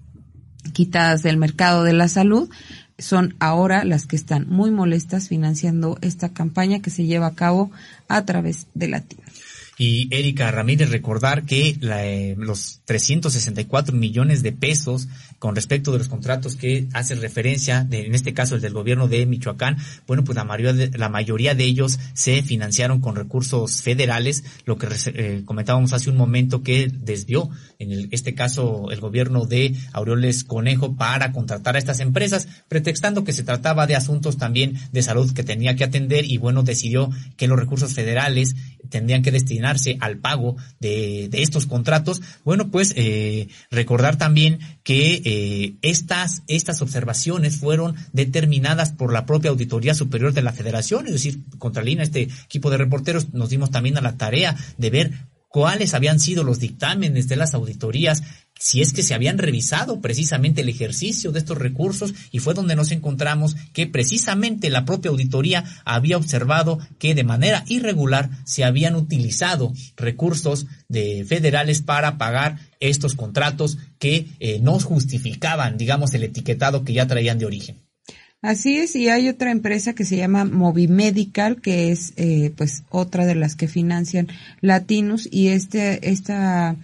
quitadas del mercado de la salud son ahora las que están muy molestas financiando esta campaña que se lleva a cabo a través de Latinos. Y Erika Ramírez, recordar que la, eh, los 364 millones de pesos con respecto de los contratos que hace referencia, de, en este caso el del gobierno de Michoacán, bueno, pues la mayoría de, la mayoría de ellos se financiaron con recursos federales, lo que eh, comentábamos hace un momento que desvió, en este caso, el gobierno de Aureoles Conejo para contratar a estas empresas, pretextando que se trataba de asuntos también de salud que tenía que atender y bueno, decidió que los recursos federales tendrían que destinarse al pago de, de estos contratos. Bueno, pues eh, recordar también que eh, estas, estas observaciones fueron determinadas por la propia Auditoría Superior de la Federación, es decir, Contralina, este equipo de reporteros, nos dimos también a la tarea de ver cuáles habían sido los dictámenes de las auditorías si es que se habían revisado precisamente el ejercicio de estos recursos y fue donde nos encontramos que precisamente la propia auditoría había observado que de manera irregular se habían utilizado recursos de federales para pagar estos contratos que eh, no justificaban, digamos, el etiquetado que ya traían de origen. Así es, y hay otra empresa que se llama Movimedical, que es eh, pues otra de las que financian Latinos, y este, esta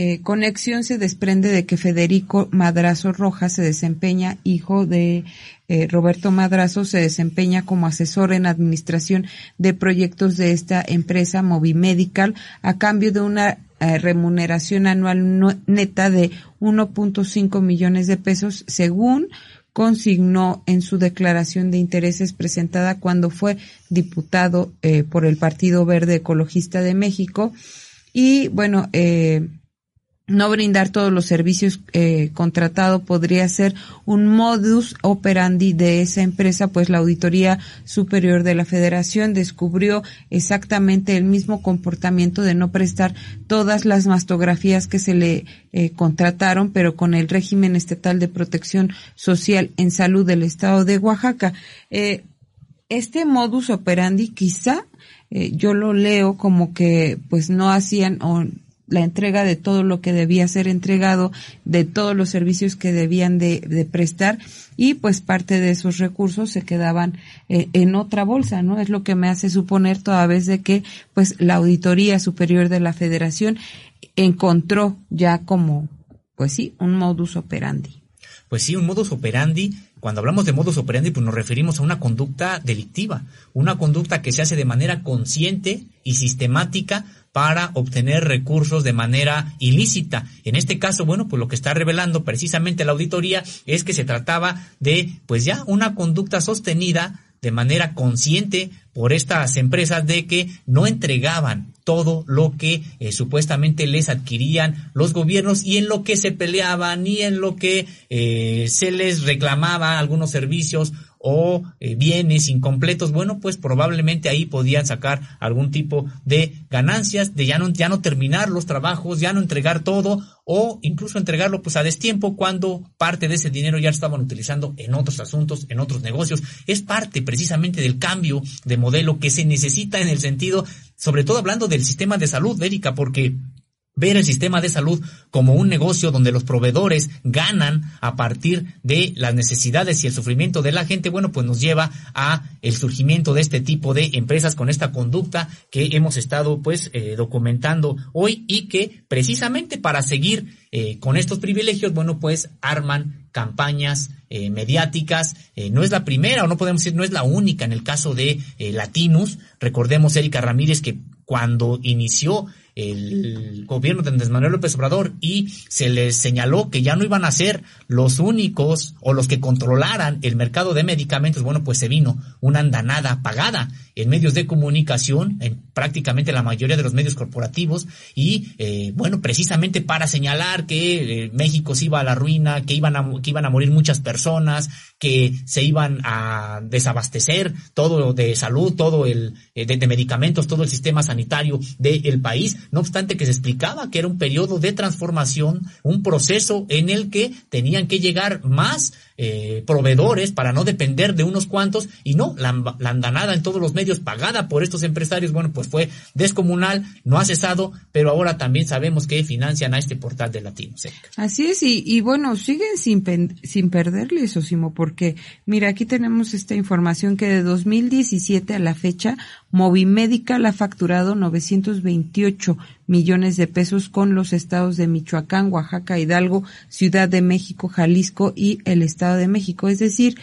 eh, conexión se desprende de que Federico Madrazo Rojas se desempeña, hijo de eh, Roberto Madrazo, se desempeña como asesor en administración de proyectos de esta empresa Movimedical a cambio de una eh, remuneración anual neta de 1.5 millones de pesos según consignó en su declaración de intereses presentada cuando fue diputado por el Partido Verde Ecologista de México. Y bueno, eh, no brindar todos los servicios eh, contratados podría ser un modus operandi de esa empresa, pues la Auditoría Superior de la Federación descubrió exactamente el mismo comportamiento de no prestar todas las mastografías que se le eh, contrataron, pero con el régimen estatal de protección social en salud del estado de Oaxaca. Eh, este modus operandi quizá eh, yo lo leo como que pues no hacían o la entrega de todo lo que debía ser entregado, de todos los servicios que debían de, prestar y pues parte de esos recursos se quedaban eh, en otra bolsa, ¿no? Es lo que me hace suponer toda vez de que pues la Auditoría Superior de la Federación encontró ya como, pues sí, un modus operandi. Pues sí, un modus operandi cuando hablamos de modus operandi, pues nos referimos a una conducta delictiva, una conducta que se hace de manera consciente y sistemática para obtener recursos de manera ilícita. En este caso, bueno, pues lo que está revelando precisamente la auditoría es que se trataba de, pues ya, una conducta sostenida de manera consciente por estas empresas de que no entregaban todo lo que eh, supuestamente les adquirían los gobiernos y en lo que se peleaban y en lo que eh, se les reclamaba algunos servicios o eh, bienes incompletos, bueno, pues probablemente ahí podían sacar algún tipo de ganancias, de ya no, ya no terminar los trabajos, ya no entregar todo o incluso entregarlo pues a destiempo cuando parte de ese dinero ya estaban utilizando en otros asuntos, en otros negocios. Es parte precisamente del cambio de modelo que se necesita en el sentido, sobre todo hablando del sistema de salud, Erika, porque ver el sistema de salud como un negocio donde los proveedores ganan a partir de las necesidades y el sufrimiento de la gente, bueno, pues nos lleva a el surgimiento de este tipo de empresas con esta conducta que hemos estado pues eh, documentando hoy y que precisamente para seguir eh, con estos privilegios, bueno, pues arman campañas eh, mediáticas. no es la primera, o no podemos decir, no es la única en el caso de Latinus. Recordemos, Erika Ramírez, que cuando inició el gobierno de Andrés Manuel López Obrador y se les señaló que ya no iban a ser los únicos o los que controlaran el mercado de medicamentos, bueno, pues se vino una andanada pagada en medios de comunicación, en prácticamente la mayoría de los medios corporativos, y eh, bueno, precisamente para señalar que eh, México se iba a la ruina, que iban a, que iban a morir muchas personas, que se iban a desabastecer todo de salud, todo el eh, de, medicamentos, todo el sistema sanitario del país, no obstante que se explicaba que era un periodo de transformación, un proceso en el que tenían que llegar más eh, proveedores para no depender de unos cuantos y no, la, andanada en todos los medios pagada por estos empresarios, bueno, pues fue descomunal, no ha cesado, pero ahora también sabemos que financian a este portal de Latinos. Así es, y, y bueno, siguen sin, sin perderle eso, Simo, porque mira, aquí tenemos esta información que de 2017 a la fecha, Movimédica la ha facturado 928 millones de pesos con los estados de Michoacán, Oaxaca, Hidalgo, Ciudad de México, Jalisco y el Estado de México. Es decir,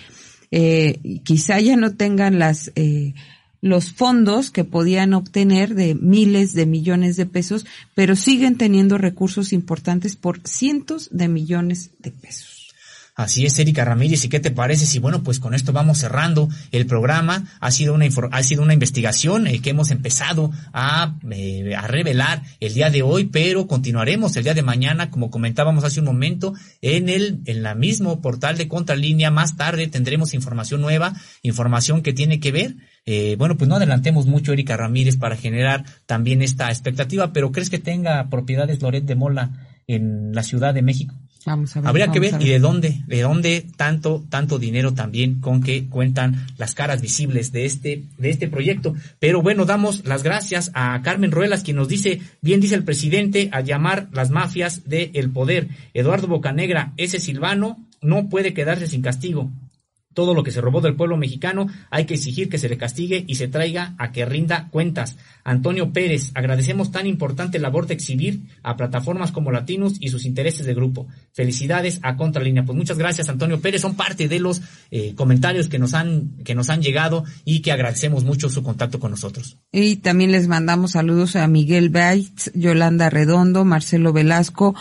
eh, quizá ya no tengan las eh, los fondos que podían obtener de miles de millones de pesos, pero siguen teniendo recursos importantes por cientos de millones de pesos. Así es, Erika Ramírez, ¿y qué te parece si, bueno, pues con esto vamos cerrando el programa? Ha sido una, ha sido una investigación eh, que hemos empezado a, eh, a revelar el día de hoy, pero continuaremos el día de mañana, como comentábamos hace un momento, en el, en la mismo portal de Contralínea. Más tarde tendremos información nueva, información que tiene que ver eh, bueno, pues no adelantemos mucho, Erika Ramírez, para generar también esta expectativa, pero ¿crees que tenga propiedades Loret de Mola en la Ciudad de México? Vamos a ver, Habría que ver, y de dónde, de dónde tanto, tanto dinero también con que cuentan las caras visibles de este, de este proyecto. Pero bueno, damos las gracias a Carmen Ruelas, quien nos dice, bien dice el presidente, a llamar las mafias del poder. Eduardo Bocanegra, ese Silvano no puede quedarse sin castigo. Todo lo que se robó del pueblo mexicano hay que exigir que se le castigue y se traiga a que rinda cuentas. Antonio Pérez, agradecemos tan importante labor de exhibir a plataformas como Latinos y sus intereses de grupo. Felicidades a Contralínea. Pues muchas gracias, Antonio Pérez. Son parte de los eh, comentarios que nos han que nos han llegado y que agradecemos mucho su contacto con nosotros. Y también les mandamos saludos a Miguel Baitz, Yolanda Redondo, Marcelo Velasco,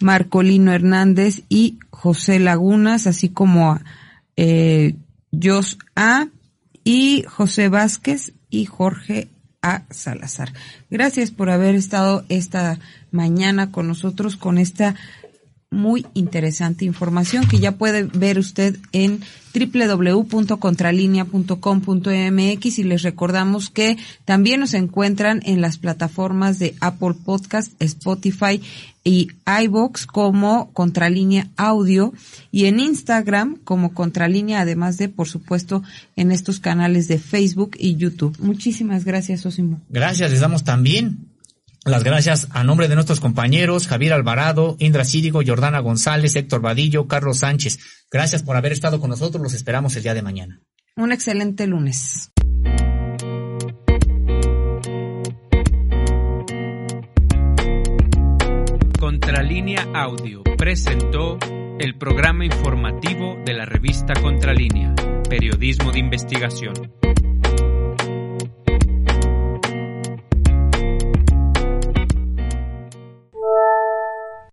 Marcolino Hernández y José Lagunas, así como a eh, Jos A y José Vázquez y Jorge A. Salazar. Gracias por haber estado esta mañana con nosotros con esta muy interesante información que ya puede ver usted en www.contralinea.com.mx y les recordamos que también nos encuentran en las plataformas de Apple Podcast, Spotify y iBox como Contralínea Audio y en Instagram como Contralínea, además de, por supuesto, en estos canales de Facebook y YouTube. Muchísimas gracias, Osimo. Gracias, les damos también las gracias a nombre de nuestros compañeros Javier Alvarado, Indra Círigo, Jordana González, Héctor Vadillo, Carlos Sánchez. Gracias por haber estado con nosotros. Los esperamos el día de mañana. Un excelente lunes. Contralínea Audio presentó el programa informativo de la revista Contralínea, Periodismo de Investigación.